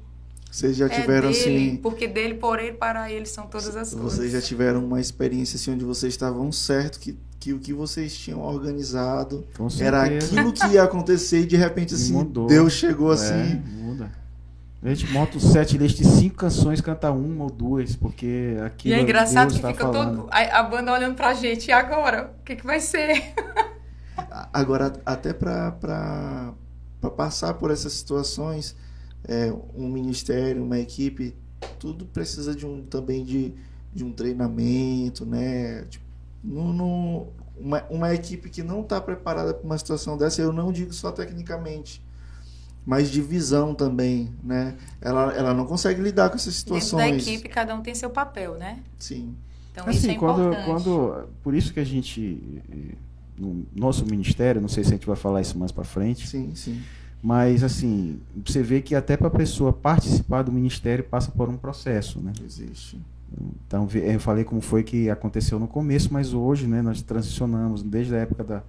S1: Vocês já é tiveram
S2: dele,
S1: assim.
S2: Porque dele, por ele, para ele são todas as
S1: vocês
S2: coisas.
S1: Vocês já tiveram uma experiência assim onde vocês estavam certo que, que o que vocês tinham organizado era aquilo que ia acontecer e de repente assim Mudou. Deus chegou é, assim.
S3: Muda. A gente monta o set list de cinco canções, canta uma ou duas, porque aqui.
S2: E é engraçado
S3: Deus
S2: que
S3: tá
S2: fica
S3: falando.
S2: todo. A, a, banda olhando pra gente, e agora? O que, que vai ser?
S1: Agora, até para passar por essas situações, é, um ministério, uma equipe, tudo precisa de um também de, de um treinamento, né? Tipo, no, no, uma, uma equipe que não está preparada para uma situação dessa, eu não digo só tecnicamente, mas de visão também, né? Ela, ela não consegue lidar com essas situações.
S2: Dentro da equipe, cada um tem seu papel, né?
S1: Sim.
S2: Então, assim, isso é
S3: quando,
S2: importante.
S3: quando, por isso que a gente, no nosso ministério, não sei se a gente vai falar isso mais para frente.
S1: Sim, sim.
S3: Mas, assim, você vê que até para a pessoa participar do ministério passa por um processo, né?
S1: Existe.
S3: Então, eu falei como foi que aconteceu no começo, mas hoje, né, nós transicionamos desde a época da,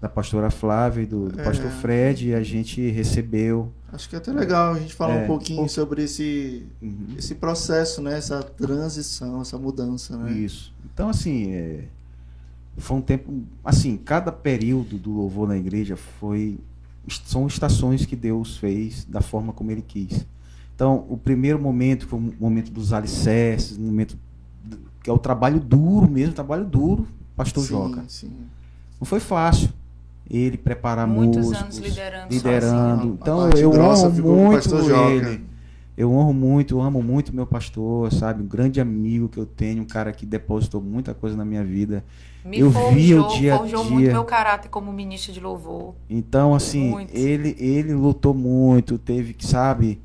S3: da pastora Flávia e do, do é. pastor Fred, e a gente recebeu.
S1: Acho que é até legal a gente falar é, um pouquinho sobre esse, uhum. esse processo, né, essa transição, essa mudança, né?
S3: Isso. Então, assim, é, foi um tempo, assim, cada período do louvor na igreja foi são estações que Deus fez da forma como Ele quis. Então, o primeiro momento foi o momento dos alicerces, um momento que é o trabalho duro mesmo, trabalho duro, Pastor
S1: sim,
S3: Joca.
S1: Sim.
S3: Não foi fácil ele preparar
S2: Muitos
S3: músicos,
S2: anos liderando.
S3: liderando.
S2: Sozinho.
S3: Então, eu honro muito ele. Eu honro muito, eu amo muito meu pastor, sabe? Um grande amigo que eu tenho, um cara que depositou muita coisa na minha vida.
S2: Me
S3: eu
S2: forjou,
S3: via o dia a
S2: forjou
S3: dia.
S2: muito meu caráter como ministro de louvor.
S3: Então, assim,
S2: Muito.
S3: ele ele lutou muito, teve que, sabe,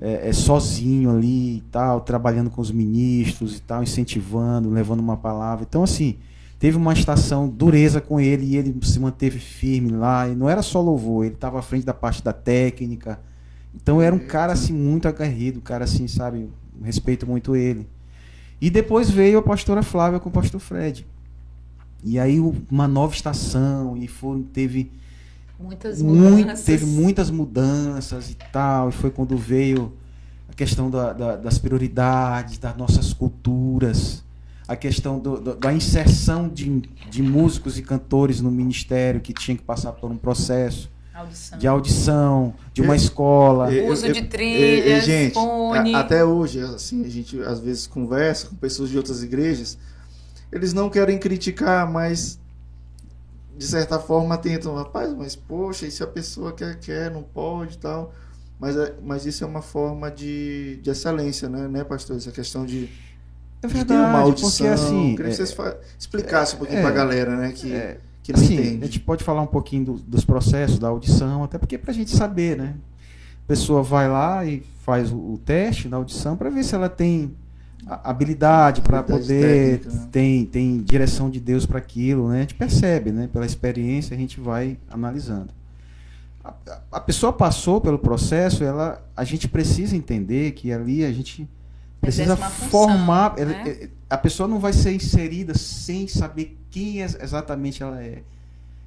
S3: é, é, sozinho ali e tal, trabalhando com os ministros e tal, incentivando, levando uma palavra. Então, assim, teve uma estação dureza com ele e ele se manteve firme lá. E não era só louvor, ele estava à frente da parte da técnica. Então, era um cara, assim, muito aguerrido, um cara, assim, sabe, respeito muito ele. E depois veio a pastora Flávia com o pastor Fred. E aí uma nova estação e foram teve
S2: Muitas
S3: muito,
S2: mudanças.
S3: teve muitas mudanças e tal. E foi quando veio a questão da, da, das prioridades, das nossas culturas, a questão do, do, da inserção de, de músicos e cantores no ministério que tinha que passar por um processo
S2: Audição.
S3: de audição, de uma escola.
S1: Eu-
S2: Uso
S1: eu-
S2: de
S1: eu-
S2: trilhas,
S1: eu- gente,
S2: fone.
S1: a- até hoje, assim, a gente às vezes conversa com pessoas de outras igrejas, eles não querem criticar, mas de certa forma tentam, rapaz, mas poxa, e se a pessoa quer, quer, não pode e tal. Mas, é- mas isso é uma forma de, de excelência, né, né, pastor? Essa questão de,
S3: É
S1: de ter uma
S3: verdade,
S1: audição.
S3: porque assim,
S1: Queria que
S3: é-
S1: vocês fa- explicassem um pouquinho
S3: é,
S1: pra galera, né, que,
S3: é,
S1: que não
S3: assim, a
S1: entende.
S3: gente pode falar um pouquinho do- dos processos da audição, até porque para a gente saber, né? A pessoa vai lá e faz o, o teste na audição para ver se ela tem a- habilidade para poder,
S1: técnica, né?
S3: tem, tem direção de Deus para aquilo, né? A gente percebe, né? Pela experiência a gente vai analisando. A, a- pessoa passou pelo processo, ela, a gente precisa entender que ali a gente precisa
S2: função,
S3: formar. ela-
S2: né?
S3: é- a pessoa não vai ser inserida sem saber quem ex- exatamente ela é.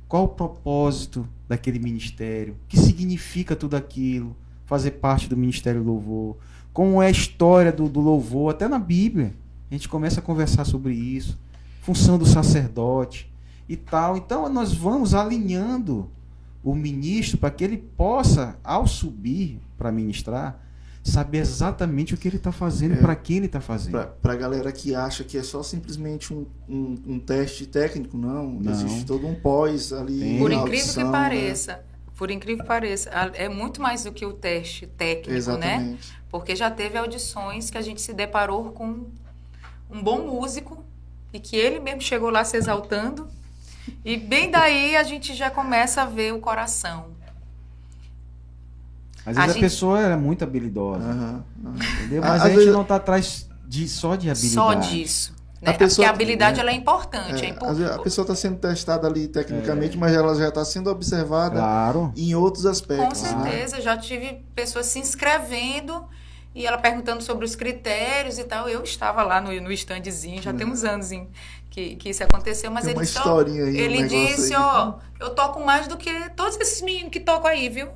S3: Qual o propósito daquele ministério? O que significa tudo aquilo? Fazer parte do Ministério Louvor? Como é a história do, do louvor? Até na Bíblia. A gente começa a conversar sobre isso. Função do sacerdote e tal. Então nós vamos alinhando o ministro para que ele possa, ao subir para ministrar, saber exatamente o que ele está fazendo,
S1: É.
S3: para quem ele está fazendo.
S1: Pra, pra galera que acha que é só simplesmente um, um, um teste técnico, não.
S3: Não.
S1: Existe todo um pós ali.
S3: Tem.
S2: Por incrível
S1: audição,
S2: que
S1: né?
S2: Por incrível que pareça, é muito mais do que o teste técnico, né?
S1: Exatamente.
S2: Porque já teve audições que a gente se deparou com um bom músico e que ele mesmo chegou lá se exaltando. E bem daí a gente já começa a ver o coração.
S3: Às vezes a,
S2: A gente-
S3: pessoa é muito habilidosa,
S1: Aham, aham.
S3: entendeu? Mas
S1: às
S3: a gente
S1: vezes-
S3: não tá atrás de, só de habilidade.
S2: Só disso. Né?
S1: A pessoa-
S2: Porque a habilidade ela é importante.
S1: É,
S2: É,
S1: a pessoa está sendo testada ali tecnicamente, mas ela já está sendo observada
S3: Claro.
S1: em outros
S2: Com
S1: aspectos. né?
S2: certeza, já tive pessoas se inscrevendo e ela perguntando sobre os critérios e tal. Eu estava lá no, no standzinho, já tem uns anos em que, que isso aconteceu, mas
S1: Tem
S2: ele
S1: uma
S2: disse, ó,
S1: historinha aí, um
S2: ele
S1: negócio
S2: disse, ó, eu toco mais do que todos esses meninos que tocam aí, viu?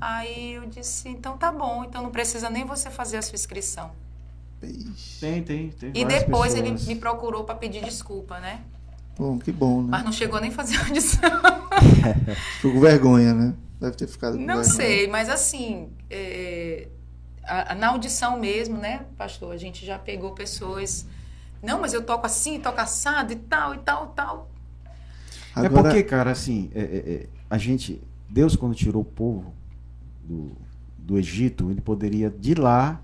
S2: Aí eu disse, então tá bom, então não precisa nem você fazer a sua inscrição.
S1: Ixi,
S3: Tem, tem, tem.
S2: E depois
S3: pessoas.
S2: ele me procurou para pedir desculpa, né?
S1: Bom, que bom, né?
S2: Mas não chegou nem a fazer a audição.
S1: Ficou com vergonha, né? Deve ter ficado com
S2: Não
S1: vergonha.
S2: sei, mas assim, é, a- a- na audição mesmo, né, pastor, a gente já pegou pessoas. Não, mas eu toco assim, toco assado e tal, e tal, tal.
S3: É
S1: Agora,
S3: porque, cara, assim, é- é- é, a gente. Deus, quando tirou o povo do, do Egito, ele poderia de lá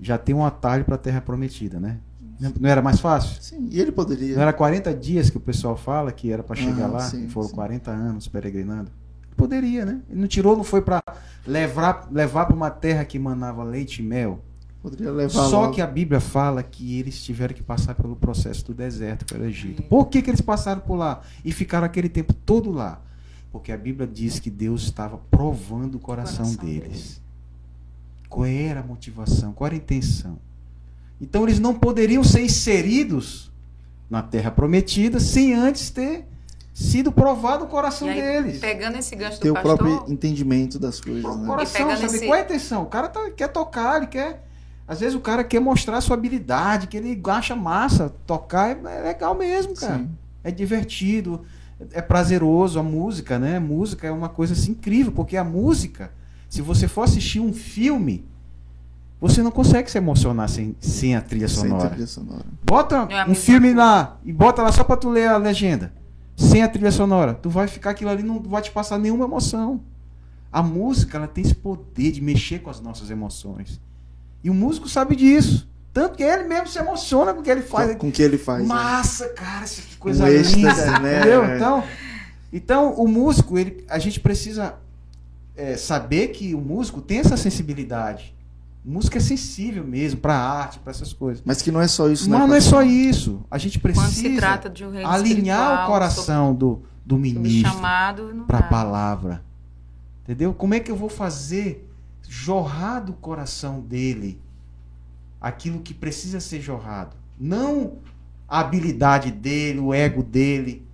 S3: já ter um atalho para a terra prometida, né? Não- era mais fácil?
S1: Sim, e ele poderia.
S3: Não era 40 dias que o pessoal fala que era para chegar
S1: Ah,
S3: lá?
S1: sim,
S3: e foram
S1: sim.
S3: 40 anos peregrinando. Poderia, né? Ele não tirou, não foi para levar, levar para uma terra que manava leite e mel.
S1: Poderia levar
S3: Só
S1: logo.
S3: que a Bíblia fala que eles tiveram que passar pelo processo do deserto, pelo Egito. Por que, que eles passaram por lá e ficaram aquele tempo todo lá? Porque a Bíblia diz que Deus estava provando o coração,
S2: Coração
S3: deles. Qual era a motivação? Qual era a intenção? Então eles não poderiam ser inseridos na terra prometida sem antes ter sido provado o coração
S2: aí,
S3: deles.
S2: pegando esse gancho
S1: ter
S2: do
S1: o
S2: pastor,
S1: próprio entendimento das coisas,
S3: O
S1: né?
S3: coração, sabe?
S2: esse-
S3: Qual é a intenção? O cara tá- quer tocar, ele quer. Às vezes o cara quer mostrar a sua habilidade, que ele acha massa. Tocar é, é legal mesmo, cara.
S1: Sim.
S3: É divertido, é prazeroso a música, né? Música é uma coisa assim, incrível, porque a música, se você for assistir um filme, você não consegue se emocionar sem, sem a trilha
S1: Sem
S3: sonora.
S1: trilha sonora.
S3: Bota
S2: É
S3: um filme
S2: coisa.
S3: lá e bota lá só pra tu ler a legenda. Sem a trilha sonora. Tu vai ficar aquilo ali, não vai te passar nenhuma emoção. A música, ela tem esse poder de mexer com as nossas emoções. E o músico sabe disso. Tanto que ele mesmo se emociona com o que ele faz.
S1: Com, o que ele faz. né?
S3: Massa, cara, que coisa
S1: Um êxtase,
S3: linda,
S1: né?
S3: entendeu? Então, então o músico, ele, a gente precisa é, saber que o músico tem essa sensibilidade. O músico é sensível mesmo para arte, para essas coisas.
S1: Mas que não é só isso, né?
S3: Mas não é só isso. A gente precisa
S2: se trata de um
S3: alinhar o coração do, do
S2: sobre- sobre
S3: ministro para a palavra. Entendeu? Como é que eu vou fazer jorrar do coração dele aquilo que precisa ser jorrado? Não a habilidade dele, o ego dele,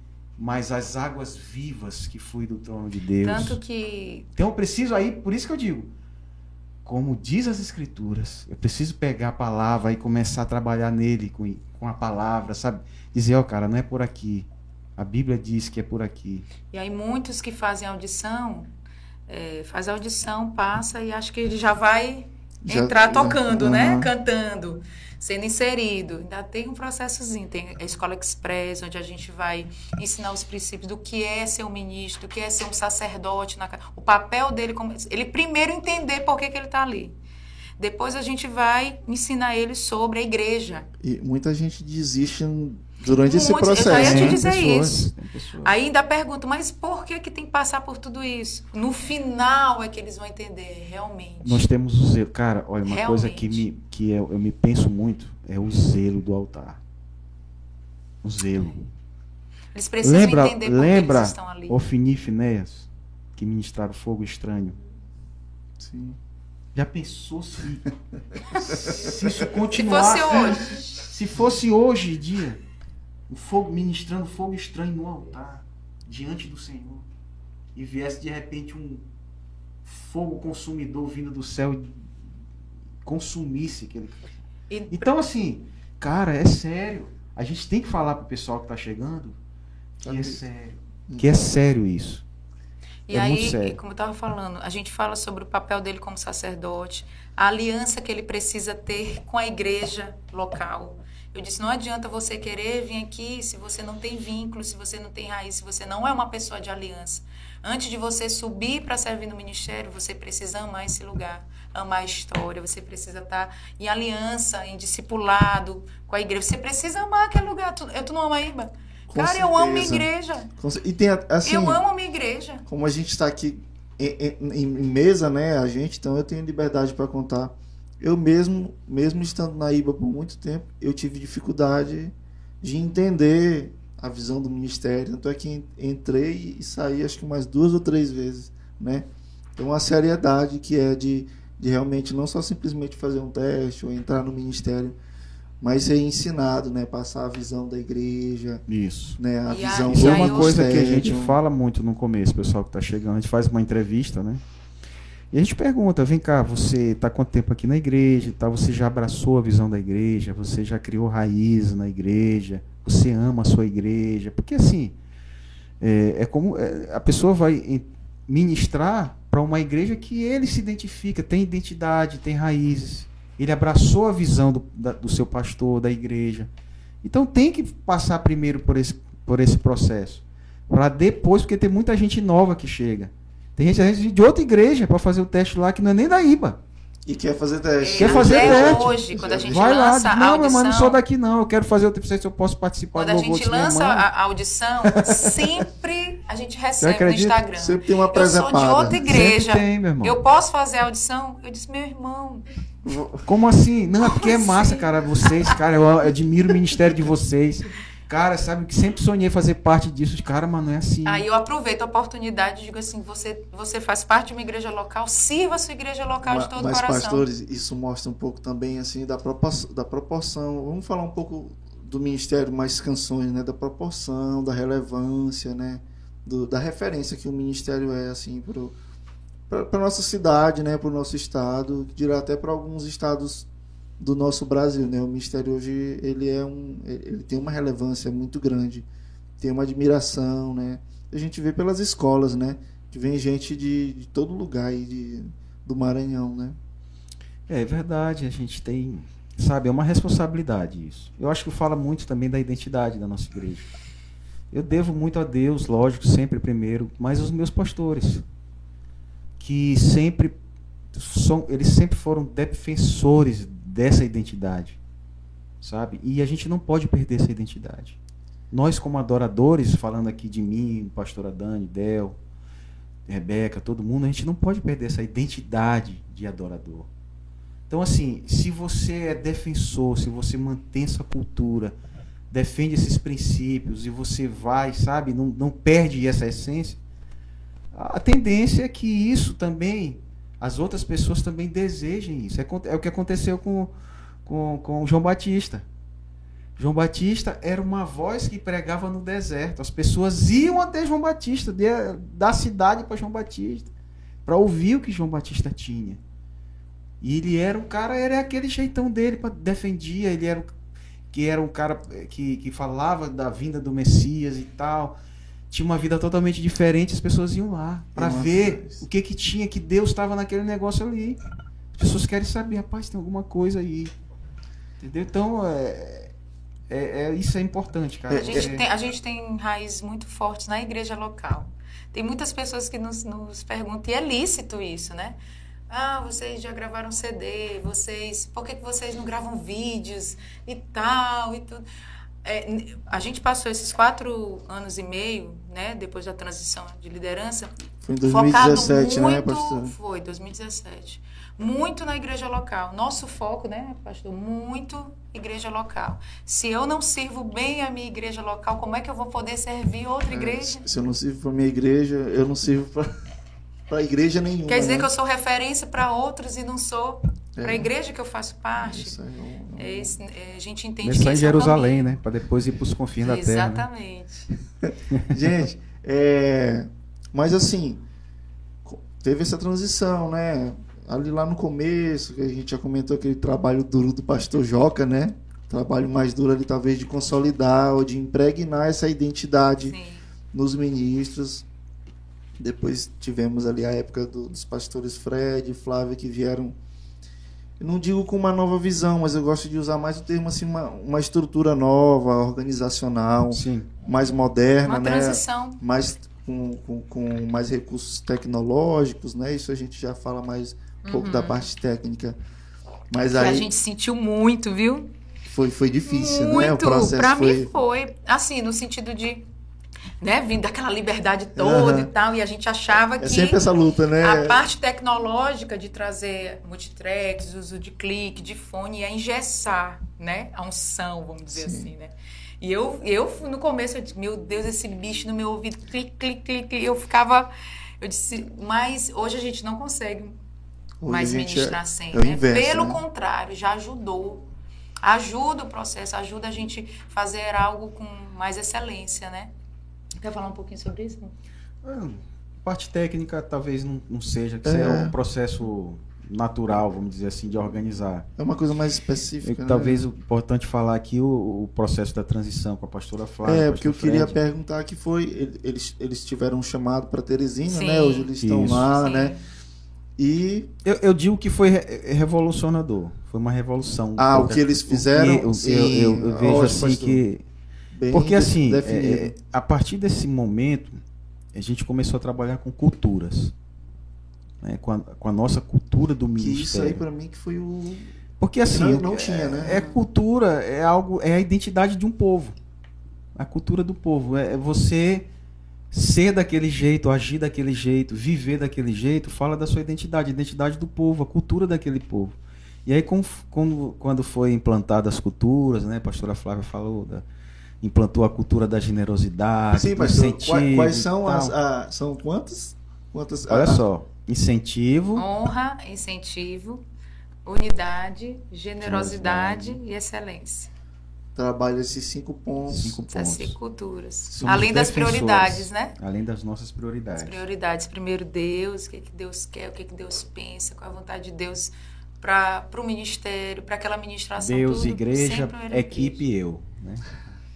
S3: mas as águas vivas que fluem do trono de Deus.
S2: Tanto que
S3: Então eu preciso aí, por isso que eu digo, como diz as escrituras, eu preciso pegar a palavra e começar a trabalhar nele com, com a palavra, sabe? Dizer, ó, cara, não é por aqui. A Bíblia diz que é por aqui.
S2: E aí muitos que fazem audição, é, faz audição, passa e acho que ele já vai
S1: Já-
S2: entrar
S1: já-
S2: tocando, né?
S1: Aham.
S2: Cantando, sendo inserido. Ainda tem um processozinho, tem a escola express, onde a gente vai ensinar os princípios do que é ser um ministro, do que é ser um sacerdote, na, o papel dele, como, ele primeiro entender por que, que ele está ali. Depois a gente vai ensinar ele sobre a igreja.
S1: E muita gente desiste durante esse
S2: Muitos, eu já
S1: processo.
S2: ia te
S1: né?
S2: dizer
S3: pessoas,
S2: isso.
S3: tem pessoas.
S2: Aí ainda pergunto, mas por que, que tem que passar por tudo isso? No final é que eles vão entender, realmente.
S3: Nós temos o zelo. Cara, olha, uma coisa que,
S2: Realmente.
S3: me, que eu, eu me penso muito é o zelo do altar. O zelo.
S2: Eles precisam
S3: Lembra,
S2: entender por que
S3: lembra
S2: eles estão ali.
S3: Ofni e Finéias, que ministraram fogo estranho?
S1: Sim.
S3: Já pensou se, se isso
S2: Se
S3: continuasse?
S2: fosse hoje.
S3: Se fosse hoje dia, o fogo ministrando fogo estranho no altar, diante do Senhor, e viesse de repente um fogo consumidor vindo do céu e consumisse aquele. Então, assim, cara, é sério. A gente tem que falar pro pessoal que tá chegando que é sério. Que é sério isso.
S2: E
S3: É
S2: aí, como eu estava falando, a gente fala sobre o papel dele como sacerdote, a aliança que ele precisa ter com a igreja local. Eu disse: não adianta você querer vir aqui se você não tem vínculo, se você não tem raiz, se você não é uma pessoa de aliança. Antes de você subir para servir no ministério, você precisa amar esse lugar, amar a história, você precisa estar em aliança, em discipulado com a igreja. Você precisa amar aquele lugar. Tu, eu, não ama Iba?
S1: Com
S2: Cara, eu amo minha
S1: certeza.
S2: igreja.
S1: E tem assim,
S2: eu amo a minha igreja.
S1: como a gente está aqui em, em- em mesa, né, a gente, então eu tenho liberdade para contar. Eu mesmo, mesmo estando na IBA por muito tempo, eu tive dificuldade de entender a visão do ministério, tanto é que en- entrei e saí acho que mais duas ou três vezes, né? Então a seriedade que é de, de realmente não só simplesmente fazer um teste ou entrar no ministério, mas ser ensinado, né, passar a visão da igreja,
S3: Isso.
S1: né, a
S2: E a-
S1: visão
S2: e
S3: Isso é uma coisa que a gente fala muito no começo, pessoal que está chegando. A gente faz uma entrevista, né? E a gente pergunta: vem cá, você está quanto tempo aqui na igreja? tal? Você já abraçou a visão da igreja? Você já criou raízes na igreja? Você ama a sua igreja? Porque assim, é, é como é, a pessoa vai ministrar para uma igreja que ele se identifica, tem identidade, tem raízes. Ele abraçou a visão do, da- do seu pastor, da igreja. Então tem que passar primeiro por esse, por esse processo. Para depois, porque tem muita gente nova que chega. Tem gente, de outra igreja para fazer o teste lá que não é nem da IBA.
S1: E quer fazer teste.
S3: Quer fazer teste.
S2: hoje, quando a gente
S3: Vai lá,
S2: lança a
S3: não,
S2: audição,
S3: mas não sou daqui não, eu quero fazer o teste, se eu posso participar
S2: quando
S3: do
S2: a gente lança a a audição, sempre a gente recebe no
S3: acredita?
S2: Instagram.
S1: Sempre tem uma
S2: Eu sou de outra igreja.
S3: Sempre tem, meu irmão.
S2: Eu posso fazer a audição? Eu disse, meu irmão,
S3: Como assim? Não, é porque é massa,
S2: assim?
S3: cara, vocês, cara, eu admiro o ministério de vocês. Cara, sabe que sempre sonhei fazer parte disso. Cara, mas não é assim.
S2: Aí eu aproveito a oportunidade e digo assim: você, você faz parte de uma igreja local, sirva a sua igreja local
S1: Ma-
S2: de todo
S1: Mas,
S2: o coração.
S1: pastores, isso mostra um pouco também assim da proporção, da proporção. Vamos falar um pouco do ministério mais canções, né? Da proporção, da relevância, né? Do- da referência que o ministério é assim para para nossa cidade, né? Para o nosso estado, dirá até para alguns estados do nosso Brasil, né? O ministério hoje ele é um, ele tem uma relevância muito grande, tem uma admiração, né? A gente vê pelas escolas, né? Que vem gente de, de todo lugar aí de, do Maranhão, né?
S3: É verdade, a gente tem, sabe, é uma responsabilidade isso. Eu acho que fala muito também da identidade da nossa igreja. Eu devo muito a Deus, lógico, sempre primeiro, mas os meus pastores, que sempre são, eles sempre foram defensores dessa identidade, sabe? E a gente não pode perder essa identidade. Nós como adoradores, falando aqui de mim, pastora Dani, Del, Rebeca, todo mundo, a gente não pode perder essa identidade de adorador. Então, assim, se você é defensor, se você mantém essa cultura, defende esses princípios e você vai, sabe, não, não perde essa essência, a tendência é que isso também, as outras pessoas também desejem isso. É, é o que aconteceu com, com, com João Batista. João Batista era uma voz que pregava no deserto. As pessoas iam até João Batista, de- da cidade para João Batista, para ouvir o que João Batista tinha. E ele era um cara, era aquele jeitão dele, pra- defendia, ele era que era um cara que, que falava da vinda do Messias e tal. Tinha uma vida totalmente diferente, as pessoas iam lá para ver o que que tinha, que Deus estava naquele negócio ali. As pessoas querem saber, rapaz, tem alguma coisa aí. Entendeu? Então, é, é, é- isso é importante, cara.
S2: A gente,
S3: É-
S2: tem, a gente tem raízes muito fortes na igreja local. Tem muitas pessoas que nos, nos perguntam, e é lícito isso, né? Ah, vocês já gravaram CD, vocês. Por que, que vocês não gravam vídeos e tal e tudo? É, a gente passou esses quatro anos e meio, né, depois da transição de liderança,
S1: Foi em
S2: focado
S1: 2017, né,
S2: muito,
S1: pastor?
S2: Foi, 2017. Muito na igreja local. Nosso foco, né, pastor? Muito igreja local. Se eu não sirvo bem a minha igreja local, como é que eu vou poder servir outra igreja?
S1: É, se eu não sirvo para minha igreja, eu não sirvo para igreja nenhuma.
S2: Quer dizer
S1: né?
S2: que eu sou referência para outros e não sou para a
S1: É.
S2: igreja que eu faço parte?
S1: É
S2: É esse- é, a gente entende
S3: Começar
S2: que
S3: em
S2: é o
S3: Jerusalém,
S2: caminho.
S3: né? Para depois ir para os confins da terra. né?
S2: Exatamente.
S1: Gente, é, mas assim, teve essa transição, né? Ali lá no começo, que a gente já comentou aquele trabalho duro do pastor Joca, né? Trabalho mais duro ali, talvez, de consolidar ou de impregnar essa identidade
S2: Sim.
S1: nos ministros. Depois tivemos ali a época do- dos pastores Fred e Flávia que vieram eu não digo com uma nova visão, mas eu gosto de usar mais o termo assim, uma, uma estrutura nova, organizacional,
S3: Sim.
S1: mais moderna,
S2: Uma
S1: né?
S2: transição.
S1: mais com, com, com mais recursos tecnológicos, né? Isso a gente já fala mais um pouco da parte técnica. Mas
S2: Que a
S1: aí
S2: gente sentiu muito, viu?
S1: foi, foi difícil,
S2: muito.
S1: né? O processo
S2: pra
S1: foi.
S2: mim foi, assim, no sentido de, né, vindo daquela liberdade toda
S1: Aham.
S2: e tal, e a gente achava
S1: É
S2: que
S1: sempre essa luta, né?
S2: a parte tecnológica de trazer multitracks, uso de clique, de fone, ia engessar, né? A unção, vamos dizer
S1: Sim.
S2: assim, né? E eu, eu no começo, eu disse, meu Deus, esse bicho no meu ouvido, clique, clique, clique. Eu ficava, eu disse, mas hoje a gente não consegue
S1: Hoje
S2: mais
S1: gente
S2: ministrar
S1: é-
S2: sem,
S1: é
S2: né?
S1: inverso,
S2: Pelo
S1: né?
S2: contrário, já ajudou. Ajuda o processo, ajuda a gente fazer algo com mais excelência, né? Quer falar um pouquinho sobre isso?
S3: Ah, Parte técnica talvez não, não seja, que
S1: É.
S3: é um processo natural, vamos dizer assim, de organizar.
S1: É uma coisa mais
S3: E
S1: específica. né?
S3: talvez o importante falar aqui o, o processo da transição com a pastora Flávia.
S1: É, porque eu
S3: pastor
S1: queria
S3: Fred.
S1: perguntar que foi. ele- Eles, eles tiveram um chamado para Teresina,
S2: Sim.
S1: né? Hoje eles estão
S3: Isso.
S1: lá,
S2: Sim.
S1: né? E
S3: Eu, eu digo que foi re- revolucionador. Foi uma revolução.
S1: Ah, o que eles fizeram?
S3: Eu, eu-
S1: Sim,
S3: eu- eu vejo
S1: ótimo,
S3: assim
S1: pastor.
S3: que.
S1: Bem
S3: Porque assim,
S1: definido.
S3: é, a partir desse momento, a gente começou a trabalhar com culturas. né, com, a, com a nossa cultura do
S1: que isso aí
S3: ministério.
S1: para mim que foi o
S3: Porque assim,
S1: Não- não
S3: é-
S1: tinha, né?
S3: É cultura, é algo, é a identidade de um povo. A cultura do povo é é você ser daquele jeito, agir daquele jeito, viver daquele jeito, fala da sua identidade, a identidade do povo, a cultura daquele povo. E aí quando, quando foi implantadas as culturas, né, a pastora Flávia falou da implantou a cultura da generosidade,
S1: Sim, mas
S3: incentivo.
S1: quais, quais são as a- são quantas? Quantas
S3: Olha
S1: a-
S3: só, incentivo,
S2: Honra, incentivo, unidade, generosidade e excelência.
S1: trabalha esses cinco pontos.
S3: cinco
S2: Essas
S3: pontos.
S2: cinco culturas.
S3: Somos
S2: Além das prioridades, né?
S3: Além das nossas
S2: As
S3: prioridades.
S2: prioridades. Primeiro Deus, o que, que Deus quer, o que, que Deus pensa, qual é a vontade de Deus para o ministério, para aquela ministração.
S3: Deus,
S2: tudo,
S3: igreja, equipe e eu. Né?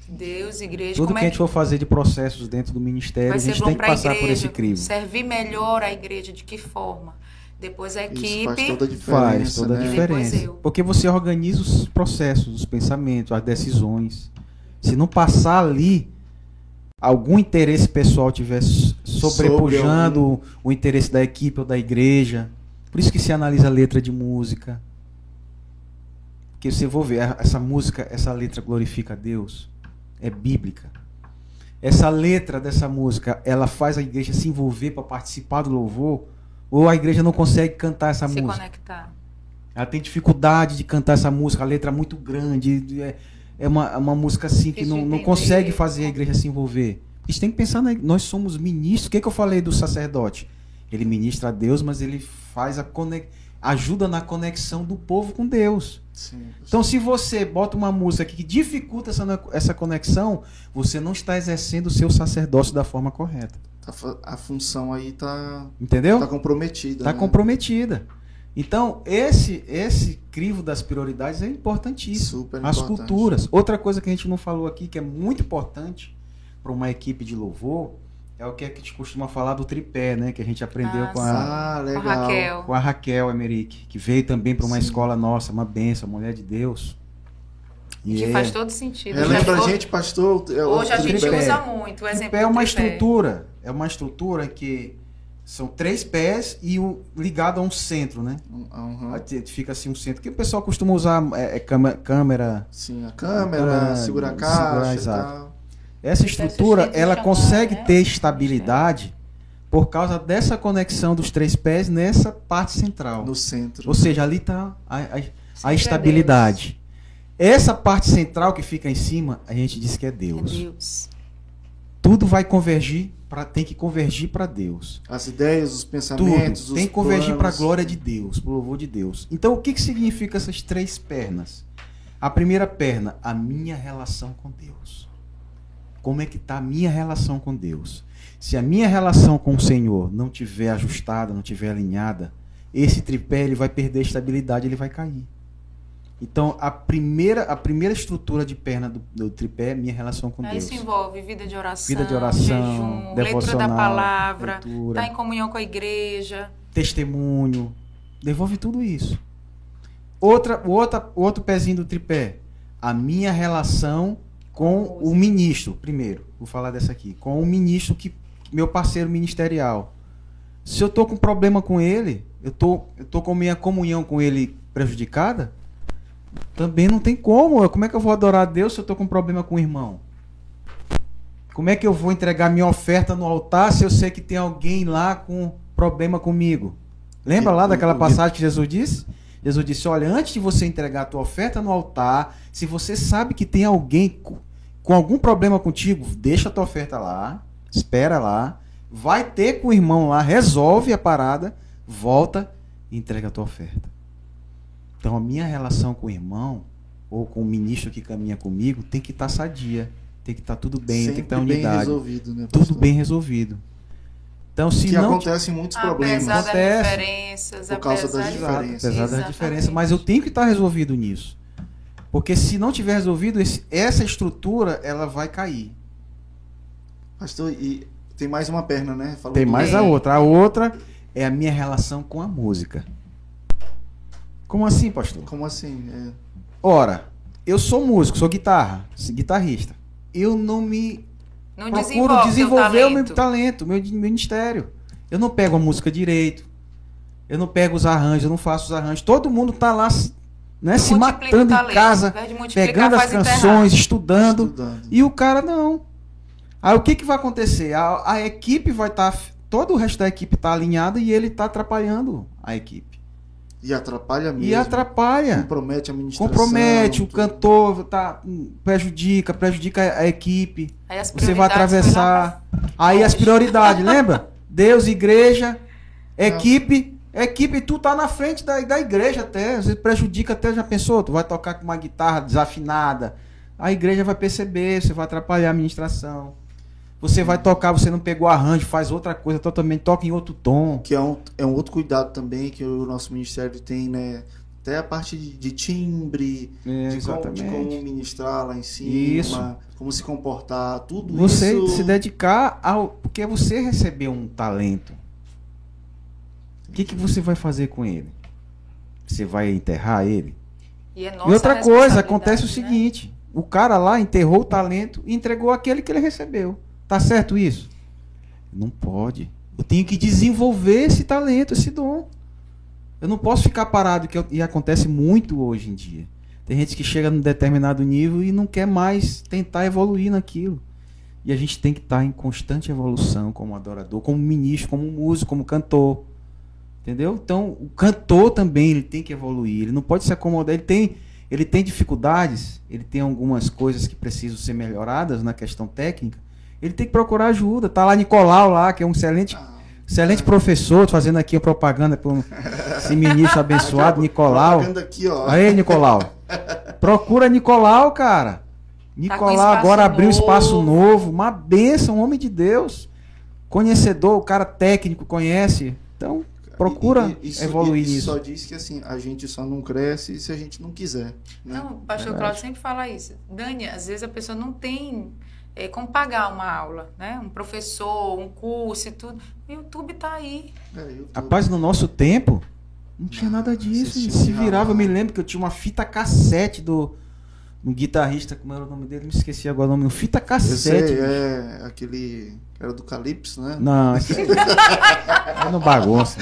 S2: Deus, igreja,
S3: Tudo
S2: como
S3: que a
S2: é
S3: gente for fazer de processos dentro do ministério,
S2: vai
S3: a gente tem que passar por esse
S2: igreja,
S3: crivo.
S2: servir melhor a igreja, de que forma? Depois a
S1: Isso
S2: equipe,
S1: faz toda a diferença.
S3: Faz toda a
S1: né?
S3: Diferença. Porque você organiza os processos, os pensamentos, as decisões. Se não passar ali, algum interesse pessoal estiver sobrepujando o interesse da equipe ou da igreja. Por isso que se analisa a letra de música. Porque você for ver, essa música, essa letra glorifica a Deus. É bíblica. Essa letra dessa música, ela faz a igreja se envolver para participar do louvor, ou a igreja não consegue cantar essa
S2: se
S3: música.
S2: conectar.
S3: Ela tem dificuldade de cantar essa música, a letra é muito grande, de- é, é uma, é uma música assim que não, não consegue fazer a igreja se envolver. A gente tem que pensar, na, nós somos ministros. O que, que eu falei do sacerdote? Ele ministra a Deus, mas ele faz a conex, ajuda na conexão do povo com Deus.
S1: Sim.
S3: Então, se você bota uma música que dificulta essa, essa conexão, você não está exercendo o seu sacerdócio da forma correta.
S1: Tá fa- a função aí tá,
S3: Entendeu?
S1: tá comprometida.
S3: Está
S1: né?
S3: comprometida. Então, esse esse crivo das prioridades é importantíssimo.
S1: Super
S3: As
S1: importante.
S3: culturas. Outra coisa que a gente não falou aqui, que é muito importante para uma equipe de louvor, é o que a gente costuma falar do tripé, né? Que a gente aprendeu
S2: Ah,
S3: com, a,
S1: Ah,
S2: Com
S1: legal.
S2: a Raquel.
S3: com a Raquel Emerick, que veio também para uma
S1: Sim.
S3: escola nossa, uma benção, mulher de Deus.
S2: E que
S3: é-
S2: faz todo sentido.
S1: Relembra
S2: Já
S1: a gente, pastor. é o
S2: Hoje a gente
S3: tripé.
S2: usa muito o exemplo
S3: Tripé é uma
S2: tripé.
S3: estrutura, é uma estrutura que são três pés e um, ligado a um centro, né?
S1: Uhum.
S3: Fica assim um centro. Que o pessoal costuma usar é, é câmera, câmera.
S1: Sim, a câmera,
S3: câmera,
S1: segura a caixa e
S3: exato.
S1: tal.
S3: Essa estrutura, ela
S2: chamar,
S3: consegue
S2: né?
S3: ter estabilidade por causa dessa conexão dos três pés nessa parte central.
S1: No centro.
S3: Ou seja, ali está a, a- a
S2: é
S3: estabilidade. Essa parte central que fica em cima, a gente diz que é
S2: Deus. É
S3: Deus. Tudo vai convergir, pra, tem que convergir para Deus.
S1: As ideias, os
S3: Tudo
S1: pensamentos,
S3: tem
S1: os
S3: que convergir para a glória de Deus, para o louvor de Deus. Então, o que, que significa essas três pernas? A primeira perna, a minha relação com Deus. Como é que está a minha relação com Deus? Se a minha relação com o Senhor não tiver ajustada, não tiver alinhada, esse tripé ele vai perder a estabilidade, ele vai cair. Então, a primeira, a primeira estrutura de perna do, do tripé é minha relação com
S2: Aí
S3: Deus.
S2: Isso envolve vida de oração,
S3: Vida de oração,
S2: jejum, leitura
S3: devocional,
S2: da palavra,
S3: leitura.
S2: estar em comunhão com a igreja.
S3: testemunho, devolve tudo isso. Outra, outra, outro pezinho do tripé. A minha relação com o ministro, primeiro. Vou falar dessa aqui. Com o ministro, que meu parceiro ministerial. Se eu tô com problema com ele, eu tô, eu tô com minha comunhão com ele prejudicada, também não tem como. Como é que eu vou adorar a Deus se eu tô com problema com o irmão? Como é que eu vou entregar minha oferta no altar se eu sei que tem alguém lá com problema comigo? Lembra lá daquela passagem que Jesus disse? Jesus disse: Olha, antes de você entregar a tua oferta no altar, se você sabe que tem alguém com algum problema contigo, deixa a tua oferta lá, espera lá, vai ter com o irmão lá, resolve a parada, volta e entrega a tua oferta. Então a minha relação com o irmão ou com o ministro que caminha comigo tem que estar tá sadia, tem que estar tá tudo bem, Sempre tem que estar tá unidade. Bem resolvido, né, tudo bem resolvido. Então, se
S1: que
S3: não
S1: acontecem muitos problemas.
S2: Apesar das diferenças,
S1: por causa das diferenças. Apesar
S3: das diferenças, mas eu tenho que estar resolvido nisso. Porque se não tiver resolvido, esse, essa estrutura ela vai cair.
S1: Pastor, e tem mais uma perna, né?
S3: Falou tem mais a outra. A outra é a minha relação com a música. Como assim, pastor?
S1: Como assim? É...
S3: Ora, eu sou músico, sou guitarra, guitarrista. Eu não me não procuro desenvolver o meu talento, meu ministério. Eu não pego a música direito. Eu não pego os arranjos, eu não faço os arranjos. Todo mundo tá lá né, se matando em casa, pegando as canções, estudando, estudando, E o cara não. Aí o que, que vai acontecer? A, a equipe vai estar. Tá, todo o resto da equipe está alinhada e ele está atrapalhando a equipe.
S1: E atrapalha mesmo.
S3: E atrapalha.
S1: Compromete a administração.
S3: Compromete, o cantor tá, prejudica, prejudica a equipe. Você vai atravessar. Aí as prioridades, lembra? Deus, igreja, equipe equipe, tu tá na frente da, da igreja até. Você prejudica até, já pensou? Tu vai tocar com uma guitarra desafinada. A igreja vai perceber, você vai atrapalhar a administração. Você vai tocar, você não pegou arranjo, faz outra coisa totalmente, toca em outro tom.
S1: Que é um, é um outro cuidado também que o nosso ministério tem, né? Até a parte de, de timbre, é, de, como, de, como, ministrar lá em cima, isso. como se comportar, tudo
S3: você
S1: isso.
S3: Você se dedicar ao. Porque você recebeu um talento que, que você vai fazer com ele? Você vai enterrar ele?
S2: E, é
S3: e outra coisa, acontece o né? seguinte: o cara lá enterrou o talento e entregou aquele que ele recebeu. Tá certo isso? Não pode. Eu tenho que desenvolver esse talento, esse dom. Eu não posso ficar parado, que e acontece muito hoje em dia. Tem gente que chega num determinado nível e não quer mais tentar evoluir naquilo. E a gente tem que estar em constante evolução como adorador, como ministro, como músico, como cantor. Entendeu? Então, o cantor também ele tem que evoluir, ele não pode se acomodar, ele tem, ele tem dificuldades, ele tem algumas coisas que precisam ser melhoradas na questão técnica. Ele tem que procurar ajuda. Tá lá Nicolau lá, que é um excelente ah, excelente é. professor, fazendo aqui a propaganda para esse ministro abençoado Nicolau.
S1: Aqui.
S3: Aí, Nicolau. Procura Nicolau, cara. Tá Nicolau tá agora abriu um espaço novo, uma benção, um homem de Deus. Conhecedor, o cara técnico, conhece. Então, procura e, e, evoluir
S1: isso, só diz que assim, a gente só não cresce se a gente não quiser. Né?
S2: Não, o pastor Cláudio sempre fala isso. Dani, às vezes a pessoa não tem é, como pagar uma aula, né? Um professor, um curso e tudo. O YouTube está aí.
S3: É, YouTube. Rapaz, no nosso tempo, não tinha nada disso. Se virava, eu me lembro que eu tinha uma fita cassete do um guitarrista, como era o nome dele? Me esqueci agora o nome. Fita cassete.
S1: Esse é aquele. Era do Calypso, né?
S3: Não, aí não bagunça.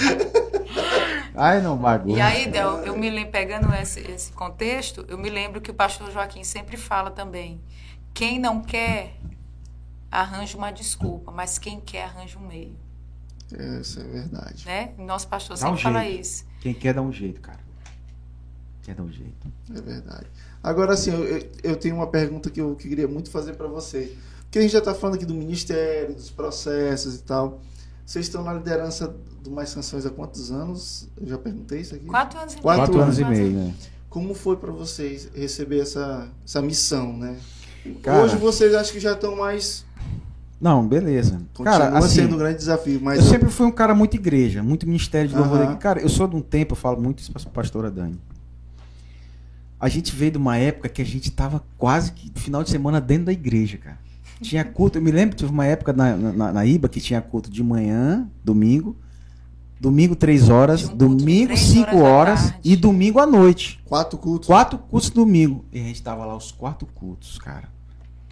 S3: Aí não bagunça.
S2: E aí, Del, eu me lembro, pegando esse, esse contexto, eu me lembro que o pastor Joaquim sempre fala também. Quem não quer, arranja uma desculpa, mas quem quer, arranja um meio.
S1: Isso é verdade.
S2: Né? Nosso pastor sempre um fala isso.
S3: Quem quer, dá um jeito, cara. Quer dar um jeito.
S1: É verdade. Agora, assim, eu, eu tenho uma pergunta que eu que queria muito fazer para você. Porque a gente já está falando aqui do ministério, dos processos e tal. Vocês estão na liderança do Mais Canções há quantos anos? Eu já perguntei isso aqui.
S2: Quatro anos e
S3: Quatro, Quatro anos, anos, e meio, né?
S1: Como foi para vocês receber essa, essa missão, né? Cara, Hoje vocês acham que já estão mais
S3: não, beleza.
S1: Continua cara, assim, sendo um grande desafio. Mas
S3: eu, eu sempre fui um cara muito igreja, muito ministério de louvor. Uh -huh. Cara, eu sou de um tempo, eu falo muito isso para a pastora Dani a gente veio de uma época que a gente tava quase que final de semana dentro da igreja, cara. Tinha culto, eu me lembro que teve uma época na, na, na IBA que tinha culto de manhã, domingo, Domingo, três horas.
S2: Um
S3: domingo,
S2: três
S3: cinco
S2: horas
S3: horas. E domingo à noite.
S1: Quatro cultos.
S3: Quatro cultos domingo. E a gente tava lá os quatro cultos, cara.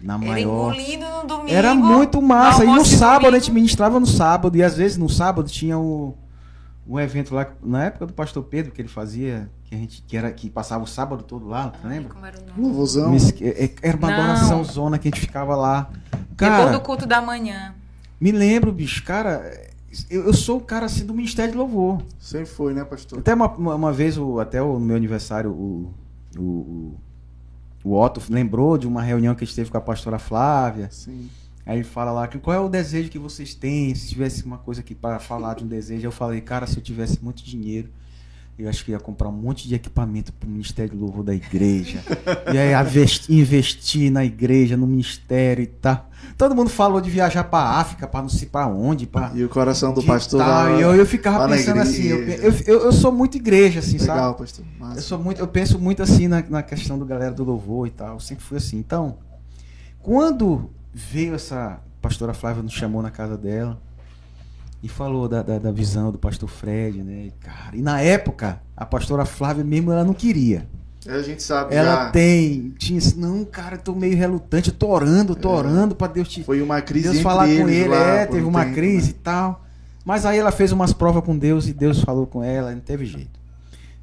S3: Na
S2: Era
S3: maior.
S2: no domingo.
S3: Era muito massa. E no sábado a
S2: domingo.
S3: gente ministrava no sábado. E às vezes no sábado tinha o, um evento lá, na época do pastor Pedro, que ele fazia, que a gente que era que passava o sábado todo lá,
S2: Ai,
S3: lembra?
S2: como era o nome?
S1: Louvorzão.
S3: Me esque- é- Era uma
S2: Não.
S3: adoração zona que a gente ficava lá.
S2: Depois
S3: Cara,
S2: do culto da manhã.
S3: me lembro, bicho, cara, eu, eu sou o cara assim do Ministério de Louvor.
S1: Sempre foi, né, pastor?
S3: Até uma, uma, uma vez, o, até o, no meu aniversário, o, o, o, o Otto lembrou de uma reunião que a gente teve com a pastora Flávia.
S1: Sim.
S3: Aí ele fala lá que qual é o desejo que vocês têm? Se tivesse uma coisa aqui para falar de um desejo, eu falei, cara, se eu tivesse muito dinheiro, eu acho que ia comprar um monte de equipamento para o Ministério de Louvor da igreja. e aí investi- investir na igreja, no ministério e tal. Todo mundo falou de viajar para África, para não sei para onde, para
S1: E o coração do pastor.
S3: tal,
S1: lá-
S3: e eu, eu ficava pensando assim, eu, eu, eu, sou muito igreja, assim, sabe?
S1: Legal, pastor. Massa.
S3: Eu sou muito, eu penso muito assim na, na questão do galera do louvor e tal. Eu sempre fui assim. Então, quando veio essa pastora Flávia nos chamou na casa dela e falou da, da, da visão do pastor Fred, né? E, Cara, e na época a pastora Flávia mesmo ela não queria.
S1: A gente sabe
S3: Ela
S1: já.
S3: tem, tinha assim, não, cara, eu tô meio relutante, eu tô orando, tô
S1: É.
S3: orando para Deus te
S1: Foi uma crise
S3: Deus falar com ele,
S1: lá
S3: é, teve
S1: um
S3: uma
S1: tempo,
S3: crise
S1: né?
S3: e tal. Mas aí ela fez umas provas com Deus e Deus falou com ela, não teve jeito.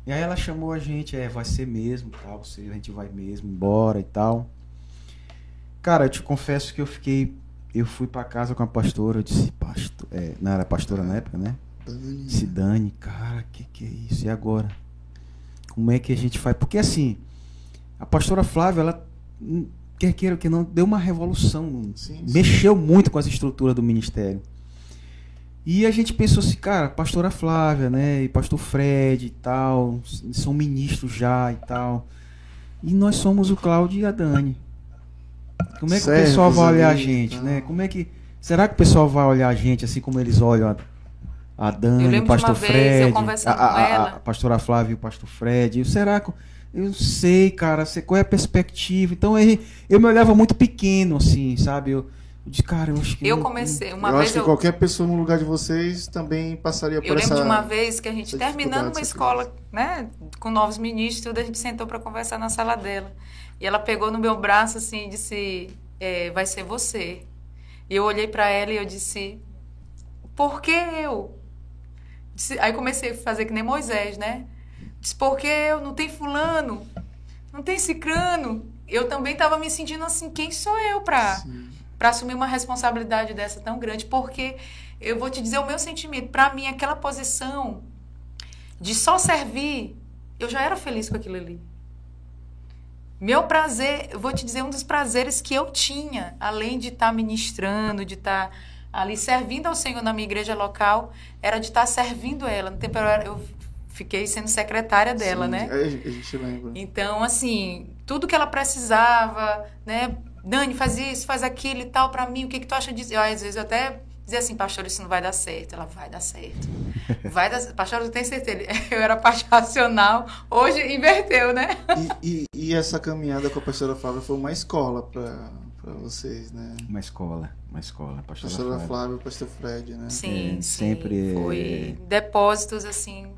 S3: E aí ela chamou a gente, é, vai ser mesmo, tal, você, a gente vai mesmo embora e tal. Cara, eu te confesso que eu fiquei, eu fui pra casa com a pastora, eu disse, pastor, é, não era pastora na época, né?
S1: Dani.
S3: Disse, Dani, cara, que que é isso? E agora? Como é que a gente faz? Porque assim, a pastora Flávia, ela, hum, quer queira que não, deu uma revolução,
S1: Sim, sim.
S3: mexeu muito com as estruturas do ministério. E a gente pensou assim, cara, pastora Flávia, né, e pastor Fred e tal, são ministros já e tal. E nós somos o Cláudio e a Dani. Como é que
S1: Servos
S3: o pessoal vai olhar a
S1: ali
S3: gente, né? Como é que será que o pessoal vai olhar a gente assim como eles olham a, a Dani,
S2: Eu lembro
S3: o
S2: de
S3: pastor
S2: uma vez,
S3: Fred,
S2: eu
S3: a, a-
S2: com
S3: a-
S2: ela.
S3: a pastora Flávia e o pastor Fred? Será que eu não sei, cara, qual é a perspectiva? Então aí eu me olhava muito pequeno assim, sabe? Eu, eu disse, cara, eu acho que
S2: Eu comecei, uma
S1: eu
S2: vez
S1: acho que
S2: eu,
S1: qualquer pessoa no lugar de vocês também passaria por
S2: eu lembro
S1: essa.
S2: de uma vez que a gente
S1: essa
S2: terminando uma escola, né, com novos ministros, tudo, a gente sentou para conversar na sala dela. E ela pegou no meu braço assim e disse: é, "Vai ser você". E eu olhei para ela e eu disse: "Por que eu?" Disse- aí comecei a fazer que nem Moisés, né? Disse: "Por que eu? Não tem fulano, não tem cicrano". Eu também estava me sentindo assim, quem sou eu para assumir uma responsabilidade dessa tão grande, porque eu vou te dizer o meu sentimento, para mim aquela posição de só servir, eu já era feliz com aquilo ali. Meu prazer, vou te dizer um dos prazeres que eu tinha, além de estar ministrando, de estar ali servindo ao Senhor na minha igreja local, era de estar servindo ela. No tempo eu, era- eu fiquei sendo secretária dela,
S1: Sim,
S2: né?
S1: é, a gente lembra.
S2: Então, assim, tudo que ela precisava, né? Dani, faz isso, faz aquilo e tal pra mim, o que, que tu acha disso? Eu, às vezes eu até dizia assim, pastor, isso não vai dar certo. Ela, vai dar certo. Vai dar Pastor, eu tenho certeza. Eu era parte racional, hoje inverteu, né?
S1: E, e- e essa caminhada com a pastora Flávia foi uma escola para vocês, né?
S3: Uma escola, uma escola, pastora,
S1: Pastora
S3: Flávia.
S1: Flávia, pastor Fred, né?
S2: Sim,
S3: É,
S2: sim.
S3: sempre,
S2: Foi depósitos, assim,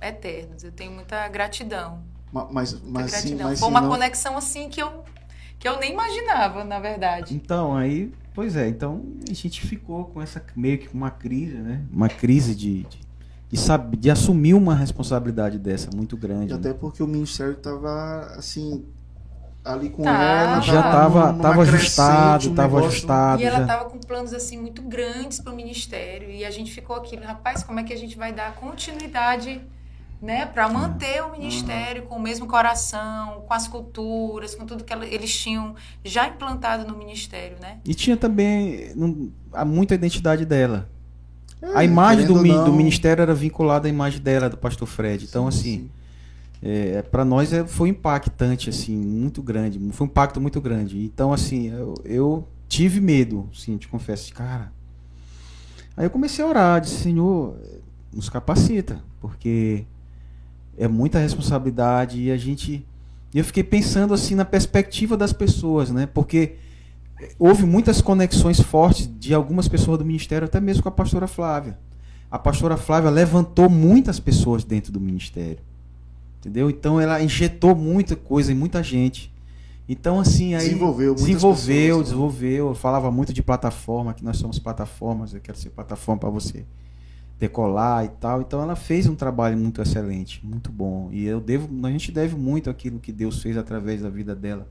S2: eternos. Eu tenho muita gratidão.
S1: Ma- Mas,
S2: Muita
S1: mas sim, mas
S2: Foi uma
S1: não-
S2: conexão, assim, que eu, que eu nem imaginava, na verdade.
S3: Então, aí, pois é, então a gente ficou com essa meio que uma crise, né? Uma crise de, de, de, saber, de assumir uma responsabilidade dessa muito grande.
S1: E
S3: né?
S1: até porque o ministério tava assim ali com
S2: Tava.
S1: ela.
S3: Já tava,
S1: numa
S3: tava ajustado,
S1: um
S3: tava
S1: negócio-
S3: ajustado.
S2: E ela
S3: já.
S2: estava com planos assim muito grandes para o ministério e a gente ficou aqui, rapaz, como é que a gente vai dar continuidade, né, para manter o ministério com o mesmo coração, com as culturas, com tudo que eles tinham já implantado no ministério, né?
S3: E tinha também não, há muita identidade dela.
S1: É,
S3: a imagem do, do ministério era vinculada à imagem dela, do pastor Fred. Então,
S1: sim,
S3: assim,
S1: sim.
S3: É, para nós é, foi impactante, assim, muito grande. Foi um impacto muito grande. Então, assim, eu, eu tive medo, sim, te confesso, cara. Aí eu comecei a orar, disse, Senhor, nos capacita, porque é muita responsabilidade e a gente. Eu fiquei pensando assim na perspectiva das pessoas, né? Porque houve muitas conexões fortes de algumas pessoas do ministério, até mesmo com a pastora Flávia. a pastora Flávia levantou muitas pessoas dentro do ministério. Entendeu? Então ela injetou muita coisa em muita gente. Então, assim, aí.
S1: Desenvolveu,
S3: desenvolveu,
S1: pessoas, né?
S3: desenvolveu. Falava muito de plataforma, que nós somos plataformas, eu quero ser plataforma para você decolar e tal. Então ela fez um trabalho muito excelente, muito bom. E eu devo, a gente deve muito aquilo que Deus fez através da vida dela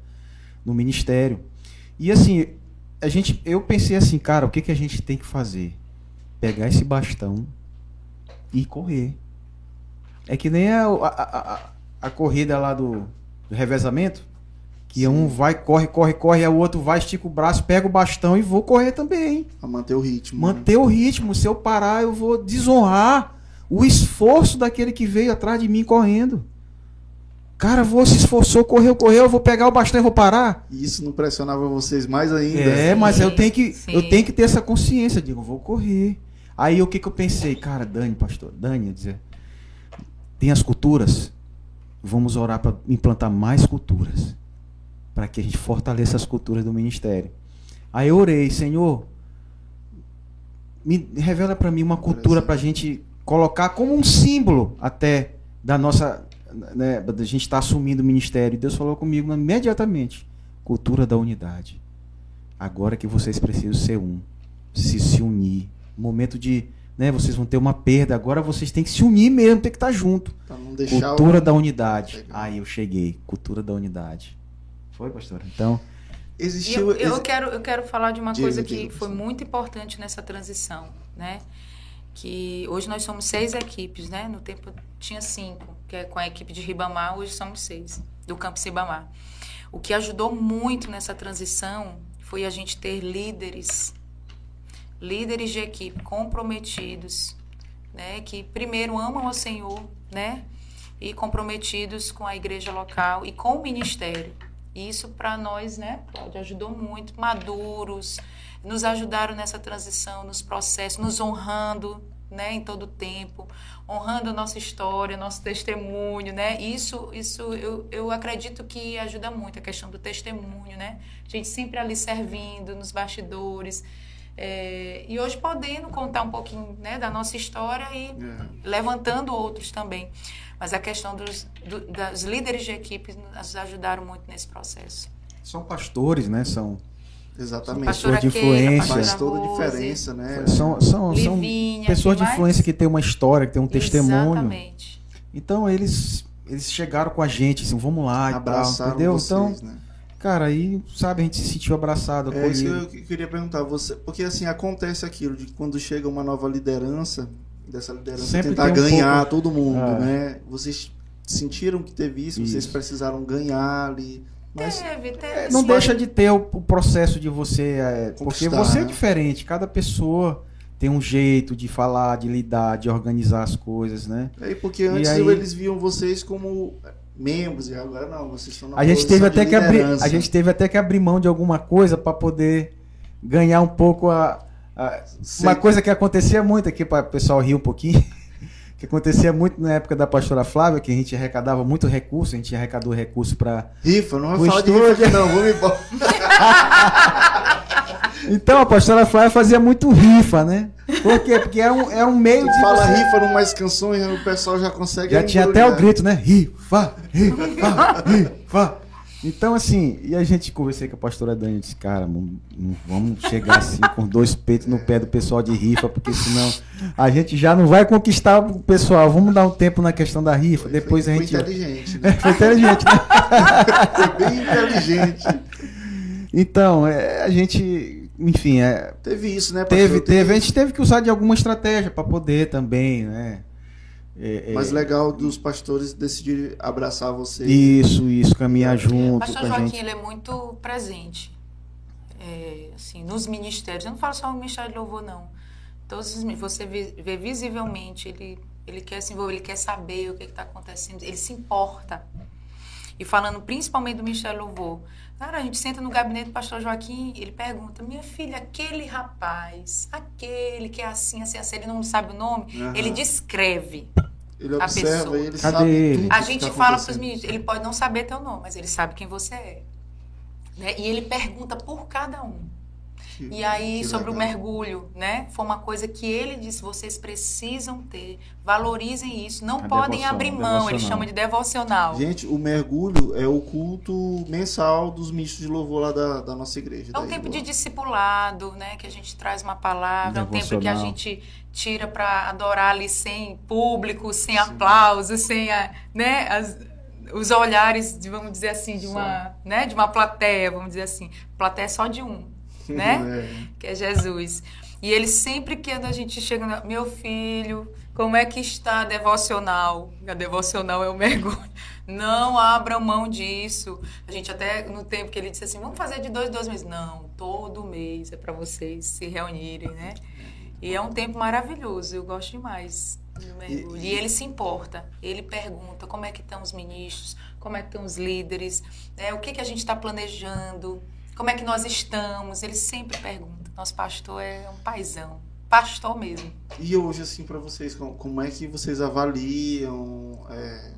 S3: no ministério. E assim, a gente, eu pensei assim, cara, o que, que a gente tem que fazer? Pegar esse bastão e correr. É que nem a, a, a, a corrida lá do, do revezamento. Que
S1: Sim.
S3: um vai, corre, corre, corre, e o outro vai, estica o braço, pega o bastão e vou correr também.
S1: Pra manter o ritmo. né?
S3: Manter o ritmo. Se eu parar, eu vou desonrar o esforço daquele que veio atrás de mim correndo. Cara, vou se esforçou, correu, correu, eu vou pegar o bastão e vou parar.
S1: Isso não pressionava vocês mais ainda?
S3: É, mas eu tenho que
S2: Sim.
S3: eu tenho que ter essa consciência, digo, eu vou correr. Aí o que que eu pensei, cara, Dani, pastor, Dani, eu dizer, tem as culturas, vamos orar para implantar mais culturas, para que a gente fortaleça as culturas do ministério. Aí eu orei, Senhor, me revela para mim uma cultura para a gente colocar como um símbolo até da nossa, né, da gente estar assumindo o ministério. E Deus falou comigo imediatamente, cultura da unidade. Agora que vocês precisam ser um, se se unir. Momento de, né, vocês vão ter uma perda, agora vocês têm que se unir mesmo, tem que estar junto.
S1: Não deixar
S3: Cultura
S1: o...
S3: da unidade.
S1: Legal.
S3: Aí eu cheguei, cultura da unidade. Foi, pastor? Então,
S1: Existiu.
S2: eu, eu quero, eu quero falar de uma
S1: Diga,
S2: coisa que
S1: diga,
S2: foi muito importante nessa transição, né? Que hoje nós somos seis equipes, né? No tempo tinha cinco, que é com a equipe de Ribamar, hoje somos seis, do Campo Ribamar. O que ajudou muito nessa transição foi a gente ter líderes, líderes de equipe comprometidos, né? Que primeiro amam ao Senhor, né? E comprometidos com a igreja local e com o ministério. E Isso para nós, né, Cláudia, ajudou muito, maduros, nos ajudaram nessa transição, nos processos, nos honrando, né, em todo o tempo, honrando a nossa história, nosso testemunho, né? Isso, isso eu, eu acredito que ajuda muito a questão do testemunho, né? A gente sempre ali servindo nos bastidores. É, e hoje podendo contar um pouquinho né, da nossa história e
S1: É.
S2: levantando outros também. Mas a questão dos, do, das líderes de equipe nos ajudaram muito nesse processo.
S3: são pastores, né? São,
S1: Exatamente.
S2: Pastora
S3: Pessoa de influência.
S1: Faz toda a diferença, né?
S3: são, são, são
S2: Livinha,
S3: pessoas de influência que tem uma história, que tem um testemunho.
S2: Exatamente.
S3: Então eles eles chegaram com a gente, assim, vamos lá e tal, entendeu?
S1: vocês,
S3: Então,
S1: né?
S3: Cara, aí, sabe, a gente se sentiu abraçado,
S1: É isso que eu que- queria perguntar você, porque assim acontece aquilo de quando chega uma nova liderança, dessa liderança
S3: Sempre
S1: tentar
S3: um
S1: ganhar todo mundo,
S3: Ah.
S1: né? Vocês sentiram que teve isso, vocês
S3: Isso.
S1: precisaram ganhar ali, mas
S2: Teve, teve.
S3: É, não
S2: sim.
S3: deixa de ter o, o processo de você. é, porque você é
S1: né?
S3: diferente, cada pessoa tem um jeito de falar, de lidar, de organizar as coisas, né?
S1: aí porque antes
S3: aí-
S1: eles viam vocês como membros e agora não, vocês estão na
S3: A gente teve até que abrir, a gente teve até que abrir mão de alguma coisa para poder ganhar um pouco a, a- uma coisa que acontecia muito aqui para o pessoal rir um pouquinho. Que acontecia muito na época da pastora Flávia, que a gente arrecadava muito recurso, a gente arrecadou recurso para
S1: rifa, não vai falar de rifa não, vamos embora.
S3: Então a pastora Flávia fazia muito rifa, né? Por quê? Porque é um, é um meio de.
S1: Fala
S3: você-
S1: rifa numas canções, o pessoal já consegue
S3: Já tinha até o grito, né? Rifa, rifa, rifa. Então, assim, e a gente conversei com a pastora Dani e disse, cara, não, vamos chegar assim com dois peitos no pé do pessoal de rifa, porque senão a gente já não vai conquistar o pessoal. Vamos dar um tempo na questão da rifa, depois
S1: foi,
S3: a
S1: foi
S3: gente.
S1: inteligente, né?
S3: Foi inteligente, né?
S1: Foi bem inteligente.
S3: Então, é, a gente, enfim, é,
S1: Teve isso, né, pastor?
S3: teve, teve, a gente teve que usar de alguma estratégia para poder também, né? É, é,
S1: Mas legal dos pastores decidirem abraçar você.
S3: Isso, isso, caminhar junto
S2: Pastor
S3: com a
S2: Joaquim,
S3: gente.
S2: ele é muito presente. É, assim, nos ministérios. Eu não falo só no Ministério de Louvor, não. Todos você vê, vê visivelmente, ele, ele quer se envolver, ele quer saber o que está acontecendo, ele se importa. E falando principalmente do de Louvor. Cara, a gente senta no gabinete do pastor Joaquim, ele pergunta, minha filha, aquele rapaz, aquele que é assim, assim, assim, ele não sabe o nome,
S1: Aham.
S2: ele descreve.
S1: Ele
S2: a
S1: observa,
S2: pessoa.
S1: ele
S3: Cadê
S1: sabe
S3: ele?
S1: tudo
S2: A gente
S1: tá
S2: fala para os meninos, ele pode não saber teu nome, mas ele sabe quem você é. Né? E ele pergunta por cada um.
S1: Que-
S2: E aí, sobre o
S1: legal.
S2: mergulho, né? Foi uma coisa que ele disse: vocês precisam ter, valorizem isso. Não
S3: A
S2: podem
S3: devoção,
S2: abrir mão, ele chama de devocional.
S1: Gente, o mergulho é o culto mensal dos ministros de louvor lá da, da nossa igreja.
S2: É um tempo de discipulado, né? Que a gente traz uma palavra, é um tempo que a gente tira para adorar ali sem público, sem aplausos, sem a, né? as- os olhares, vamos dizer assim, de uma, né? De uma plateia, vamos dizer assim. Plateia só de um, né?
S1: É.
S2: que é Jesus. E ele sempre que a gente chega, meu filho, como é que está a devocional? A devocional é o mergulho. Não abram mão disso. A gente até no tempo que ele disse assim, vamos fazer de dois em dois meses. Não, todo mês é para vocês se reunirem, né? E é um tempo maravilhoso. Eu gosto demais do mergulho. E, ele se importa. Ele pergunta como é que estão os ministros, como é que estão os líderes, né? o que, que a gente está planejando, como é que nós estamos. Ele sempre pergunta. Nosso pastor é um paizão. Pastor mesmo.
S1: E hoje, assim, para vocês, como, é que vocês avaliam é,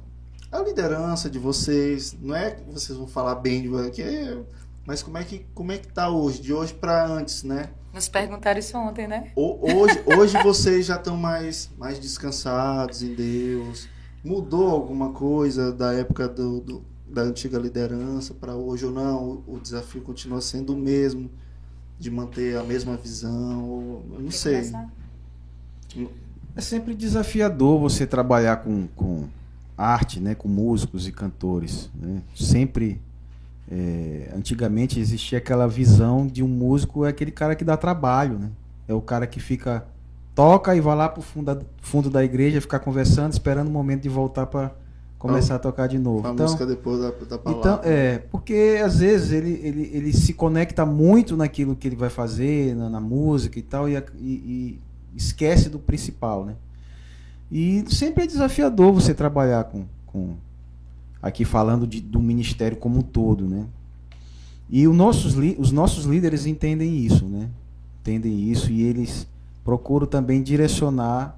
S1: a liderança de vocês? Não é que vocês vão falar bem de você, que é- mas como é que como é que tá hoje, de hoje para antes, né?
S2: Nos perguntaram isso ontem, né?
S1: O- Hoje, hoje vocês já estão mais, mais descansados em Deus. Mudou alguma coisa da época do, do- da antiga liderança para hoje ou não? O, o desafio continua sendo o mesmo, de manter a mesma visão? Ou, eu não sei.
S3: É sempre desafiador você trabalhar com, com arte, né, com músicos e cantores. Né? Sempre, é, antigamente existia aquela visão de um músico é aquele cara que dá trabalho, né? É o cara que fica toca e vai lá pro fundo da, fundo da igreja ficar conversando, esperando o momento de voltar para começar a tocar de novo.
S1: A
S3: Então,
S1: música depois da, da palavra.
S3: então, é, porque às vezes ele, ele, ele se conecta muito naquilo que ele vai fazer, na, na música e tal, e, e- e esquece do principal, né? E sempre é desafiador você trabalhar com, com aqui falando de, do ministério como um todo, né? E os nossos, os nossos líderes entendem isso, né? Entendem isso e eles procuram também direcionar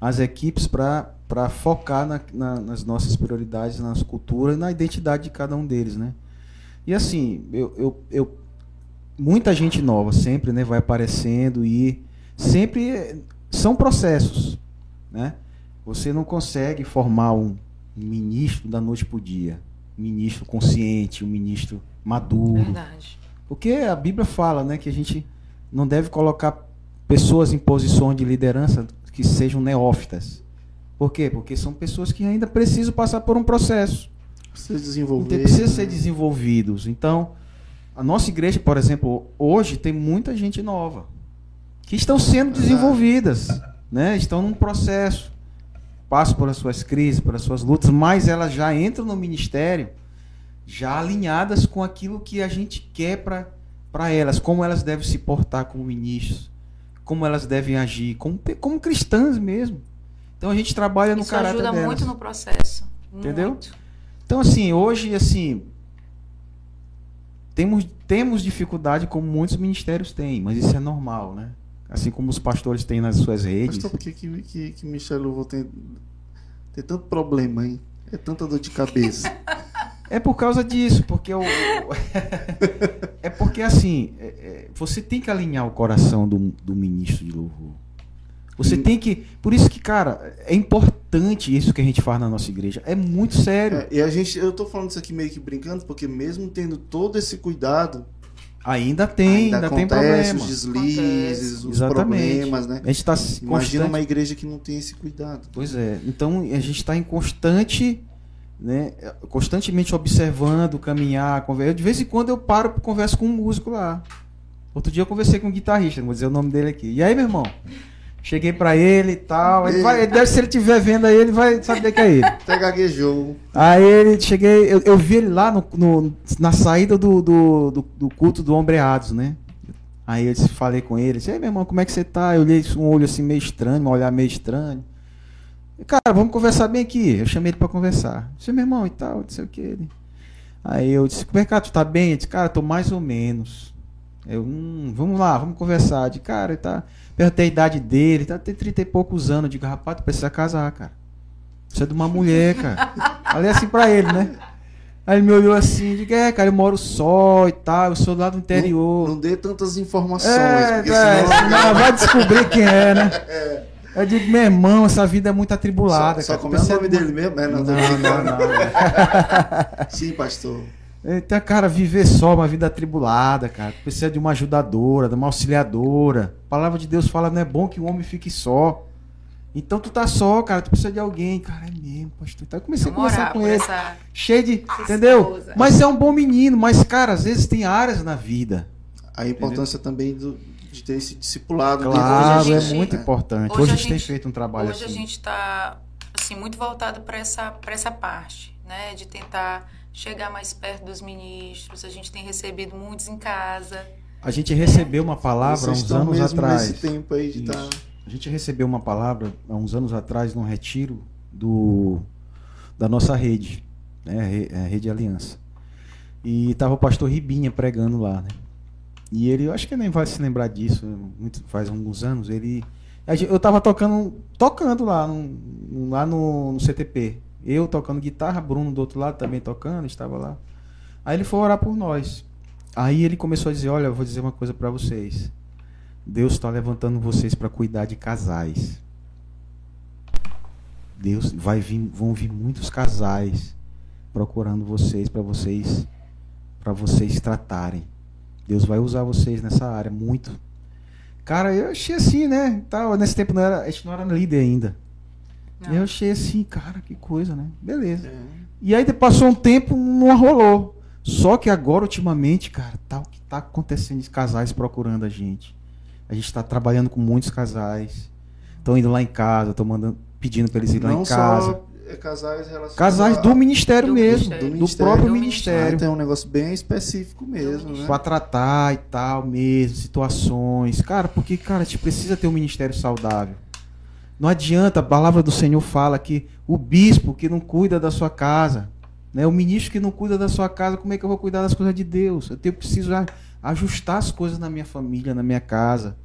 S3: as equipes para focar na- na- nas nossas prioridades, nas culturas na identidade de cada um deles, né? E assim, eu, eu, eu- muita gente nova sempre né, vai aparecendo e sempre são processos, né? Você não consegue formar um ministro da noite para o dia, um ministro consciente, um ministro maduro,
S2: Verdade.
S3: porque a Bíblia fala, né, que a gente não deve colocar pessoas em posições de liderança que sejam neófitas. Por quê? Porque são pessoas que ainda precisam passar por um processo.
S1: Precisa desenvolver.
S3: Então, precisa
S1: né?
S3: ser desenvolvidos. Então, a nossa igreja, por exemplo, hoje tem muita gente nova que estão sendo desenvolvidas, né? Estão num processo, passam por as suas crises, por as suas lutas, mas elas já entram no ministério já alinhadas com aquilo que a gente quer para para elas, como elas devem se portar como ministros, como elas devem agir, como, como cristãs mesmo. Então a gente trabalha no
S2: Isso
S3: caráter
S2: ajuda
S3: delas.
S2: muito no processo.
S3: Entendeu?
S2: Muito.
S3: Então, assim, hoje, assim, temos, temos dificuldade como muitos ministérios têm, mas isso é normal, né? Assim como os pastores têm nas suas redes.
S1: Pastor, por que, que, que, que Michel Louvor tem, tem tanto problema, hein? É tanta dor de cabeça.
S3: É por causa disso, porque o. é porque, assim, é- é, você tem que alinhar o coração do, do ministro de louvor. Você
S1: Hum.
S3: tem que. Por isso que, cara, é importante isso que a gente faz na nossa igreja. É muito sério.
S1: É, e a gente, eu tô falando isso aqui meio que brincando, porque mesmo tendo todo esse cuidado,
S3: Ainda tem, ainda, tem
S1: acontece
S3: problema.
S1: os deslizes,
S2: Acontece.
S1: os
S3: Exatamente.
S1: problemas, né?
S3: A gente está
S1: Imagina uma igreja que não tem esse cuidado.
S3: Pois é. Então a gente está em constante, né, constantemente observando, caminhar, conversar. De vez em quando eu paro e converso com um músico lá. Outro dia eu conversei com um guitarrista, não vou dizer o nome dele aqui. E aí, meu irmão? Cheguei pra ele e tal. Ele vai, ele deve, se ele estiver vendo aí, ele vai saber que é ele.
S1: Até gaguejou.
S3: Aí ele cheguei, eu, eu vi ele lá no, no- na saída do, do, do, do culto do Ombreados, né? Aí eu falei com ele, disse, ei meu irmão, como é que você tá? Eu olhei um olho assim meio estranho, um olhar meio estranho. E, Cara, vamos conversar bem aqui. Eu chamei ele pra conversar. Eu disse, meu irmão e tal, não sei o que. Ele. Aí eu disse, como é que tá? tu tá bem? Ele disse, cara, tô mais ou menos. Eu, hum, vamos lá, vamos conversar. De cara, ele tá. Perguntei a idade dele, tá tem 30 e poucos anos. Eu digo, rapaz, tu precisa casar, cara. Precisa de uma mulher, cara. Falei assim pra ele, né? Aí ele me olhou assim, diga, é, cara, eu moro só e tal, eu sou lá do interior.
S1: Não, não dê tantas informações,
S3: é,
S1: porque
S3: é,
S1: senão...
S3: não, vai descobrir quem é, né? Eu digo, meu irmão, essa vida é muito atribulada.
S1: Só, só como é o nome dele mesmo? É, não,
S3: Não,
S1: brincando.
S3: não, não.
S1: Sim, pastor.
S3: Então, cara, viver só uma vida atribulada, cara. Tu Precisa de uma ajudadora, de uma auxiliadora. A palavra de Deus fala, não é bom que o homem fique só. Então tu tá só, cara, tu precisa de alguém. Cara, é mesmo, pastor. Então eu comecei a conversar com ele.
S2: essa...
S3: Cheio de.
S2: essa
S3: Entendeu?
S2: esposa.
S3: Mas é um bom menino, mas, cara, às vezes tem áreas na vida.
S1: A importância também do, de ter esse discipulado.
S3: Claro,
S2: hoje
S3: é
S2: gente-
S3: muito importante.
S2: hoje
S3: Hoje,
S2: a
S3: a gente tem feito um trabalho
S2: Hoje
S3: assim.
S2: a gente está assim muito voltado para essa para essa parte, né, de tentar chegar mais perto dos ministros. A gente tem recebido muitos em casa.
S3: A gente recebeu uma palavra há
S1: Vocês
S3: uns
S1: estão
S3: anos
S1: mesmo
S3: atrás.
S1: nesse tempo aí de estar...
S3: A gente recebeu uma palavra há uns anos atrás num retiro do, da nossa rede, né, a Re- a Rede Aliança. E estava o pastor Ribinha pregando lá, né? E ele, eu acho que nem vai se lembrar disso, muito, faz alguns anos, ele... Eu estava tocando, tocando lá, no, lá no, no CTP. Eu tocando guitarra, Bruno do outro lado também tocando, estava lá. Aí ele foi orar por nós. Aí ele começou a dizer, olha, eu vou dizer uma coisa para vocês. Deus está levantando vocês para cuidar de casais. Deus vai vir, vão vir muitos casais procurando vocês para vocês para vocês tratarem. Deus vai usar vocês nessa área muito. Cara, eu achei assim, né? Tava nesse tempo não era, a gente não era líder ainda. Eu achei assim, cara, que coisa, né? Beleza.
S1: É.
S3: E aí passou um tempo, não rolou. Só que agora, ultimamente, cara, tá o que tá acontecendo de casais procurando a gente. A gente tá trabalhando com muitos casais. Estão indo lá em casa, estão mandando, pedindo para eles irem lá em casa.
S1: é, casais relacionados
S3: Casais do ministério
S2: Do
S3: mesmo,
S2: ministério.
S3: do,
S1: Do
S3: próprio
S2: ministério.
S3: ministério.
S1: Ah, tem um negócio bem específico mesmo, né?
S3: Pra tratar e tal mesmo, situações. Cara, porque, cara, a gente precisa ter um ministério saudável. Não adianta, a palavra do Senhor fala que o bispo que não cuida da sua casa, né, o ministro que não cuida da sua casa, como é que eu vou cuidar das coisas de Deus? Eu tenho preciso ajustar as coisas na minha família, na minha casa.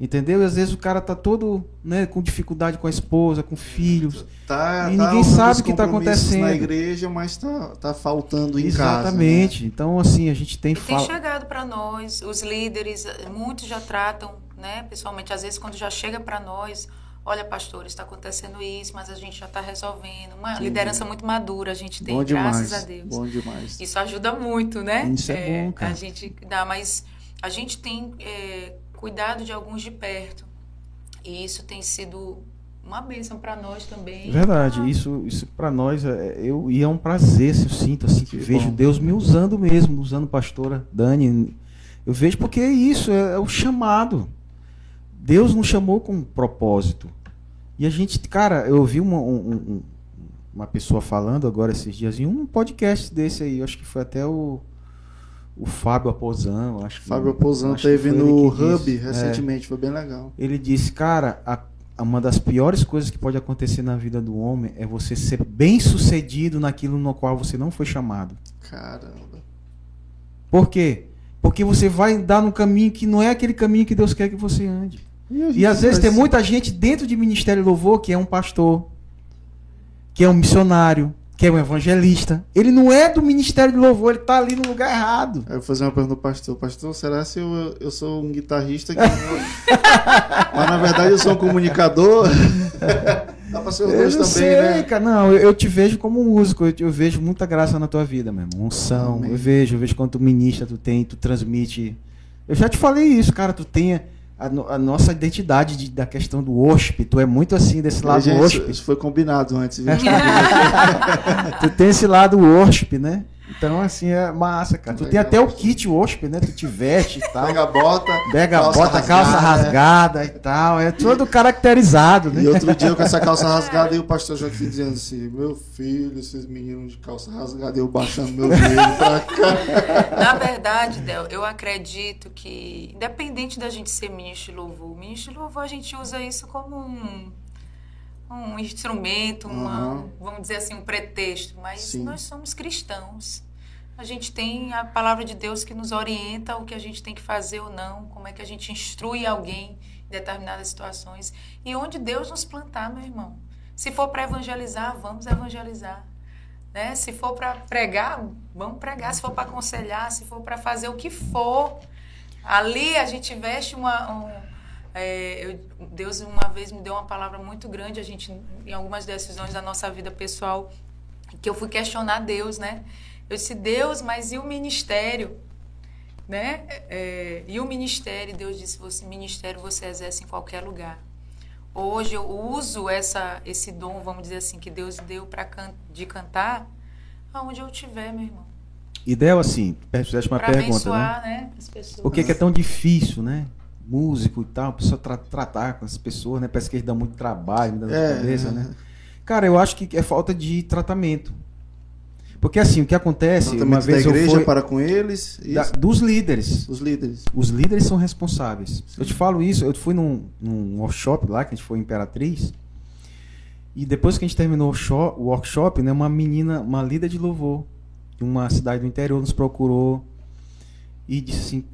S3: Entendeu? E às vezes o cara tá todo, né, com dificuldade com a esposa, com filhos.
S1: Tá,
S3: E
S1: tá
S3: ninguém
S1: honrando
S3: sabe o que tá
S1: compromissos
S3: acontecendo.
S1: na igreja, mas tá, tá faltando em casa.
S3: Exatamente. Então, assim, a gente tem
S2: E tem chegado para nós, os líderes, muitos já tratam, né, pessoalmente, às vezes quando já chega para nós, olha, pastor, está acontecendo isso, mas a gente já está resolvendo. Uma liderança muito madura a gente tem,
S1: Bom
S2: graças
S1: demais.
S2: a Deus.
S1: Bom demais.
S2: Isso ajuda muito, né?
S3: Isso é bom, cara.
S2: A gente dá, mas a gente tem é, cuidado de alguns de perto. E isso tem sido uma bênção para nós também.
S3: Verdade,
S2: Ah,
S3: isso, isso para nós é, eu, e é um prazer, se eu sinto assim, que,
S1: Que
S3: vejo
S1: bom.
S3: Deus me usando mesmo, usando pastora Dani. Eu vejo porque é isso, é, é o chamado. Deus nos chamou com um propósito. E a gente, cara, eu ouvi uma, um- um- uma pessoa falando agora esses dias em um podcast desse aí, eu acho que foi até o, o Fábio Aposan, eu acho que
S1: Fábio
S3: que
S1: teve no Hub
S3: disse. É.
S1: recentemente, foi bem legal.
S3: Ele disse, cara, a- uma das piores coisas que pode acontecer na vida do homem é você ser bem sucedido naquilo no qual você não foi chamado.
S1: Caramba.
S3: Por quê? Porque você vai andar num caminho que não é aquele caminho que Deus quer que você ande. E às vezes tem muita gente dentro de Ministério Louvor que é um pastor, que é um missionário, que é um evangelista. Ele não é do Ministério de Louvor, ele tá ali no lugar errado.
S1: Aí eu vou fazer uma pergunta ao pastor. Pastor, será se eu, eu sou um guitarrista que. Mas na verdade eu sou um comunicador? Dá pra ser os dois também,
S3: sei,
S1: né?
S3: cara. Não, eu, eu te vejo como músico. Eu, te- eu vejo muita graça na tua vida, meu irmão. Unção.
S1: Amém.
S3: Eu vejo, eu vejo quando tu ministra, tu tem, tu transmite. Eu já te falei isso, cara. Tu tem a, no- a nossa identidade de- da questão do worship. Tu é muito assim desse lado
S1: Gente,
S3: worship.
S1: isso foi combinado antes,
S3: tu tem esse lado worship, né? Então, assim, é massa, cara. Tu tem
S1: Legal.
S3: até o kit worship, né? Tu te veste e tal.
S1: Pega a bota.
S3: Pega a
S1: calça
S3: bota, calça
S1: rasgada.
S3: rasgada e tal. É tudo caracterizado, né?
S1: E outro dia eu com essa calça rasgada e o pastor Joaquim dizendo assim: Meu filho, esses meninos de calça rasgada, eu baixando meu joelho pra cá.
S2: Na verdade, Del, eu acredito que, independente da gente ser ministro de louvor, ministro de louvor a gente usa isso como um, um instrumento, uma,
S1: Uhum.
S2: vamos dizer assim, um pretexto, mas
S1: Sim.
S2: nós somos cristãos. A gente tem a palavra de Deus que nos orienta o que a gente tem que fazer ou não, como é que a gente instrui alguém em determinadas situações. E onde Deus nos plantar, meu irmão. Se for para evangelizar, vamos evangelizar. Né? Se for para pregar, vamos pregar. Se for para aconselhar, se for para fazer o que for. Ali a gente veste uma. Um, é, eu, Deus uma vez me deu uma palavra muito grande, a gente, em algumas decisões da nossa vida pessoal, que eu fui questionar Deus, né? Eu disse, Deus, mas e o ministério? Né? É, e o ministério, Deus disse, você ministério você exerce em qualquer lugar. Hoje eu uso essa, esse dom, vamos dizer assim, que Deus deu para can, de cantar, aonde eu estiver, meu irmão.
S3: E Del, assim, fizeste uma
S2: pra
S3: pergunta, né?
S2: né? as pessoas.
S3: Por que, que é tão difícil, né? Músico e tal, a pessoa tra tratar com as pessoas, né? Parece que eles dão muito trabalho, me dando
S1: É,
S3: cabeça,
S1: é.
S3: né? Cara, eu acho que é falta de tratamento. Porque assim, o que acontece, uma
S1: Tratamento da
S3: vez eu
S1: igreja
S3: fui
S1: para com eles,
S3: da- dos líderes.
S1: os líderes.
S3: Os líderes são responsáveis. Eu te falo isso, eu fui num, num workshop lá, que a gente foi em Imperatriz, e depois que a gente terminou o workshop, né, uma menina, uma líder de louvor, de uma cidade do interior, nos procurou e disse assim,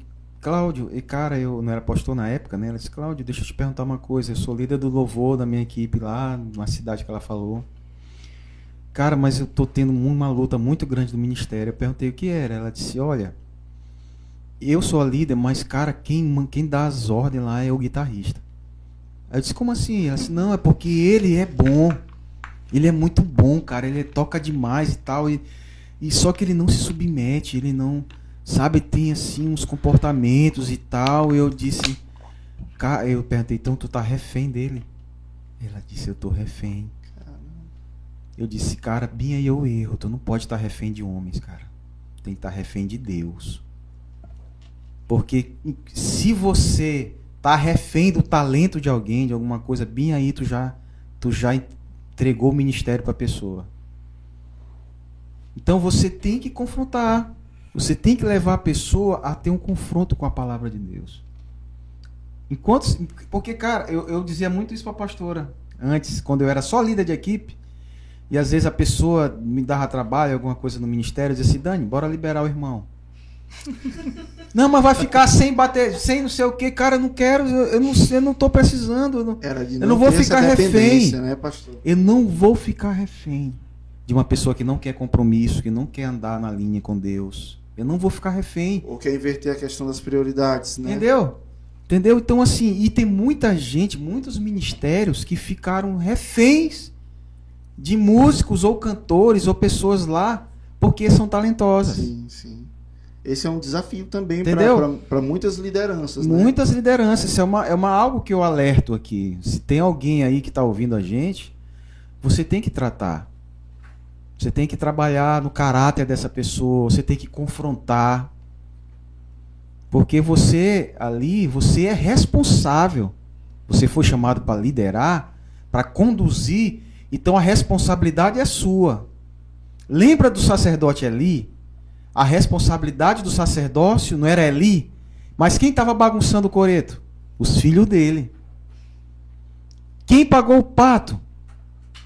S3: Cláudio, e cara, eu não era pastor na época, né? Ela disse, Cláudio, deixa eu te perguntar uma coisa, eu sou líder do louvor da minha equipe lá, numa cidade que ela falou. Cara, mas eu tô tendo uma luta muito grande do ministério. Eu perguntei o que era. Ela disse, olha, eu sou a líder, mas, cara, quem, quem dá as ordens lá é o guitarrista. Aí eu disse, como assim? Ela disse, não, é porque ele é bom. Ele é muito bom, cara. Ele toca demais e tal. E, e só que ele não se submete, ele não, sabe, tem assim uns comportamentos e tal. Eu disse, cara, eu perguntei, então tu tá refém dele? Ela disse, eu tô refém. Eu disse, cara, bem aí o erro. Tu não pode estar refém de homens, cara. Tem que estar refém de Deus. Porque se você tá refém do talento de alguém, de alguma coisa, bem aí tu já, tu já entregou o ministério para a pessoa. Então você tem que confrontar. Você tem que levar a pessoa a ter um confronto com a palavra de Deus. Enquanto, porque, cara, eu, eu dizia muito isso para a pastora antes, quando eu era só líder de equipe. E às vezes a pessoa me dava trabalho, alguma coisa no ministério, eu dizia assim, Dani, bora liberar o irmão. não, mas vai ficar sem bater, sem não sei o que, cara, eu não quero, eu, eu não eu não tô precisando. Eu não,
S1: Era de
S3: Eu não vou ficar refém.
S1: Né, pastor?
S3: eu não vou ficar refém de uma pessoa que não quer compromisso, que não quer andar na linha com Deus. Eu não vou ficar refém.
S1: Ou quer inverter a questão das prioridades, né?
S3: Entendeu? Entendeu? Então, assim, e tem muita gente, muitos ministérios que ficaram reféns de músicos ou cantores ou pessoas lá porque são talentosas.
S1: Sim, sim. Esse é um desafio também para muitas lideranças, né?
S3: Muitas lideranças. Isso é uma, é uma algo que eu alerto aqui. Se tem alguém aí que está ouvindo a gente, você tem que tratar. Você tem que trabalhar no caráter dessa pessoa, você tem que confrontar. Porque você ali, você é responsável. Você foi chamado para liderar, para conduzir, então a responsabilidade é sua. Lembra do sacerdote Eli? A responsabilidade do sacerdócio não era Eli, mas quem estava bagunçando o coreto? Os filhos dele. Quem pagou o pato?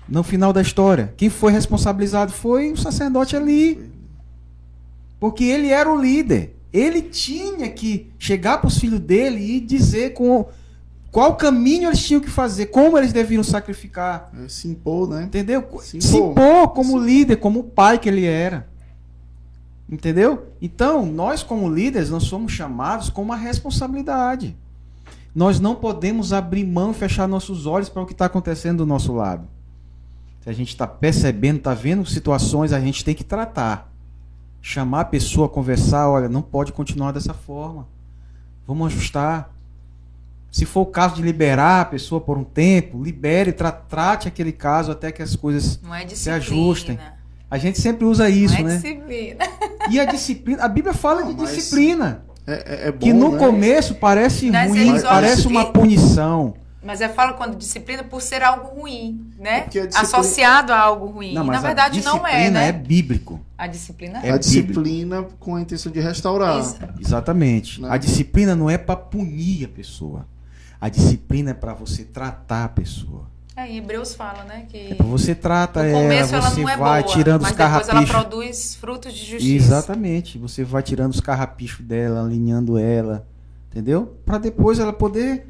S3: No final da história, quem foi responsabilizado foi o sacerdote Eli. Porque ele era o líder. Ele tinha que chegar para os filhos dele e dizer com qual caminho eles tinham que fazer, como eles deviam sacrificar.
S1: É, Se impor, né?
S3: Entendeu?
S1: Se
S3: Se
S1: impor.
S3: impor como
S1: Se impor.
S3: líder, como pai que ele era. Entendeu? Então, nós como líderes, nós somos chamados com uma responsabilidade. Nós não podemos abrir mão e fechar nossos olhos para o que está acontecendo do nosso lado. Se a gente está percebendo, está vendo situações, a gente tem que tratar. Chamar a pessoa, conversar, olha, não pode continuar dessa forma. Vamos ajustar. Se for o caso de liberar a pessoa por um tempo, libere, tra trate aquele caso até que as coisas
S2: Não é
S3: se ajustem. A gente sempre usa isso,
S2: não é
S3: né?
S2: disciplina.
S3: E a disciplina, a Bíblia fala
S1: Não,
S3: de disciplina,
S1: É, é, é bom,
S3: que no
S1: né?
S3: começo parece
S2: Nas
S3: ruim, parece uma punição.
S2: Mas eu falo quando disciplina por ser algo ruim, né?
S1: A disciplina-
S2: Associado a algo ruim.
S3: Não,
S2: Na
S3: mas
S2: verdade
S3: a
S2: não é,
S3: disciplina
S2: né?
S3: é bíblico.
S2: A disciplina
S3: É
S1: a
S3: bíblico.
S1: disciplina com a intenção de restaurar.
S2: Isso.
S3: Exatamente.
S1: Né?
S3: A disciplina não é para punir a pessoa. A disciplina é para você tratar a pessoa.
S2: É, em Hebreus fala, né? Que
S3: É você trata
S2: no
S3: ela,
S2: começo ela
S3: você
S2: não é
S3: vai
S2: boa,
S3: tirando
S2: mas
S3: os
S2: depois ela
S3: carrapichos.
S2: produz frutos de justiça.
S3: Exatamente. Você vai tirando os carrapichos dela, alinhando ela, entendeu? Para depois ela poder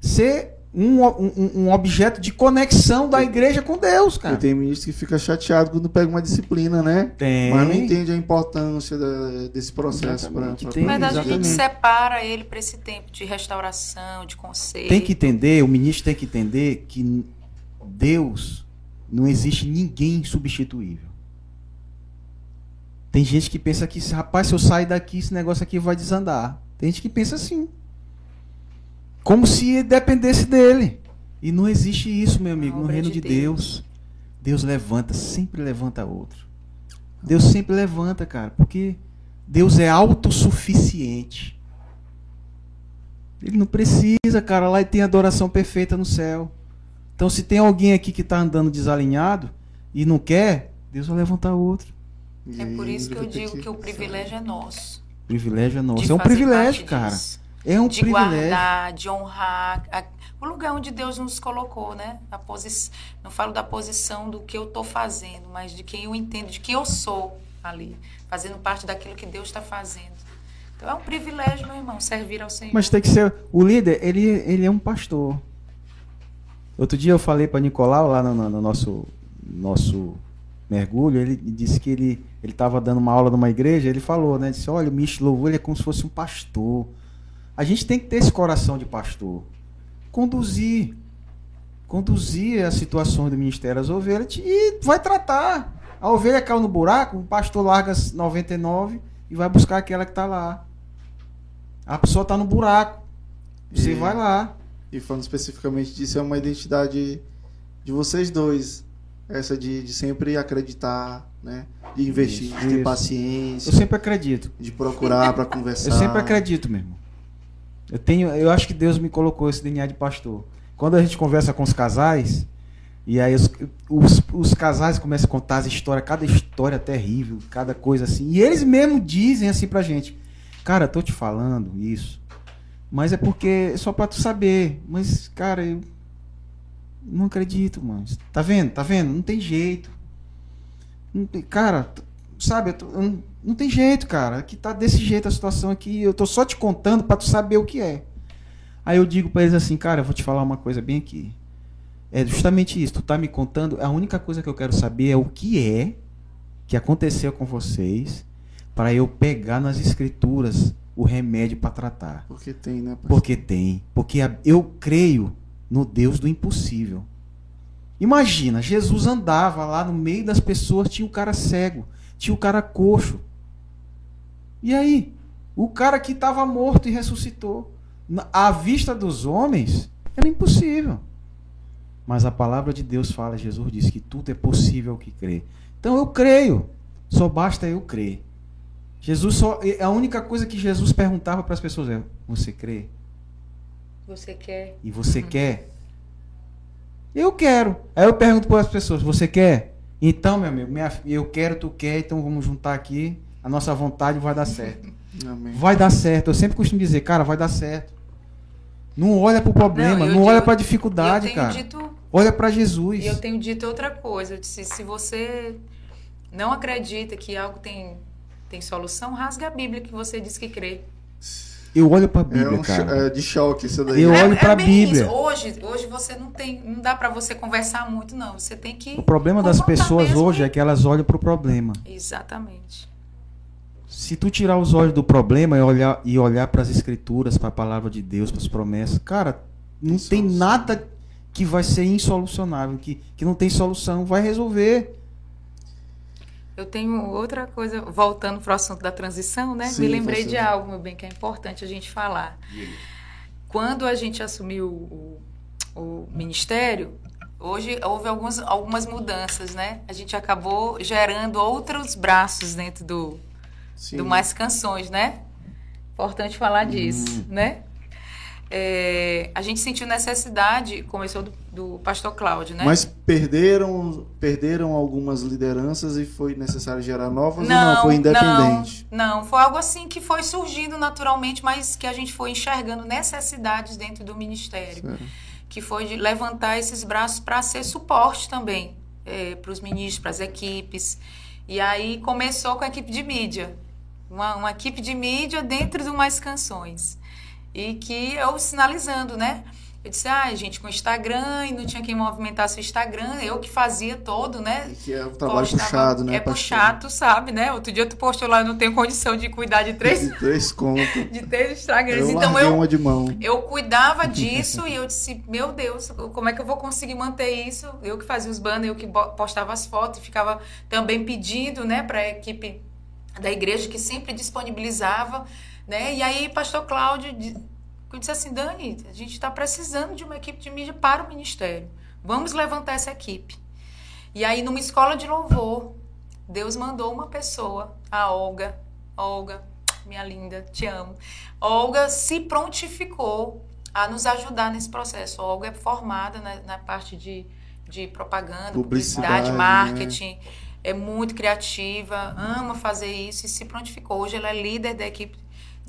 S3: ser um, um, um objeto de conexão da igreja com Deus,
S1: E
S3: cara.
S1: tem ministro que fica chateado quando pega uma disciplina, né?
S3: Tem.
S1: Mas não entende a importância da- desse processo. Pra-
S3: tem.
S1: pra-
S2: Na verdade, a gente separa ele para esse tempo de restauração, de conceito.
S3: Tem que entender, o ministro tem que entender que Deus não existe ninguém substituível. Tem gente que pensa que, rapaz, se eu sair daqui, esse negócio aqui vai desandar. Tem gente que pensa assim. Como se dependesse dele. E não existe isso, meu amigo, no reino
S2: de
S3: de Deus. Deus levanta, sempre levanta outro. Deus sempre levanta, cara, porque Deus é autossuficiente. Ele não precisa, cara. Lá tem adoração perfeita no céu. Então, se tem alguém aqui que está andando desalinhado e não quer, Deus vai levantar outro.
S2: É por isso que eu digo que o privilégio é nosso.
S3: O privilégio é nosso. É um privilégio, cara.
S2: disso.
S3: É um
S2: de
S3: privilégio.
S2: guardar, de honrar a- o lugar onde Deus nos colocou, né? A posi... Não falo da posição do que eu estou fazendo, mas de quem eu entendo, de quem eu sou ali, fazendo parte daquilo que Deus está fazendo. Então é um privilégio, meu irmão, servir ao Senhor.
S3: Mas tem que ser. O líder, ele, ele é um pastor. Outro dia eu falei para Nicolau lá no, no- no nosso, nosso mergulho, ele disse que ele ele estava dando uma aula numa igreja, ele falou, né? Disse, olha, o Mish louvor ele é como se fosse um pastor. A gente tem que ter esse coração de pastor. Conduzir. Conduzir as situações do ministério às ovelhas e vai tratar. A ovelha caiu no buraco, o pastor larga as 99 e vai buscar aquela que está lá. A pessoa está no buraco. Você
S1: E-
S3: vai lá.
S1: E falando especificamente disso, é uma identidade de vocês dois. Essa de, de sempre acreditar, né? De investir,
S3: Isso,
S1: de ter paciência,
S3: Eu sempre acredito.
S1: de procurar para conversar.
S3: Eu sempre acredito mesmo. Eu tenho, eu acho que Deus me colocou esse DNA de pastor. Quando a gente conversa com os casais, e aí os, os, os casais começam a contar as histórias, cada história terrível, cada coisa assim. E eles mesmo dizem assim pra gente: Cara, tô te falando isso, mas é porque só pra tu saber. Mas, cara, eu não acredito, mano. Tá vendo? Tá vendo? Não tem jeito. Não tem- cara, sabe? eu tô- eu não, não tem jeito, cara. Aqui tá desse jeito a situação aqui. Eu tô só te contando pra tu saber o que é. Aí eu digo pra eles assim, cara, eu vou te falar uma coisa bem aqui. É justamente isso. Tu tá me contando. A única coisa que eu quero saber é o que é que aconteceu com vocês para eu pegar nas escrituras o remédio pra tratar.
S1: Porque tem, né? pastor?
S3: Porque tem. Porque eu creio no Deus do impossível. Imagina, Jesus andava lá no meio das pessoas, tinha o cara cego, tinha o cara coxo. E aí? O cara que estava morto e ressuscitou. À vista dos homens, era impossível. Mas a palavra de Deus fala, Jesus diz que tudo é possível ao que crê. Então eu creio. Só basta eu crer. Jesus só a única coisa que Jesus perguntava para as pessoas é: você crê?
S2: Você quer?
S3: E você quer? Eu quero. Aí eu pergunto para as pessoas: você quer? Então, meu amigo, minha- eu quero, tu quer, então vamos juntar aqui. A nossa vontade vai dar certo.
S1: Amém.
S3: Vai dar certo. Eu sempre costumo dizer, cara, vai dar certo. Não olha pro problema,
S2: Não,
S3: não,
S2: eu
S3: olha
S2: digo-
S3: pra
S2: E eu
S3: dificuldade,
S2: tenho
S3: cara.
S2: dito
S3: Olha pra Jesus.
S2: E eu tenho dito outra coisa. Eu disse, se você não acredita que algo tem, tem solução, rasga a Bíblia que você diz que crê.
S3: Eu olho pra
S1: É,
S3: Bíblia,
S1: um cho-
S3: cara.
S1: é de choque isso daí.
S3: Eu
S2: é,
S3: olho pra
S2: bem
S3: Bíblia.
S2: isso. Hoje, hoje você não tem, não dá pra você conversar muito, não. Você tem que
S3: O problema das pessoas
S2: mesmo
S3: hoje
S2: e-
S3: é que elas olham pro problema.
S2: Exatamente.
S3: Se tu tirar os olhos do problema e olhar e olhar para as escrituras, para a palavra de Deus, para as promessas, cara, não
S1: Tem
S3: tem
S1: solução.
S3: nada que vai ser insolucionável, que, que não tem solução, vai resolver.
S2: Eu tenho outra coisa, voltando para o assunto da transição, né?
S1: Sim,
S2: Me lembrei de algo, meu bem, que é importante a gente falar. Quando a gente assumiu o, o ministério, hoje houve algumas, algumas mudanças, né? A gente acabou gerando outros braços dentro do,
S1: Sim.
S2: do Mais Canções, né? Importante falar disso, né? É, a gente sentiu necessidade, começou do, do pastor Cláudio, né?
S1: Mas perderam, perderam algumas lideranças e foi necessário gerar novas ou não? Foi independente?
S2: Não, não, foi algo assim que foi surgindo naturalmente, mas que a gente foi enxergando necessidades dentro do ministério.
S1: Sério.
S2: Que foi de levantar esses braços para ser suporte também para os ministros, para as equipes. E aí começou com a equipe de mídia. Uma, uma equipe de mídia dentro do Mais Canções. E que eu sinalizando, né? Eu disse, ah, gente, com Instagram e não tinha quem movimentasse o Instagram, eu que fazia todo, né?
S1: Que é um trabalho Postava, puxado, né?
S2: É puxado, tu sabe, né? Outro dia tu postou lá, eu não tenho condição de cuidar de três...
S1: De três contos.
S2: de três Instagrams.
S1: Eu
S2: então eu...
S1: uma de mão.
S2: Eu cuidava disso e eu disse, meu Deus, como é que eu vou conseguir manter isso? Eu que fazia os banners, eu que postava as fotos, ficava também pedindo, né, para a equipe da igreja que sempre disponibilizava, né? E aí pastor Cláudio disse assim, Dani, a gente está precisando de uma equipe de mídia para o ministério. Vamos levantar essa equipe. E aí, numa escola de louvor, Deus mandou uma pessoa, a Olga. Olga, minha linda, te amo. Olga se prontificou a nos ajudar nesse processo. A Olga é formada na, na parte de, de propaganda, publicidade, publicidade marketing. Né? É muito criativa, ama fazer isso e se prontificou. Hoje ela é líder da equipe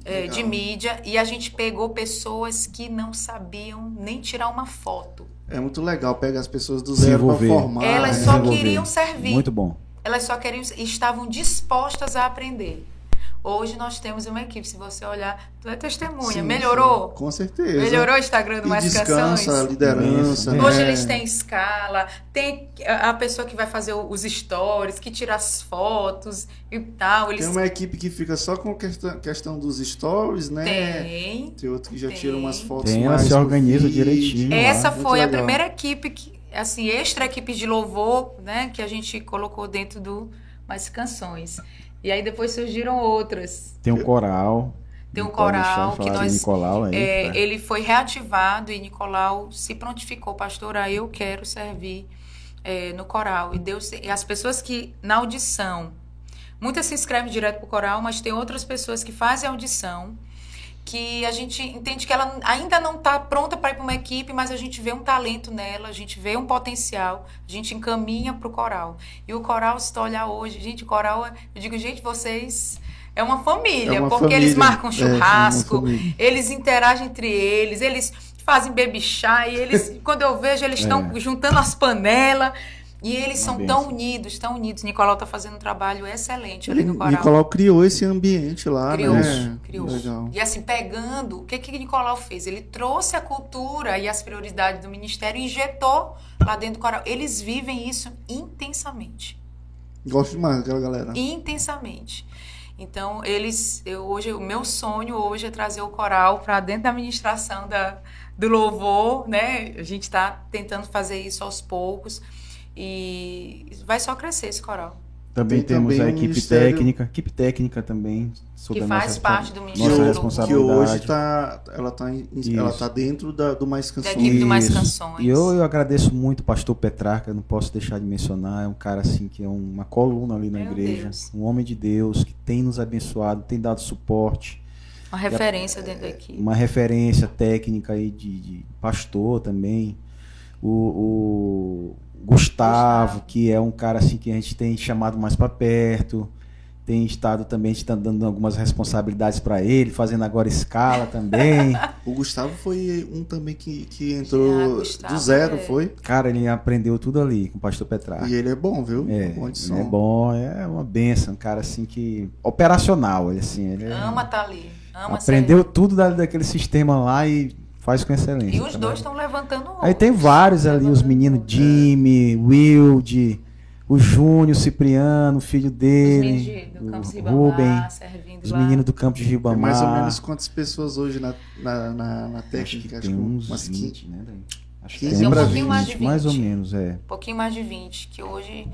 S2: é, de mídia e a gente pegou pessoas que não sabiam nem tirar uma foto.
S1: É muito legal pegar as pessoas do zero para formar.
S2: Elas
S1: né?
S2: só queriam servir.
S3: Muito bom.
S2: Elas só queriam estavam dispostas a aprender. Hoje nós temos uma equipe, se você olhar, tu é testemunha. Sim, Melhorou?
S1: Sim, com certeza.
S2: Melhorou o Instagram do Mais descansa,
S1: Canções? liderança.
S2: Hoje né? eles têm escala, tem a pessoa que vai fazer os stories, que tira as fotos e tal. Eles...
S1: Tem uma equipe que fica só com a questão, questão dos stories, né?
S2: Tem.
S1: Tem outro que já tem. tira umas fotos
S3: tem,
S1: mais.
S3: se organiza direitinho.
S2: Essa lá. foi a primeira equipe que, assim, extra equipe de louvor, né? Que a gente colocou dentro do Mais Canções. E aí depois surgiram outras.
S3: Tem um coral.
S2: Tem um coral que nós.
S3: Nicolau aí,
S2: é, é. Ele foi reativado e Nicolau se prontificou, pastora, eu quero servir é, no coral. E Deus, e as pessoas que na audição, muitas se inscrevem direto para o coral, mas tem outras pessoas que fazem audição que a gente entende que ela ainda não está pronta para ir para uma equipe, mas a gente vê um talento nela, a gente vê um potencial, a gente encaminha para o coral. E o coral, se tu olhar hoje, gente, o coral, eu digo, gente, vocês é uma família, é uma porque família. eles marcam é, churrasco, é eles interagem entre eles, eles fazem baby chá, e eles, quando eu vejo, eles estão é. juntando as panelas. E eles são tão unidos, tão unidos. Nicolau está fazendo um trabalho excelente ali no coral.
S1: Nicolau criou esse ambiente lá,
S2: criou,
S1: né?
S2: Criou. Legal. E assim, pegando, o que que Nicolau fez? Ele trouxe a cultura e as prioridades do ministério e injetou lá dentro do coral. Eles vivem isso intensamente.
S1: Gosto demais daquela galera.
S2: Intensamente. Então, eles, eu hoje, o meu sonho hoje é trazer o coral para dentro da administração da, do louvor, né? A gente está tentando fazer isso aos poucos. E vai só crescer esse coral.
S3: Também Tem temos também a equipe ministério... técnica, equipe técnica também.
S2: Que faz parte do
S3: Ministério nossa responsabilidade.
S1: Que hoje tá, ela está ela tá dentro da, do Mais Canções. Da
S2: equipe do Mais Canções.
S3: E eu, eu agradeço muito o pastor Petrarca, não posso deixar de mencionar, é um cara assim que é uma coluna ali na Meu igreja, Deus. um homem de Deus que tem nos abençoado, tem dado suporte.
S2: Uma referência dentro da equipe.
S3: Uma referência técnica aí de, de pastor também. o, o Gustavo, que é um cara assim que a gente tem chamado mais para perto, tem estado também está dando algumas responsabilidades para ele, fazendo agora escala também.
S1: o Gustavo foi um também que, que entrou do zero, é. foi?
S3: Cara, ele aprendeu tudo ali com o pastor Petrarca.
S1: E ele é bom, viu?
S3: É, ele é bom, é uma benção, um cara assim que operacional, ele assim, ele é,
S2: ama tá ali. Ama
S3: aprendeu ser... tudo da, daquele sistema lá e faz com excelência.
S2: E os tá dois estão levantando outros.
S3: Aí tem vários ali, os meninos Jimmy, Wilde, o Júnior, Cipriano, filho dele,
S2: os
S3: o Rubem, os meninos do campo de Ribamar. Tem
S1: mais ou menos quantas pessoas hoje na, na, na, na técnica?
S3: Acho que tem uns umas 20, né?
S2: Acho que tem um pouquinho 20, mais de 20.
S3: Mais ou menos, é.
S2: Um pouquinho mais de 20, que hoje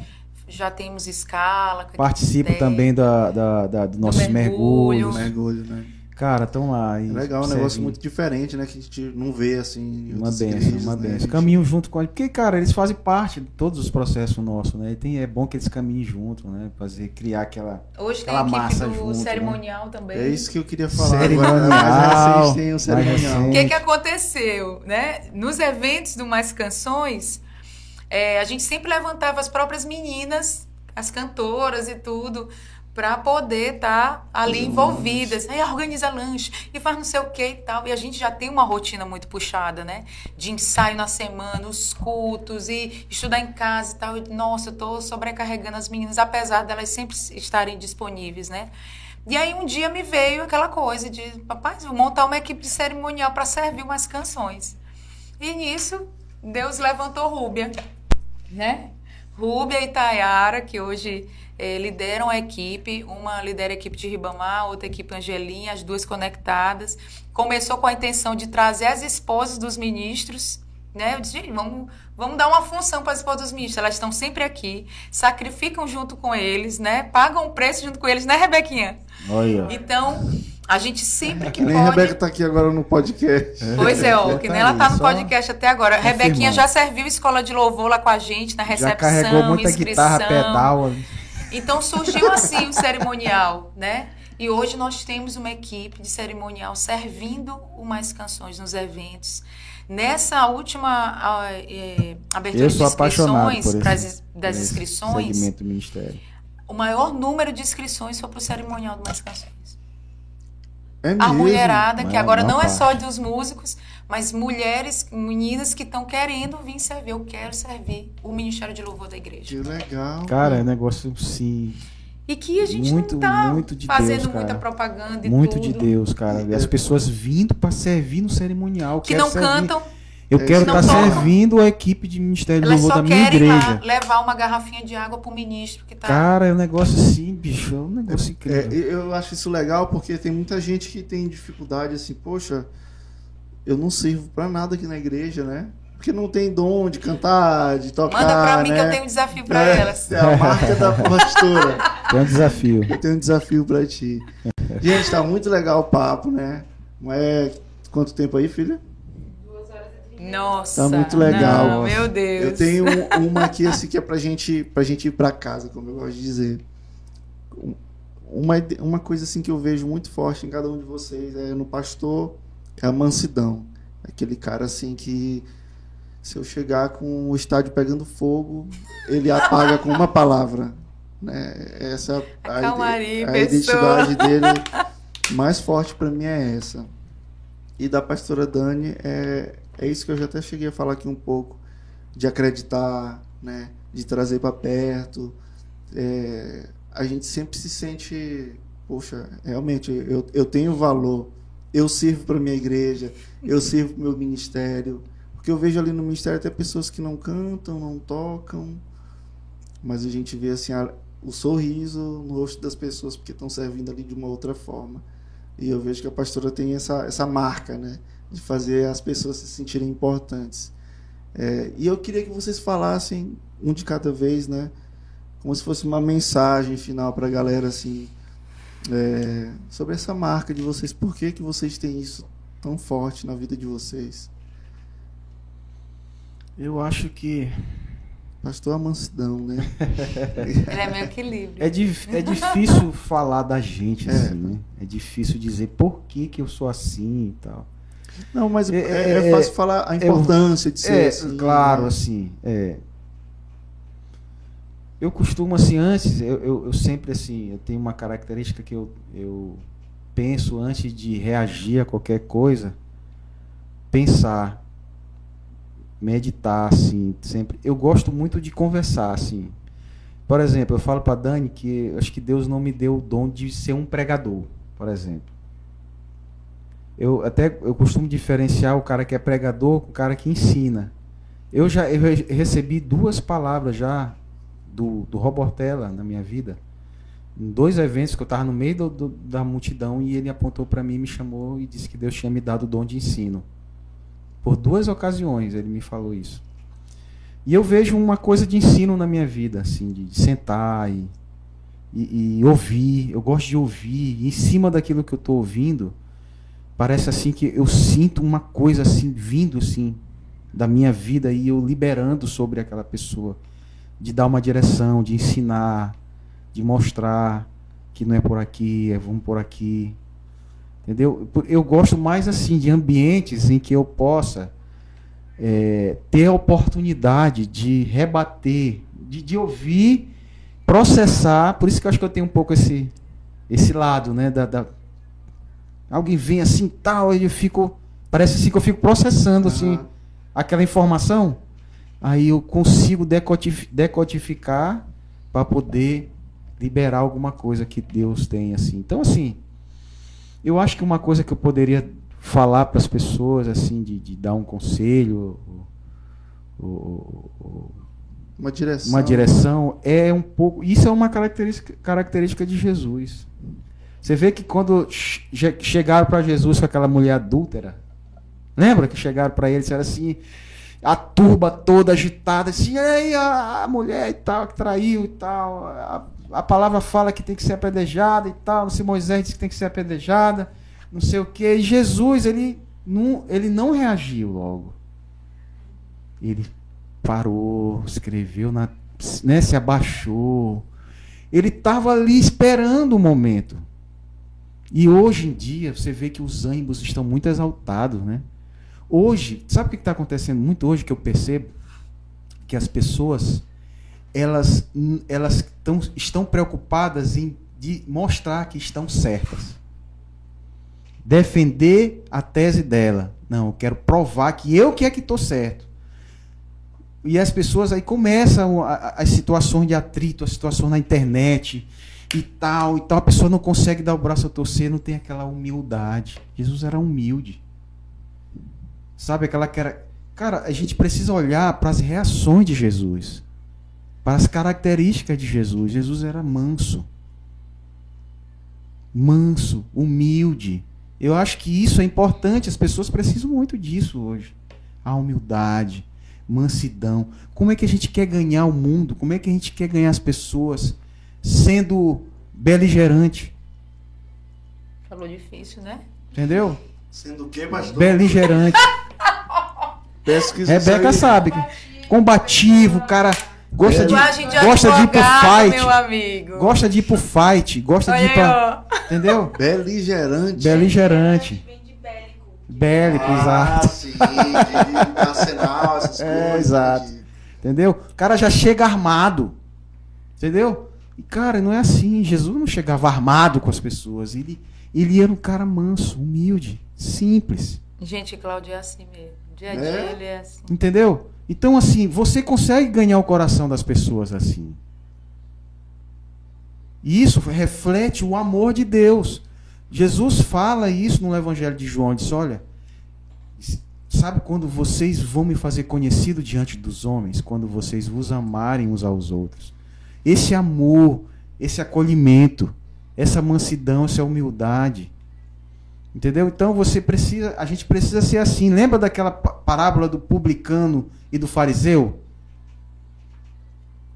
S2: já temos escala.
S3: Participo também da, da, da, do nossos do mergulho.
S1: mergulhos. Mergulho, né?
S3: Cara, estão lá.
S1: É legal, um negócio muito diferente, né? Que a gente não vê assim.
S3: Uma benção, uma né? benção. Caminham junto com eles. Porque, cara, eles fazem parte de todos os processos nossos, né? E tem, é bom que eles caminhem junto, né? Fazer, criar aquela.
S2: Hoje
S3: aquela
S2: tem a
S3: equipe
S2: do
S3: junto,
S2: cerimonial
S3: né?
S2: também.
S1: É isso que eu queria falar.
S3: Cerimonial.
S1: Agora, o cerimonial.
S2: O que, que aconteceu, né? Nos eventos do Mais Canções, é, a gente sempre levantava as próprias meninas, as cantoras e tudo para poder estar tá ali envolvidas. Aí organiza lanche e faz não sei o que e tal. E a gente já tem uma rotina muito puxada, né? De ensaio na semana, os cultos e estudar em casa e tal. E, nossa, eu tô sobrecarregando as meninas, apesar delas sempre estarem disponíveis, né? E aí um dia me veio aquela coisa de, papai, vou montar uma equipe de cerimonial para servir umas canções. E nisso, Deus levantou Rúbia, né? Rúbia e Tayara, que hoje eh, lideram a equipe. Uma lidera a equipe de Ribamar, outra equipe Angelinha, as duas conectadas. Começou com a intenção de trazer as esposas dos ministros. Né? Eu disse, vamos, vamos dar uma função para as esposas dos ministros. Elas estão sempre aqui, sacrificam junto com eles, né? pagam o preço junto com eles, né, Rebequinha?
S4: Olha.
S2: Então, a gente sempre que
S1: Nem
S2: pode.
S1: a Rebeca tá aqui agora no podcast.
S2: Pois é, ó, que nem ela tá no podcast até agora. Rebequinha
S4: confirmando.
S2: já serviu escola de louvor lá com a gente, na
S3: Já
S2: recepção,
S3: carregou muita
S2: inscrição.
S3: guitarra pedal.
S2: Então surgiu assim o cerimonial, né? E hoje nós temos uma equipe de cerimonial servindo o Mais Canções nos eventos. Nessa última eh, abertura de inscrições, pras- das inscrições, o maior número de inscrições foi para o cerimonial do Mais Canções.
S1: É
S2: A
S1: mesmo?
S2: mulherada, que agora não é
S3: maior
S2: só dos músicos, mas mulheres, meninas que estão querendo vir servir. Eu quero servir o Ministério de Louvor da igreja.
S1: Que legal.
S3: Cara, é negócio sim,
S2: E que a gente
S3: Muito,
S2: não tá
S3: muito de
S2: fazendo
S3: Deus,
S2: muita propaganda e
S3: muito
S2: tudo.
S3: de Deus, cara. E as pessoas vindo pra servir no cerimonial.
S2: Que não
S3: servir.
S2: cantam,
S3: Eu
S1: É
S3: quero estar
S2: falo.
S3: servindo a equipe de ministério de
S2: elas
S3: louvor
S2: só
S3: da minha igreja.
S2: levar uma garrafinha de água pro ministro que tá.
S3: Cara, é um negócio assim, bicho. É um negócio
S1: É,
S3: incrível.
S1: eu acho isso legal porque tem muita gente que tem dificuldade assim, poxa, eu não sirvo pra nada aqui na igreja, né? Porque não tem dom de cantar, de tocar,
S2: Manda pra mim
S1: né?
S2: que eu tenho um desafio pra
S1: é,
S2: elas.
S1: É a marca da pastora.
S3: É um desafio.
S1: Eu tenho um desafio pra ti. Gente, tá muito legal o papo, né? Não é quanto tempo aí, filha?
S2: Nossa.
S1: Tá muito legal.
S2: Não, meu Deus.
S1: Eu tenho um- uma aqui assim que é pra gente, pra gente ir pra casa, como eu gosto de dizer. Um- Uma, uma coisa assim que eu vejo muito forte em cada um de vocês é no pastor a mansidão. Aquele cara assim que se eu chegar com o estádio pegando fogo, ele apaga com uma palavra. Né? Essa
S2: A calmaria,
S1: a
S2: pessoa.
S1: identidade dele mais forte pra mim é essa. E da pastora Dani é, é isso que eu já até cheguei a falar aqui um pouco de acreditar, né? De trazer para perto. É, a gente sempre se sente, poxa, realmente eu, eu tenho valor. Eu sirvo para minha igreja, eu sirvo para meu ministério. Porque eu vejo ali no ministério até pessoas que não cantam, não tocam, mas a gente vê assim a- o sorriso no rosto das pessoas porque estão servindo ali de uma outra forma. E eu vejo que a pastora tem essa, essa marca, né? De fazer as pessoas se sentirem importantes. É, e eu queria que vocês falassem um de cada vez, né? Como se fosse uma mensagem final para a galera, assim, é, sobre essa marca de vocês. Por que, que vocês têm isso tão forte na vida de vocês?
S3: Eu acho que
S1: Pastor a mansidão, né?
S2: Ele é meu equilíbrio.
S3: é, dif- é difícil falar da gente,
S1: É.
S3: assim, né? É difícil dizer por que, que eu sou assim e tal.
S1: Não, mas é,
S3: É,
S1: é
S3: é,
S1: fácil falar a importância de ser
S3: É,
S1: assim.
S3: claro,
S1: né?
S3: assim, é. Eu costumo, assim, antes, eu, eu, eu sempre, assim, eu tenho uma característica que eu, eu penso antes de reagir a qualquer coisa, pensar, meditar, assim, sempre. Eu gosto muito de conversar, assim. Por exemplo, eu falo para Dani que acho que Deus não me deu o dom de ser um pregador, por exemplo. Eu até eu costumo diferenciar o cara que é pregador com o cara que ensina. Eu já eu re- recebi duas palavras já do, do Robortella na minha vida. Em dois eventos que eu estava no meio do- do- da multidão e ele apontou para mim, me chamou e disse que Deus tinha me dado o dom de ensino. Por duas ocasiões ele me falou isso. E eu vejo uma coisa de ensino na minha vida, assim, de, de sentar e, e, e ouvir. Eu gosto de ouvir. E em cima daquilo que eu estou ouvindo, parece assim que eu sinto uma coisa assim vindo assim da minha vida e eu liberando sobre aquela pessoa, de dar uma direção, de ensinar, de mostrar que não é por aqui, é vamos por aqui. Entendeu? Eu gosto mais assim de ambientes em que eu possa é, ter a oportunidade de rebater, de, de ouvir, processar. Por isso que eu acho que eu tenho um pouco esse, esse lado, né? Da, da- Alguém vem assim tal, e eu fico. Parece assim que eu fico processando assim,
S1: Aham.
S3: aquela informação. Aí eu consigo decodificar para poder liberar alguma coisa que Deus tem assim. Então assim, eu acho que uma coisa que eu poderia falar para as pessoas, assim, de, de, dar um conselho, ou, ou,
S1: uma direção.
S3: Uma direção é um pouco. Isso é uma característica, característica de Jesus. Você vê que quando chegaram para Jesus com aquela mulher adúltera, lembra que chegaram para ele e disseram assim, a turba toda agitada, assim, ei, a, mulher e tal, que traiu e tal. A, a, palavra fala que tem que ser apedrejada e tal. Não sei, Moisés disse que tem que ser apedrejada, não sei o que. E Jesus, ele não, ele não reagiu logo. Ele parou, escreveu, na, né, se abaixou. Ele estava ali esperando o momento. E hoje em dia, você vê que os ânimos estão muito exaltados, né? Hoje, sabe o que está acontecendo muito hoje que eu percebo? Que as pessoas elas, elas tão, estão preocupadas em de mostrar que estão certas. Defender a tese dela. Não, eu quero provar que eu que é que estou certo. E as pessoas aí começam as situações de atrito, as situações na internet e tal, e tal. A pessoa não consegue dar o braço a torcer, não tem aquela humildade. Jesus era humilde. Sabe aquela que era. Cara, a gente precisa olhar para as reações de Jesus, para as características de Jesus. Jesus era manso. Manso, humilde. Eu acho que isso é importante, as pessoas precisam muito disso hoje. A humildade, mansidão. Como é que a gente quer ganhar o mundo? Como é que a gente quer ganhar as pessoas sendo beligerante?
S2: Falou difícil, né?
S3: Entendeu?
S1: Sendo o quê, pastor?
S3: Beligerante. Rebeca sabe. Combativo, cara gosta de, de gosta de ir pro fight. Meu amigo. Gosta de ir pro fight, gosta Olha de ir pra, entendeu?
S1: Beligerante.
S3: Beligerante. Bélico, ah, exato.
S1: sim, de arsenal, essas
S3: é,
S1: coisas.
S3: Exato. De... Entendeu? O cara já chega armado. Entendeu? E, cara, não é assim. Jesus não chegava armado com as pessoas. Ele, ele era um cara manso, humilde, simples.
S2: Gente, Cláudio é assim mesmo. Dia a dia é? ele é assim.
S3: Entendeu? Então, assim, você consegue ganhar o coração das pessoas assim. E isso reflete o amor de Deus. Jesus fala isso no Evangelho de João, diz: "Olha, sabe quando vocês vão me fazer conhecido diante dos homens, quando vocês vos amarem uns aos outros. Esse amor, esse acolhimento, essa mansidão, essa humildade. Entendeu? Então você precisa, a gente precisa ser assim. Lembra daquela parábola do publicano e do fariseu?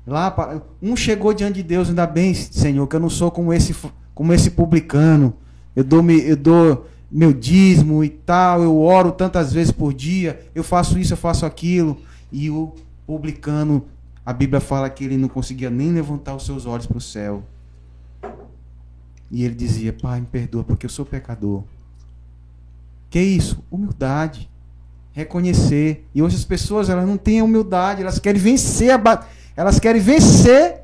S3: Lá, um chegou diante de Deus, ainda bem, Senhor, que eu não sou como esse, como esse publicano eu dou, eu dou meu dízimo e tal, eu oro tantas vezes por dia, eu faço isso, eu faço aquilo. E o publicano, a Bíblia fala que ele não conseguia nem levantar os seus olhos para o céu. E ele dizia: Pai, me perdoa porque eu sou pecador. Que é isso? Humildade. Reconhecer. E hoje as pessoas elas não têm humildade, elas querem vencer a, elas querem vencer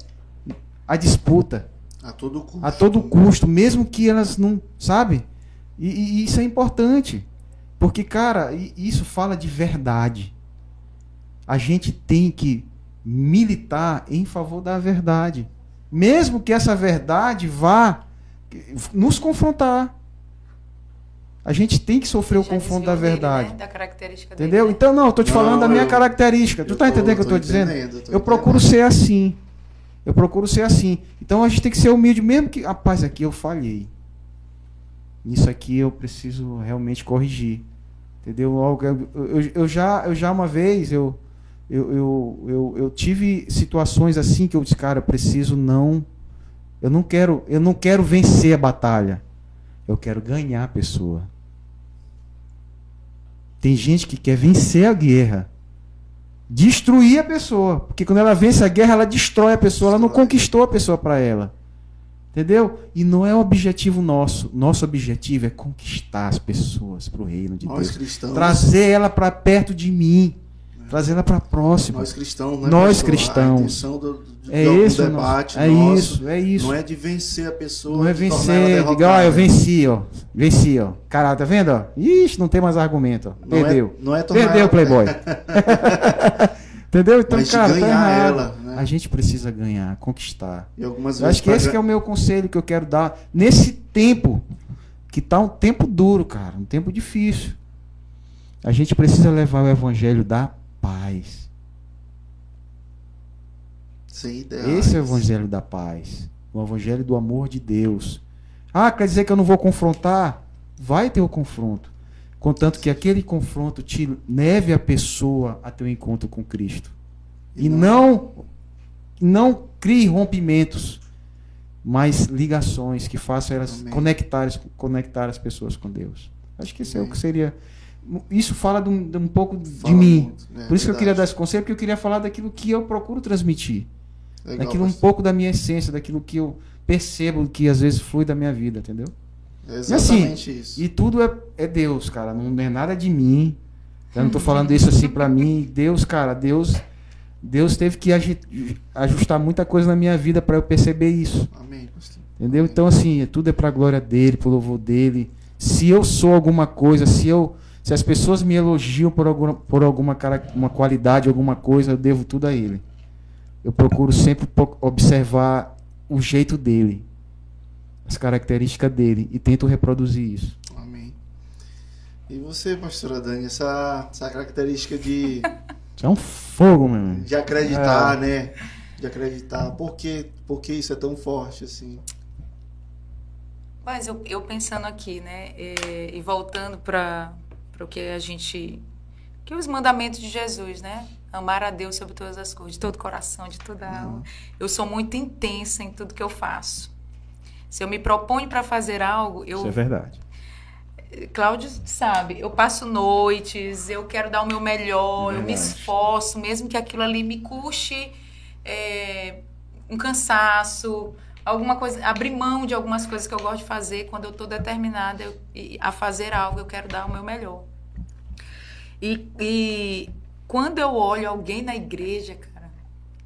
S3: a disputa.
S1: A todo custo.
S3: A todo custo, mesmo que elas não. Sabe? E, e isso é importante. Porque, cara, isso fala de verdade. A gente tem que militar em favor da verdade. Mesmo que essa verdade vá nos confrontar. A gente tem que sofrer o confronto da verdade. Dele, né?
S2: da
S3: Entendeu?
S2: Dele,
S3: né? Então, não, eu tô te falando da minha eu, característica. Tu tá entendendo o que eu tô, dizendo? Eu procuro ser assim. Eu procuro ser assim. Então a gente tem que ser humilde, mesmo que, rapaz, aqui eu falhei. Isso aqui eu preciso realmente corrigir. Entendeu? Eu, eu, eu já, eu já uma vez, eu, eu, eu, eu, eu tive situações assim que eu disse, cara, eu preciso não. Eu não quero, eu não quero vencer a batalha. Eu quero ganhar a pessoa. Tem gente que quer vencer a guerra destruir a pessoa. Porque quando ela vence a guerra, ela destrói a pessoa, ela não conquistou a pessoa para ela. Entendeu? E não é o objetivo nosso. Nosso objetivo é conquistar as pessoas para o reino de Nós Deus. Cristãos. Trazer ela para perto de mim. Trazer ela para próxima.
S1: Nós cristãos, né,
S3: Nós cristãos.
S1: A do,
S3: de, é de isso, debate é nosso, isso, é isso.
S1: Não é de vencer a pessoa.
S3: Não é vencer, diga, ó, eu venci, ó. Venci, ó. Caralho, tá vendo, ó? Ixi, não tem mais argumento, ó. Não é- Perdeu.
S1: É, não é
S3: Perdeu. Playboy. Entendeu? Então,
S1: Mas
S3: cara, tá
S1: ganhar
S3: tá
S1: ela, né?
S3: A gente precisa ganhar, conquistar.
S1: E algumas
S3: eu acho que esse que é o meu conselho que eu quero dar nesse tempo que tá um tempo duro, cara, um tempo difícil. A gente precisa levar o evangelho da paz.
S1: Sem
S3: Esse é o evangelho da paz. O evangelho do amor de Deus. Ah, quer dizer que eu não vou confrontar? Vai ter o confronto. Contanto que aquele confronto te leve a pessoa a teu encontro com Cristo. E não não crie rompimentos, mas ligações que façam elas conectar, conectar as pessoas com Deus. Acho que isso é o que seria isso fala de um, de um pouco fala de mim. Muito, é, Por isso verdade. que eu queria dar esse conselho, porque eu queria falar daquilo que eu procuro transmitir. Legal, daquilo um pouco da minha essência, daquilo que eu percebo que às vezes flui da minha vida, entendeu?
S1: exatamente
S3: e assim,
S1: isso.
S3: E tudo é, é Deus, cara. Não é nada de mim. Eu não estou falando isso assim para mim. Deus, cara, Deus Deus teve que ajustar muita coisa na minha vida para eu perceber isso.
S1: Amém, pastor.
S3: Entendeu? Amém. Então assim, tudo é para a glória dele, para o louvor dele. Se eu sou alguma coisa, se eu se as pessoas me elogiam por alguma, por alguma cara, uma qualidade, alguma coisa, eu devo tudo a ele. Eu procuro sempre observar o jeito dele, as características dele e tento reproduzir isso.
S1: Amém. E você, pastora Dani, essa, essa característica de.
S3: Isso é um fogo, meu irmão.
S1: De acreditar, é. né? De acreditar. Por que, por que isso é tão forte assim?
S2: Mas eu, eu pensando aqui, né? E, e voltando para para o que a gente que os mandamentos de Jesus, né? Amar a Deus sobre todas as coisas, de todo coração, de toda alma. Uhum. Eu sou muito intensa em tudo que eu faço. Se eu me proponho para fazer algo, eu
S3: Isso é verdade.
S2: Cláudio sabe, eu passo noites, eu quero dar o meu melhor, é eu me esforço, mesmo que aquilo ali me custe é, um cansaço, alguma coisa, abrir mão de algumas coisas que eu gosto de fazer quando eu estou determinada a fazer algo, eu quero dar o meu melhor. E, e quando eu olho alguém na igreja, cara,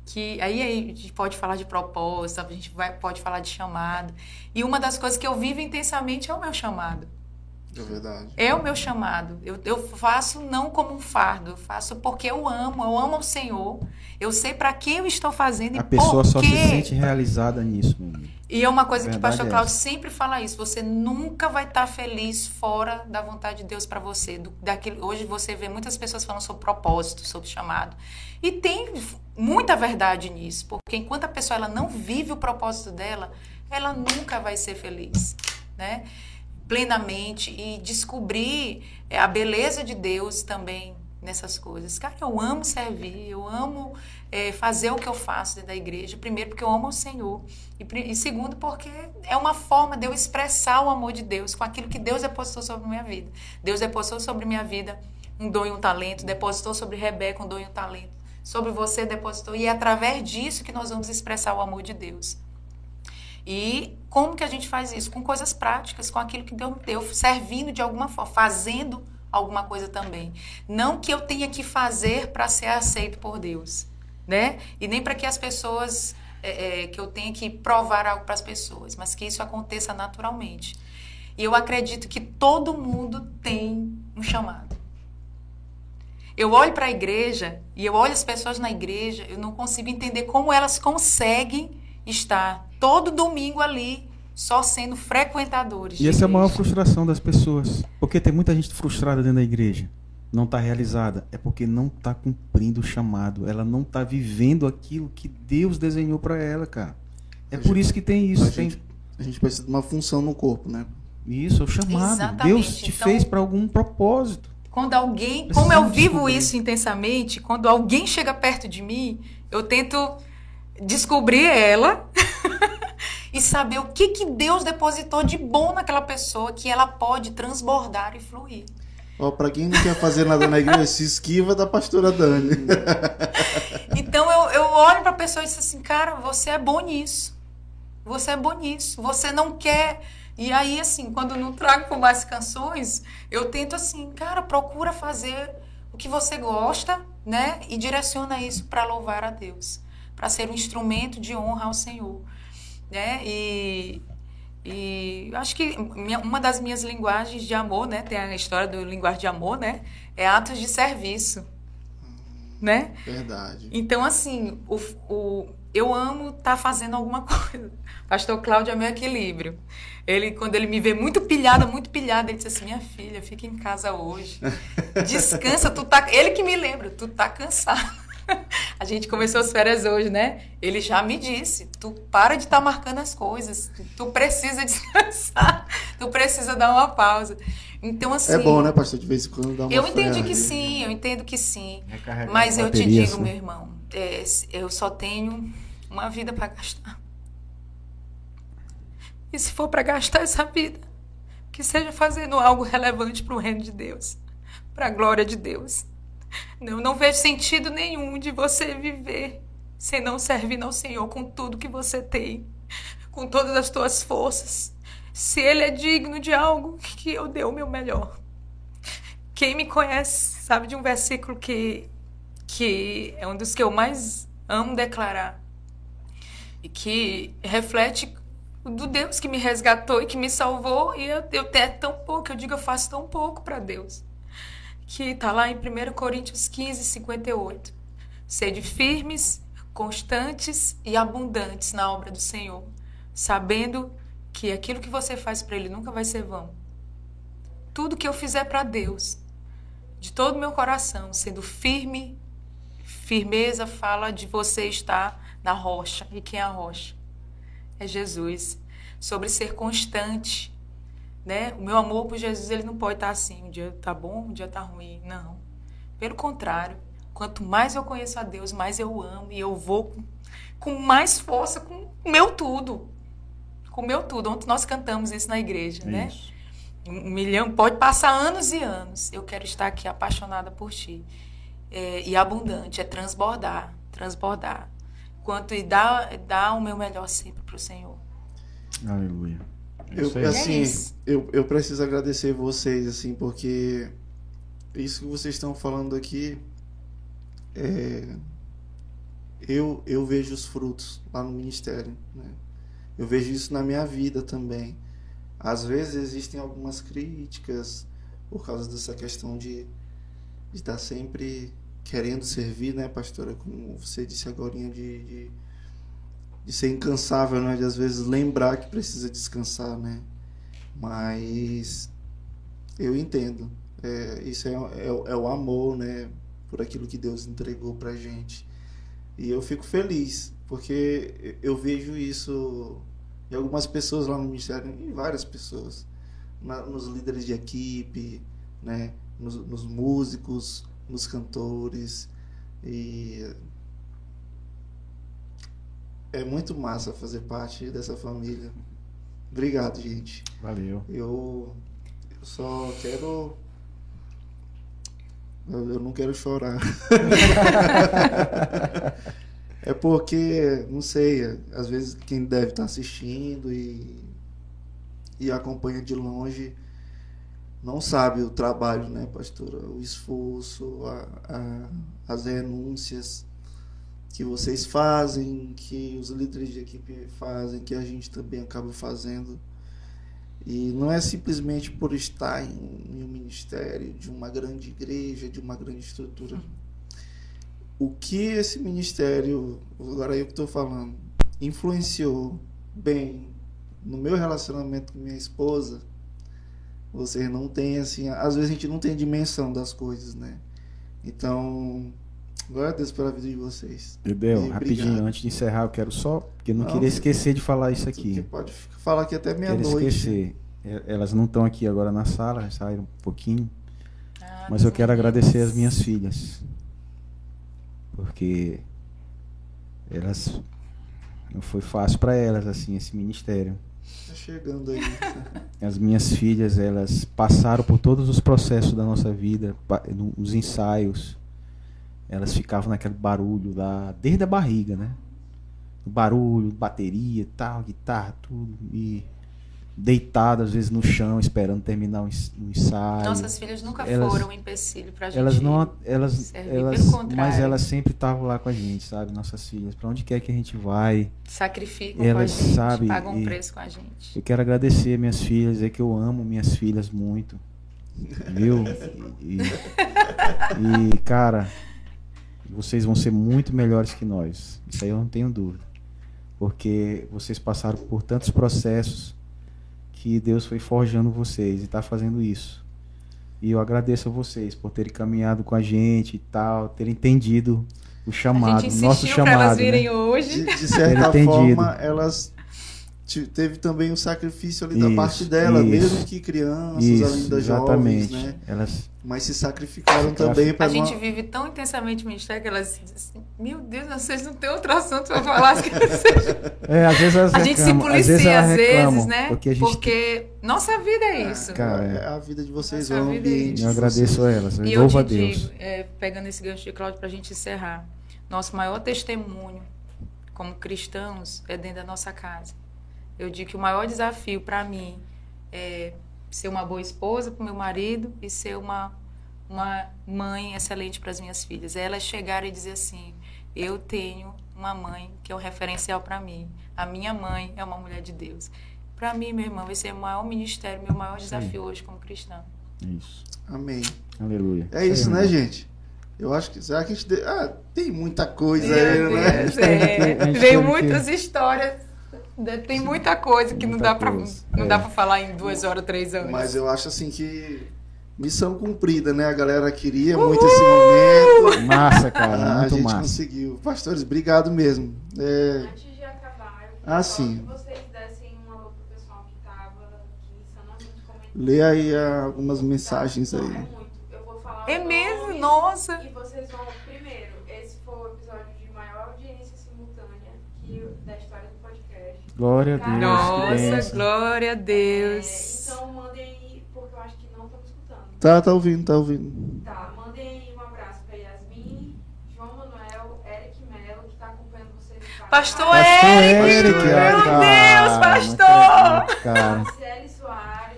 S2: que aí a gente pode falar de propósito, a gente vai, pode falar de chamado. E uma das coisas que eu vivo intensamente é o meu chamado.
S1: É verdade.
S2: É o meu chamado. Eu, eu faço não como um fardo, eu faço porque eu amo, eu amo o Senhor. Eu sei para que eu estou fazendo
S3: a
S2: e
S3: pessoa só se sente realizada nisso.
S2: E é uma coisa que o pastor é Cláudio sempre fala isso, você nunca vai estar feliz fora da vontade de Deus para você. Do, daquilo, hoje você vê muitas pessoas falando sobre propósito, sobre chamado. E tem muita verdade nisso, porque enquanto a pessoa ela não vive o propósito dela, ela nunca vai ser feliz, né? Plenamente e descobrir é, a beleza de Deus também nessas coisas. Cara, eu amo servir, eu amo é, fazer o que eu faço dentro da igreja. Primeiro, porque eu amo o Senhor. E, e, segundo, porque é uma forma de eu expressar o amor de Deus com aquilo que Deus depositou sobre minha vida. Deus depositou sobre minha vida um dom e um talento, depositou sobre Rebeca um dom e um talento. Sobre você depositou. E é através disso que nós vamos expressar o amor de Deus. E como que a gente faz isso? Com coisas práticas, com aquilo que Deus me deu, servindo de alguma forma, fazendo alguma coisa também. Não que eu tenha que fazer para ser aceito por Deus, né? E nem para que as pessoas, é, é, que eu tenha que provar algo para as pessoas, mas que isso aconteça naturalmente. E eu acredito que todo mundo tem um chamado. Eu olho para a igreja e eu olho as pessoas na igreja, eu não consigo entender como elas conseguem estar todo domingo ali só sendo frequentadores.
S3: E essa é a maior frustração das pessoas. Porque tem muita gente frustrada dentro da igreja. Não está realizada. É porque não está cumprindo o chamado. Ela não está vivendo aquilo que Deus desenhou para ela, cara. É a por gente, isso que tem isso.
S1: A,
S3: tem...
S1: Gente, a gente precisa de uma função no corpo, né?
S3: Isso, é o chamado. Exatamente. Deus te então, fez para algum propósito.
S2: Quando alguém, como eu vivo isso intensamente, quando alguém chega perto de mim, eu tento descobrir ela e saber o que, que Deus depositou de bom naquela pessoa que ela pode transbordar e fluir.
S1: Ó, para quem não quer fazer nada na igreja, se esquiva da pastora Dani.
S2: então eu, eu olho para a pessoa e digo assim, cara, você é bom nisso. Você é bom nisso. Você não quer. E aí, assim, quando não trago por mais canções, eu tento assim, cara, procura fazer o que você gosta, né? E direciona isso para louvar a Deus para ser um instrumento de honra ao Senhor. Né? E, e acho que minha, uma das minhas linguagens de amor, né? Tem a história do linguagem de amor, né? É atos de serviço. né?
S1: Verdade.
S2: Então, assim, o, o, eu amo estar tá fazendo alguma coisa. Pastor Cláudio é meu equilíbrio. Ele, quando ele me vê muito pilhada, muito pilhada, ele disse assim: Minha filha, fica em casa hoje. Descansa, tu tá. Ele que me lembra, tu tá cansado. A gente começou as férias hoje, né? Ele já me disse: tu para de estar tá marcando as coisas, tu precisa descansar, tu precisa dar uma pausa. Então, assim.
S1: É bom, né, pastor? De vez em quando dar uma
S2: Eu entendi que sim, eu entendo que sim. Mas eu te digo, meu irmão, é, eu só tenho uma vida para gastar. E se for para gastar essa vida, que seja fazendo algo relevante para o reino de Deus, para a glória de Deus. Eu não vejo sentido nenhum de você viver sem não servir ao Senhor com tudo que você tem, com todas as tuas forças. Se Ele é digno de algo, que eu dê o meu melhor. Quem me conhece sabe de um versículo que, que é um dos que eu mais amo declarar e que reflete do Deus que me resgatou e que me salvou e eu, eu tenho tão pouco, eu digo eu faço tão pouco para Deus que está lá em 1 Coríntios 15, 58. Sede firmes, constantes e abundantes na obra do Senhor, sabendo que aquilo que você faz para Ele nunca vai ser vão. Tudo que eu fizer para Deus, de todo o meu coração, sendo firme, firmeza fala de você estar na rocha. E quem é a rocha? É Jesus. Sobre ser constante, né? O meu amor por Jesus, ele não pode estar assim, um dia tá bom, um dia tá ruim, não. Pelo contrário, quanto mais eu conheço a Deus, mais eu amo e eu vou com, com mais força com o meu tudo. Com o meu tudo. Ontem nós cantamos isso na igreja, né? isso. né? Um milhão, pode passar anos e anos. Eu quero estar aqui apaixonada por ti. É, e abundante, é transbordar, transbordar. Quanto e dar, dar o meu melhor sempre para o Senhor.
S3: Aleluia.
S1: Eu, é assim, eu, eu preciso agradecer vocês, assim, porque isso que vocês estão falando aqui, é, eu, eu vejo os frutos lá no ministério, né? Eu vejo isso na minha vida também. Às vezes existem algumas críticas por causa dessa questão de, de estar sempre querendo servir, né, pastora? Como você disse agora, de, de de ser incansável, né? De às vezes lembrar que precisa descansar, né? Mas eu entendo. É, isso é, é, é, o amor, né? Por aquilo que Deus entregou pra gente. E eu fico feliz, porque eu vejo isso em algumas pessoas lá no ministério, em várias pessoas. Na, nos líderes de equipe, né? Nos, nos músicos, nos cantores. E é muito massa fazer parte dessa família. Obrigado, gente.
S3: Valeu.
S1: Eu, eu só quero. Eu, eu não quero chorar. é porque, não sei, às vezes quem deve estar assistindo e, e acompanha de longe não sabe o trabalho, né, pastora? O esforço, a, a, as renúncias que vocês fazem, que os líderes de equipe fazem, que a gente também acaba fazendo. E não é simplesmente por estar em, um ministério, de uma grande igreja, de uma grande estrutura. O que esse ministério, agora eu que estou falando, influenciou bem no meu relacionamento com minha esposa, vocês não têm assim, às vezes a gente não tem dimensão das coisas, né? Então, Glória a Deus pela vida de vocês.
S3: Edel, rapidinho, antes de encerrar, eu quero só, porque eu não, não queria esquecer de falar isso aqui.
S1: pode falar aqui até meia-noite.
S3: Quero esquecer. É, elas não estão aqui agora na sala, saíram um pouquinho. Ah, mas eu quero agradecer as minhas filhas. Porque elas não foi fácil para elas assim esse ministério.
S1: Tá chegando aí.
S3: As minhas filhas, elas passaram por todos os processos da nossa vida, nos ensaios, elas ficavam naquele barulho lá, desde a barriga, né? O barulho, bateria, tal, guitarra, tudo. E deitadas às vezes no chão, esperando terminar o ensaio.
S2: Nossas filhas nunca elas, foram um empecilho pra gente.
S3: Elas não, elas, elas mas elas sempre estavam lá com a gente, sabe? Nossas filhas, para onde quer que a gente vai,
S2: sacrificam elas, com a gente, sabe, pagam um preço com a gente.
S3: Eu quero agradecer minhas filhas, dizer que eu amo minhas filhas muito. Viu? E, e, e cara, Vocês vão ser muito melhores que nós. Isso aí eu não tenho dúvida. Porque vocês passaram por tantos processos que Deus foi forjando vocês e está fazendo isso. E eu agradeço a vocês por terem caminhado com a gente e tal, terem entendido o chamado,
S2: a gente
S3: nosso
S2: pra
S3: chamado.
S2: elas virem
S3: né?
S2: hoje.
S1: De, de certa
S3: Entendido.
S1: forma, elas teve também um sacrifício ali da
S3: Isso,
S1: parte dela,
S3: isso.
S1: mesmo que crianças,
S3: Isso,
S1: ainda
S3: exatamente.
S1: jovens, né?
S3: Elas
S1: Mas se sacrificaram também para
S2: A gente vive tão intensamente o ministério que elas dizem assim, meu Deus, vocês não têm outro assunto pra falar. que seja."
S3: É, às vezes elas
S2: a gente se
S3: reclamam, às vezes
S2: policia às
S3: reclamam,
S2: vezes, né?
S3: Porque a gente
S2: nossa vida é isso.
S3: Cara,
S1: é a vida de vocês, é
S2: Nossa
S1: o
S2: é
S1: ambiente.
S3: eu
S1: de
S3: agradeço a elas.
S2: E eu
S3: Louvo
S2: te
S3: a Deus.
S2: digo, é, pegando esse gancho de Cláudio para a gente encerrar, nosso maior testemunho como cristãos é dentro da nossa casa. Eu digo que o maior desafio para mim é ser uma boa esposa para o meu marido e ser uma, uma mãe excelente para as minhas filhas. É elas chegarem e dizer assim: eu tenho uma mãe que é um referencial para mim. A minha mãe é uma mulher de Deus. Para mim, meu irmão, esse é o maior ministério, meu maior desafio hoje como cristã.
S3: Isso.
S1: Amém.
S3: Aleluia.
S1: É isso,
S3: aí,
S1: né, gente? Eu acho que. Será que a gente. Ah, tem muita coisa
S2: Meu
S1: aí, né?
S2: Deus, é.
S3: gente
S2: Veio
S3: teve
S2: muitas histórias. Né? Tem muita coisa que não
S3: Muita
S2: dá para não
S3: é.
S2: dá para falar em duas horas, três horas.
S1: Mas eu acho assim que. Missão cumprida, né? A galera queria muito esse momento.
S3: Massa, cara.
S1: Ah, a
S3: muito
S1: gente
S3: massa.
S1: conseguiu. Pastores, obrigado mesmo. É,
S5: Antes de acabar, eu
S1: Ah,
S5: queria
S1: sim.
S5: que vocês dessem um alô pro pessoal que tava aqui insanamente comentando.
S1: lê aí ah, algumas mensagens
S5: Não, é
S1: aí.
S5: muito. Eu vou falar
S2: É
S5: os
S2: mesmo? Nossa!
S5: E vocês vão. Primeiro, esse foi o episódio de maior audiência simultânea que, da história do podcast.
S3: Glória a Deus.
S2: Nossa, glória a
S5: É,
S2: Deus.
S5: então mandem aí, porque eu acho que não estão escutando.
S1: Tá, tá ouvindo, tá ouvindo.
S5: Tá, mandem aí um abraço pra Yasmin, João Manuel, Eric Melo, que tá acompanhando vocês.
S2: Pastor
S3: Pastor
S2: Eric,
S3: Eric,
S2: meu
S3: ah, cara,
S2: Deus, pastor!
S3: Cara.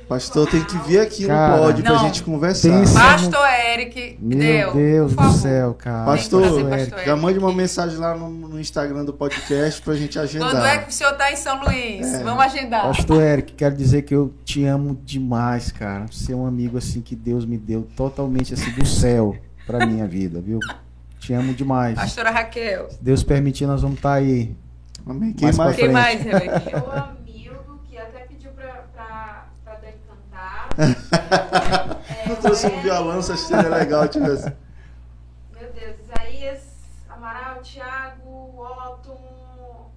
S1: Pastor tem que vir aqui
S3: Cara,
S1: no pódio pra gente conversar.
S2: Pastor Eric,
S3: meu
S2: deu.
S3: Deus do céu, cara.
S1: Pastor,
S2: trazer
S3: Eric.
S2: pastor
S1: Já mande uma mensagem lá no, no Instagram do podcast pra gente agendar.
S2: Quando é que o senhor tá em São Luís?
S1: É.
S2: Vamos agendar.
S3: Pastor Eric, quero dizer que eu te amo demais, cara. Você é um amigo assim que Deus me deu totalmente assim do céu pra minha vida, viu? Te amo demais.
S2: Pastora Raquel.
S3: Se Deus permitir, nós vamos estar aí.
S1: Amém. Quem
S3: Mais?
S2: Quem
S3: frente.
S2: mais, Rebeca?
S5: E o Amildo, que até pediu pra, pra, pra Dani cantar. É,
S1: Eu trouxe um
S5: o
S1: violão, se seria legal tivesse.
S5: Meu Deus, Isaías, Amaral, Thiago, Otton.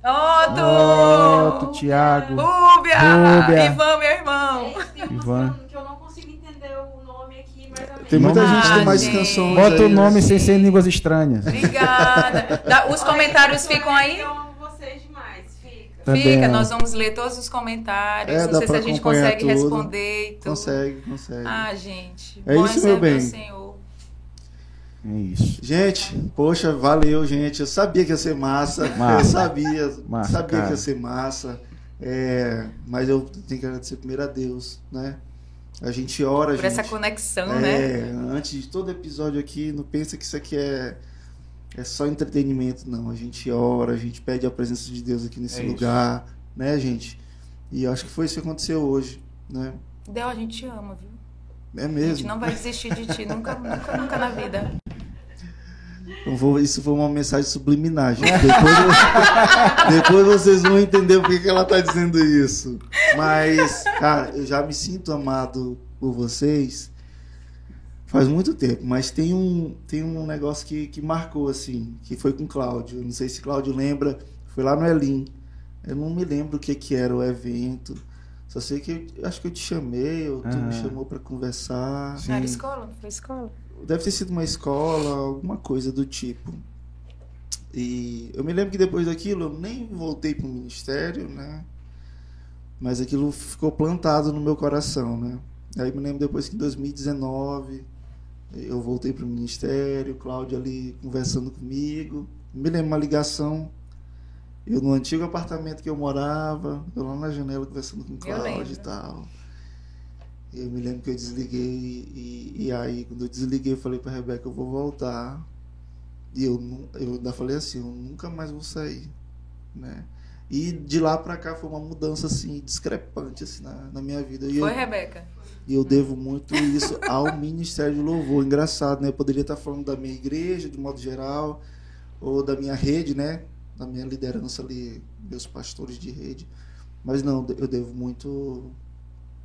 S2: Otto!
S3: Otto, Thiago.
S2: Rúbia!
S3: Rúbia.
S2: Ivan, meu irmão!
S5: É, tem
S3: Ivan.
S5: que eu- não consigo entender o nome aqui, mas amém.
S1: Tem muita
S3: Nome
S1: gente que tem mais
S2: gente.
S1: canções
S3: Bota o nome
S1: né?
S3: sem ser em línguas estranhas.
S2: Obrigada. Os comentários ficam aí?
S3: Também
S2: Fica,
S3: amo.
S2: nós vamos ler todos os comentários.
S1: É,
S2: não sei se a gente consegue
S1: tudo.
S2: responder. e tudo.
S1: Consegue, consegue.
S2: Ah, gente.
S1: É
S2: bom
S1: isso,
S2: é
S1: meu bem.
S2: Senhor.
S3: É isso.
S1: Gente, poxa, valeu, gente. Eu sabia que ia ser massa.
S3: Massa.
S1: Eu sabia,
S3: Massa,
S1: sabia
S3: cara.
S1: que ia ser massa. É, mas eu tenho que agradecer primeiro a Deus, né? A gente ora,
S2: Por
S1: gente.
S2: essa conexão, né?
S1: É, antes de todo episódio aqui, não pensa que isso aqui é, é só entretenimento, não. A gente ora, a gente pede a presença de Deus aqui nesse
S3: É isso.
S1: lugar, né, gente? E eu acho que foi isso que aconteceu hoje, né?
S2: Del, a gente te ama, viu?
S1: É
S2: A gente
S1: mesmo.
S2: não vai desistir de ti, nunca, nunca, nunca na vida.
S1: Eu vou- isso foi uma mensagem subliminar, gente. Depois, depois vocês vão entender por que que ela tá dizendo isso. Mas, cara, eu já me sinto amado por vocês faz muito tempo. Mas tem um, tem um negócio que, que marcou, assim, que foi com o Cláudio. Não sei se Cláudio lembra. Foi lá no Elim. Eu não me lembro o que, que era o evento. Só sei que eu, acho que eu te chamei, ou tu me chamou para conversar.
S2: Não era escola? Foi escola?
S1: Deve ter sido uma escola, alguma coisa do tipo. E eu me lembro que depois daquilo eu nem voltei para o ministério, né? Mas aquilo ficou plantado no meu coração, né? Aí me lembro depois que em 2019 eu voltei para o ministério, Cláudio ali conversando comigo. Me lembro uma ligação, eu no antigo apartamento que eu morava, eu lá na janela conversando com Cláudio e tal. Eu me lembro que eu desliguei e, e aí quando eu desliguei eu falei para Rebeca, eu vou voltar. E eu, eu ainda falei assim, eu nunca mais vou sair, né? E de lá pra cá foi uma mudança assim discrepante assim na, na minha vida. E
S2: Foi,
S1: eu,
S2: Rebeca?
S1: E eu devo muito isso ao Ministério de Louvor. Engraçado, né? Eu poderia estar falando da minha igreja, de modo geral, ou da minha rede, né? Da minha liderança ali, meus pastores de rede. Mas não, eu devo muito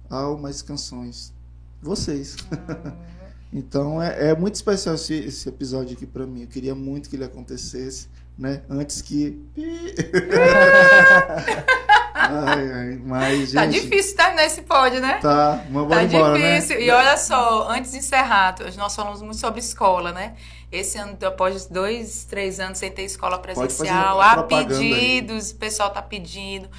S1: ao Mais Canções. Vocês. então é, é muito especial esse, esse episódio aqui pra mim. Eu queria muito que ele acontecesse, né? Antes que. ai, ai, mas,
S2: Tá
S1: gente,
S2: difícil terminar esse pódio, né?
S1: Tá, mas
S2: Tá
S1: embora, né?
S2: difícil. E olha só, antes de encerrar, nós falamos muito sobre escola, né? Esse ano, após dois, três anos sem ter escola presencial, há
S1: propaganda aí.
S2: pedidos, o pessoal tá pedindo.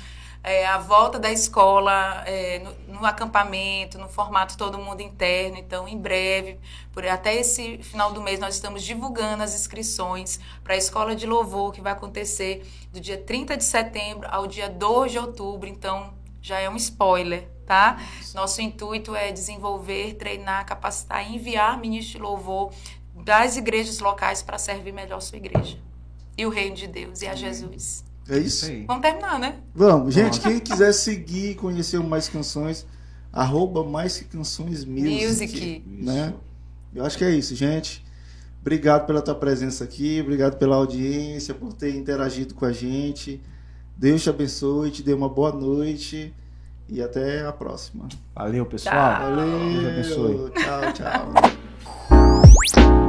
S2: É, a volta da escola é, no, no acampamento, no formato todo mundo interno. Então, em breve, por até esse final do mês, nós estamos divulgando as inscrições para a escola de louvor que vai acontecer do dia 30 de setembro ao dia 2 de outubro. Então, já é um spoiler, tá? Nosso intuito é desenvolver, treinar, capacitar e enviar ministros de louvor das igrejas locais para servir melhor sua igreja. E o reino de Deus e a Jesus.
S1: É isso?
S6: aí.
S2: Vamos terminar, né?
S1: Vamos, gente, quem quiser seguir e conhecer o Mais Canções, arroba Mais Que Canções Music,
S2: Music.
S1: né? Eu acho que é isso, gente. Obrigado pela tua presença aqui, obrigado pela audiência, por ter interagido com a gente. Deus te abençoe, te dê uma boa noite e até a próxima.
S6: Valeu, pessoal.
S2: Tchau.
S1: Valeu,
S6: Deus abençoe.
S1: Tchau, tchau.